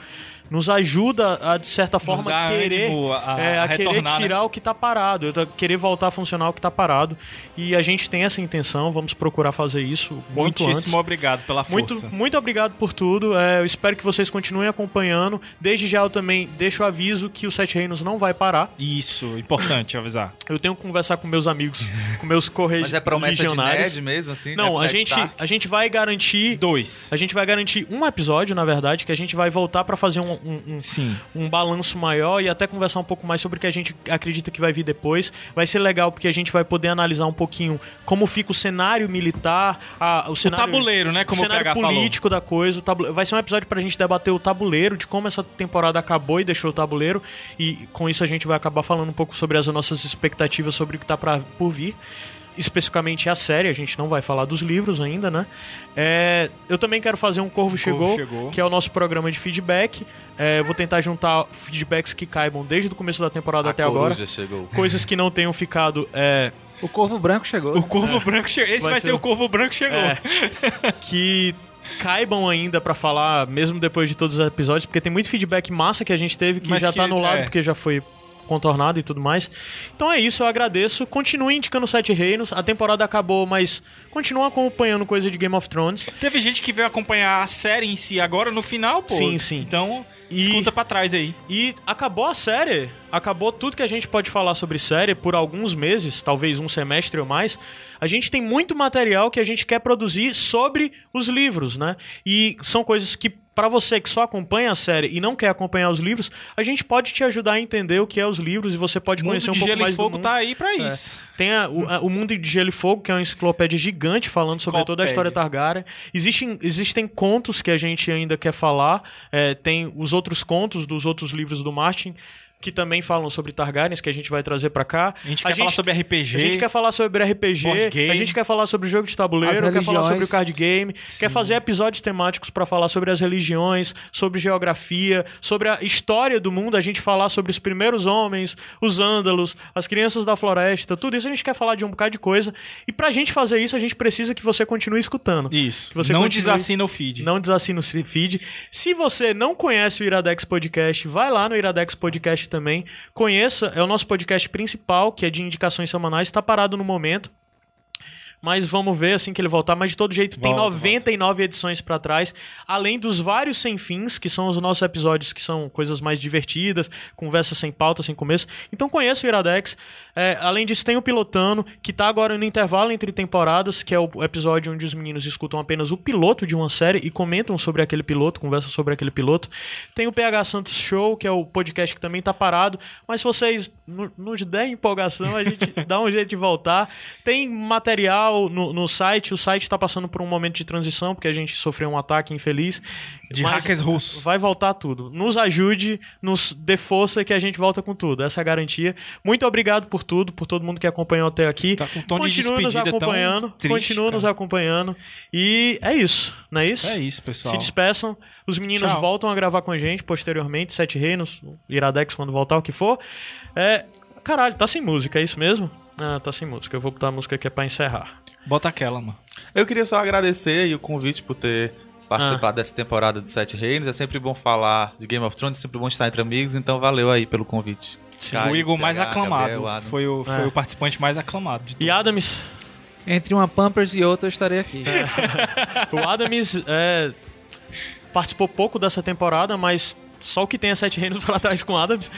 nos ajuda a, de certa forma, querer, ânimo a- é, a a querer retornar, né? tirar o que tá parado, a querer voltar a funcionar o que tá parado. E a gente tem essa intenção, vamos procurar fazer isso muito antes. Muitíssimo obrigado pela Muito, força. muito obrigado por tudo. É, eu espero que vocês continuem acompanhando. Desde já eu também deixo o aviso que o Sete Reinos não vai parar. Isso, importante avisar. Eu tenho que conversar com meus amigos, com meus correios Mas é promessa de nerd mesmo, assim? Não, né? a gente, a gente vai garantir. Dois. A gente vai garantir um episódio, na verdade, que a gente vai voltar pra fazer um, um, um- Sim. um balanço maior e até conversar um pouco mais sobre o que a gente acredita que vai vir depois. Vai ser legal porque a gente vai poder analisar um pouquinho como fica o cenário militar, a- o cenário, tabuleiro, né, como o o cenário falou. político da coisa. o Vai ser um episódio pra gente debater o tabuleiro, de como essa temporada acabou e deixou o tabuleiro. E com isso a gente vai acabar falando um pouco sobre as nossas expectativas sobre o que tá pra, por vir especificamente a série, a gente não vai falar dos livros ainda, né? É, eu também quero fazer um Corvo, Chegou, Chegou. que é o nosso programa de feedback. É, vou tentar juntar feedbacks que caibam desde o começo da temporada A até agora. chegou. Coisas que não tenham ficado. É, O Corvo Branco chegou. O Corvo Branco chegou. Esse Vai vai, ser ser o- Corvo Branco chegou. é, que caibam ainda pra falar, mesmo depois de todos os episódios, porque tem muito feedback massa que a gente teve que Mas já que- tá anulado é. porque já foi contornada e tudo mais. Então é isso, eu agradeço. Continue indicando Sete Reinos. A temporada acabou, mas continua acompanhando coisa de Game of Thrones. Teve gente que veio acompanhar a série em si agora no final, pô. Sim, sim. Então, E- escuta pra trás aí. E acabou a série. Acabou tudo que a gente pode falar sobre série por alguns meses, talvez um semestre ou mais. A gente tem muito material que a gente quer produzir sobre os livros, né? E são coisas que, pra você que só acompanha a série e não quer acompanhar os livros, a gente pode te ajudar a entender o que é os livros e você pode mundo conhecer um de pouco Gelo mais e Fogo do mundo. tá aí pra É. isso. Tem a- o, a- o Mundo de Gelo e Fogo, que é uma enciclopédia gigante falando sobre toda a história Targaryen. Existem, existem contos que a gente ainda quer falar. é, tem os outros contos dos outros livros do Martin. Que também falam sobre Targaryens, que a gente vai trazer pra cá. A gente quer falar sobre RPG. A gente quer falar sobre RPG, a gente quer falar sobre jogo de tabuleiro, quer falar sobre o card game, quer fazer episódios temáticos pra falar sobre as religiões, sobre geografia, sobre a história do mundo, a gente falar sobre os primeiros homens, os ândalos, as crianças da floresta, tudo isso a gente quer falar de um bocado de coisa. E pra gente fazer isso, a gente precisa que você continue escutando. Isso. Que você não continue- desassina o feed. Não desassina o feed. Se você não conhece o Iradex Podcast, vai lá no Iradex Podcast também. Conheça, é o nosso podcast principal, que é de indicações semanais, está parado no momento. Mas vamos ver assim que ele voltar. Mas de todo jeito, tem Volta, 99 edições pra trás. Além dos vários sem fins, que são os nossos episódios que são coisas mais divertidas, conversas sem pauta, sem começo. Então conheça o Iradex. É, além disso, tem o Pilotano, que tá agora no intervalo entre temporadas, que é o episódio onde os meninos escutam apenas o piloto de uma série e comentam sobre aquele piloto, conversam sobre aquele piloto. Tem o PH Santos Show, que é o podcast que também tá parado. Mas se vocês no- nos derem empolgação, a gente dá um jeito de voltar. Tem material no, no site, o site tá passando por um momento de transição, porque a gente sofreu um ataque infeliz. De hackers russos. Vai voltar tudo. Nos ajude, nos dê força que a gente volta com tudo. Essa é a garantia. Muito obrigado por tudo, por todo mundo que acompanhou até aqui. Tá com tom de continua nos despedida tão acompanhando. triste, continua nos cara. acompanhando. E é isso, não é isso? É isso, pessoal. Se despeçam. Os meninos Tchau. voltam a gravar com a gente posteriormente, Sete Reinos, Iradex quando voltar, o que for. É. Caralho, tá sem música, é isso mesmo? Ah, tá sem música. Eu vou botar a música aqui é pra encerrar. Bota aquela, mano. Eu queria só agradecer aí o convite por ter participado dessa temporada do Sete Reinos. É sempre bom falar de Game of Thrones, é sempre bom estar entre amigos, então valeu aí pelo convite. Caio, o Igor mais aclamado. Gabriel, foi o, foi É. o participante mais aclamado de todos. E Adams, Entre uma Pampers e outra, eu estarei aqui. O Adams é, participou pouco dessa temporada, mas só o que tem é Sete Reinos pra trás com o Adams.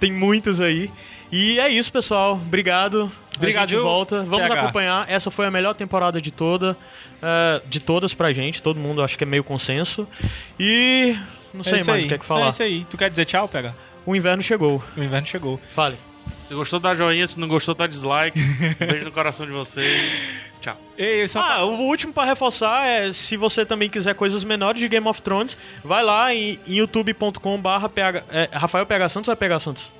tem muitos aí. E é isso, pessoal. Obrigado. Obrigado, viu, volta. Vamos PH? acompanhar. Essa foi a melhor temporada de toda. é, de todas pra gente. Todo mundo acho que é meio consenso. E. Não sei É isso mais aí. o que é que falar. É isso aí. Tu quer dizer tchau, pega? O inverno chegou. O inverno chegou. Fale. Se gostou, dá joinha. Se não gostou, dá dislike. Um beijo no coração de vocês. Tchau. Ei, Ah, o último pra reforçar é se você também quiser coisas menores de Game of Thrones, vai lá em, em youtube.com/barra é, Rafael PH Santos ou é PH Santos?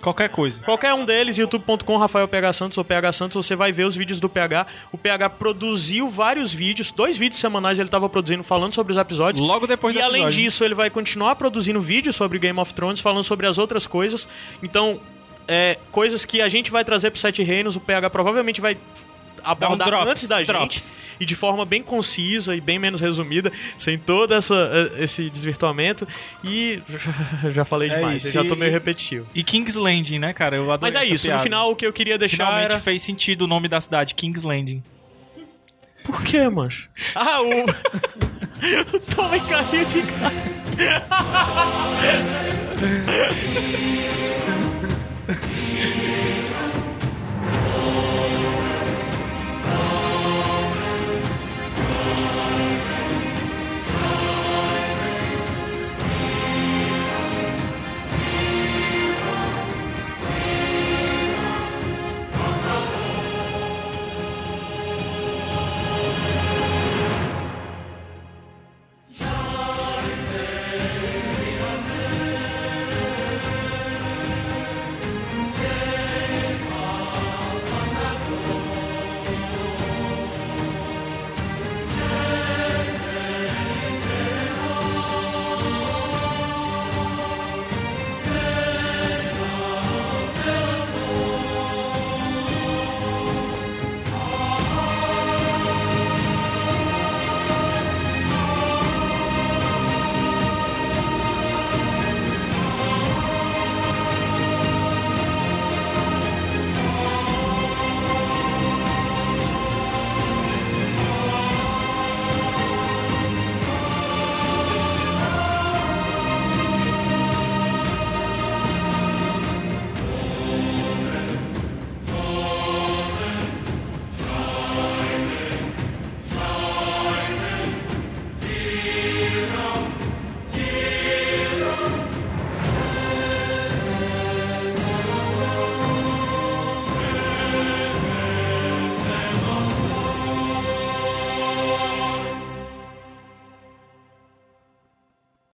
Qualquer coisa. Qualquer um deles, youtube.com Rafael PH Santos ou PH Santos, você vai ver os vídeos do PH. O PH produziu vários vídeos, dois vídeos semanais ele estava produzindo falando sobre os episódios. Logo depois E além episódio. disso, ele vai continuar produzindo vídeos sobre Game of Thrones, falando sobre as outras coisas. Então, é, coisas que a gente vai trazer pro Sete Reinos, o PH provavelmente vai abordar drops, antes da gente drops. e de forma bem concisa e bem menos resumida, sem todo essa, eh, esse desvirtuamento. E já falei É demais, isso, já tô meio repetitivo. E King's Landing, né, cara? Eu adorei Mas é isso, piada. no final o que eu queria deixar Finalmente era... fez sentido o nome da cidade, King's Landing. Por que, mancho? Ah, o... o Tommy caiu de cara.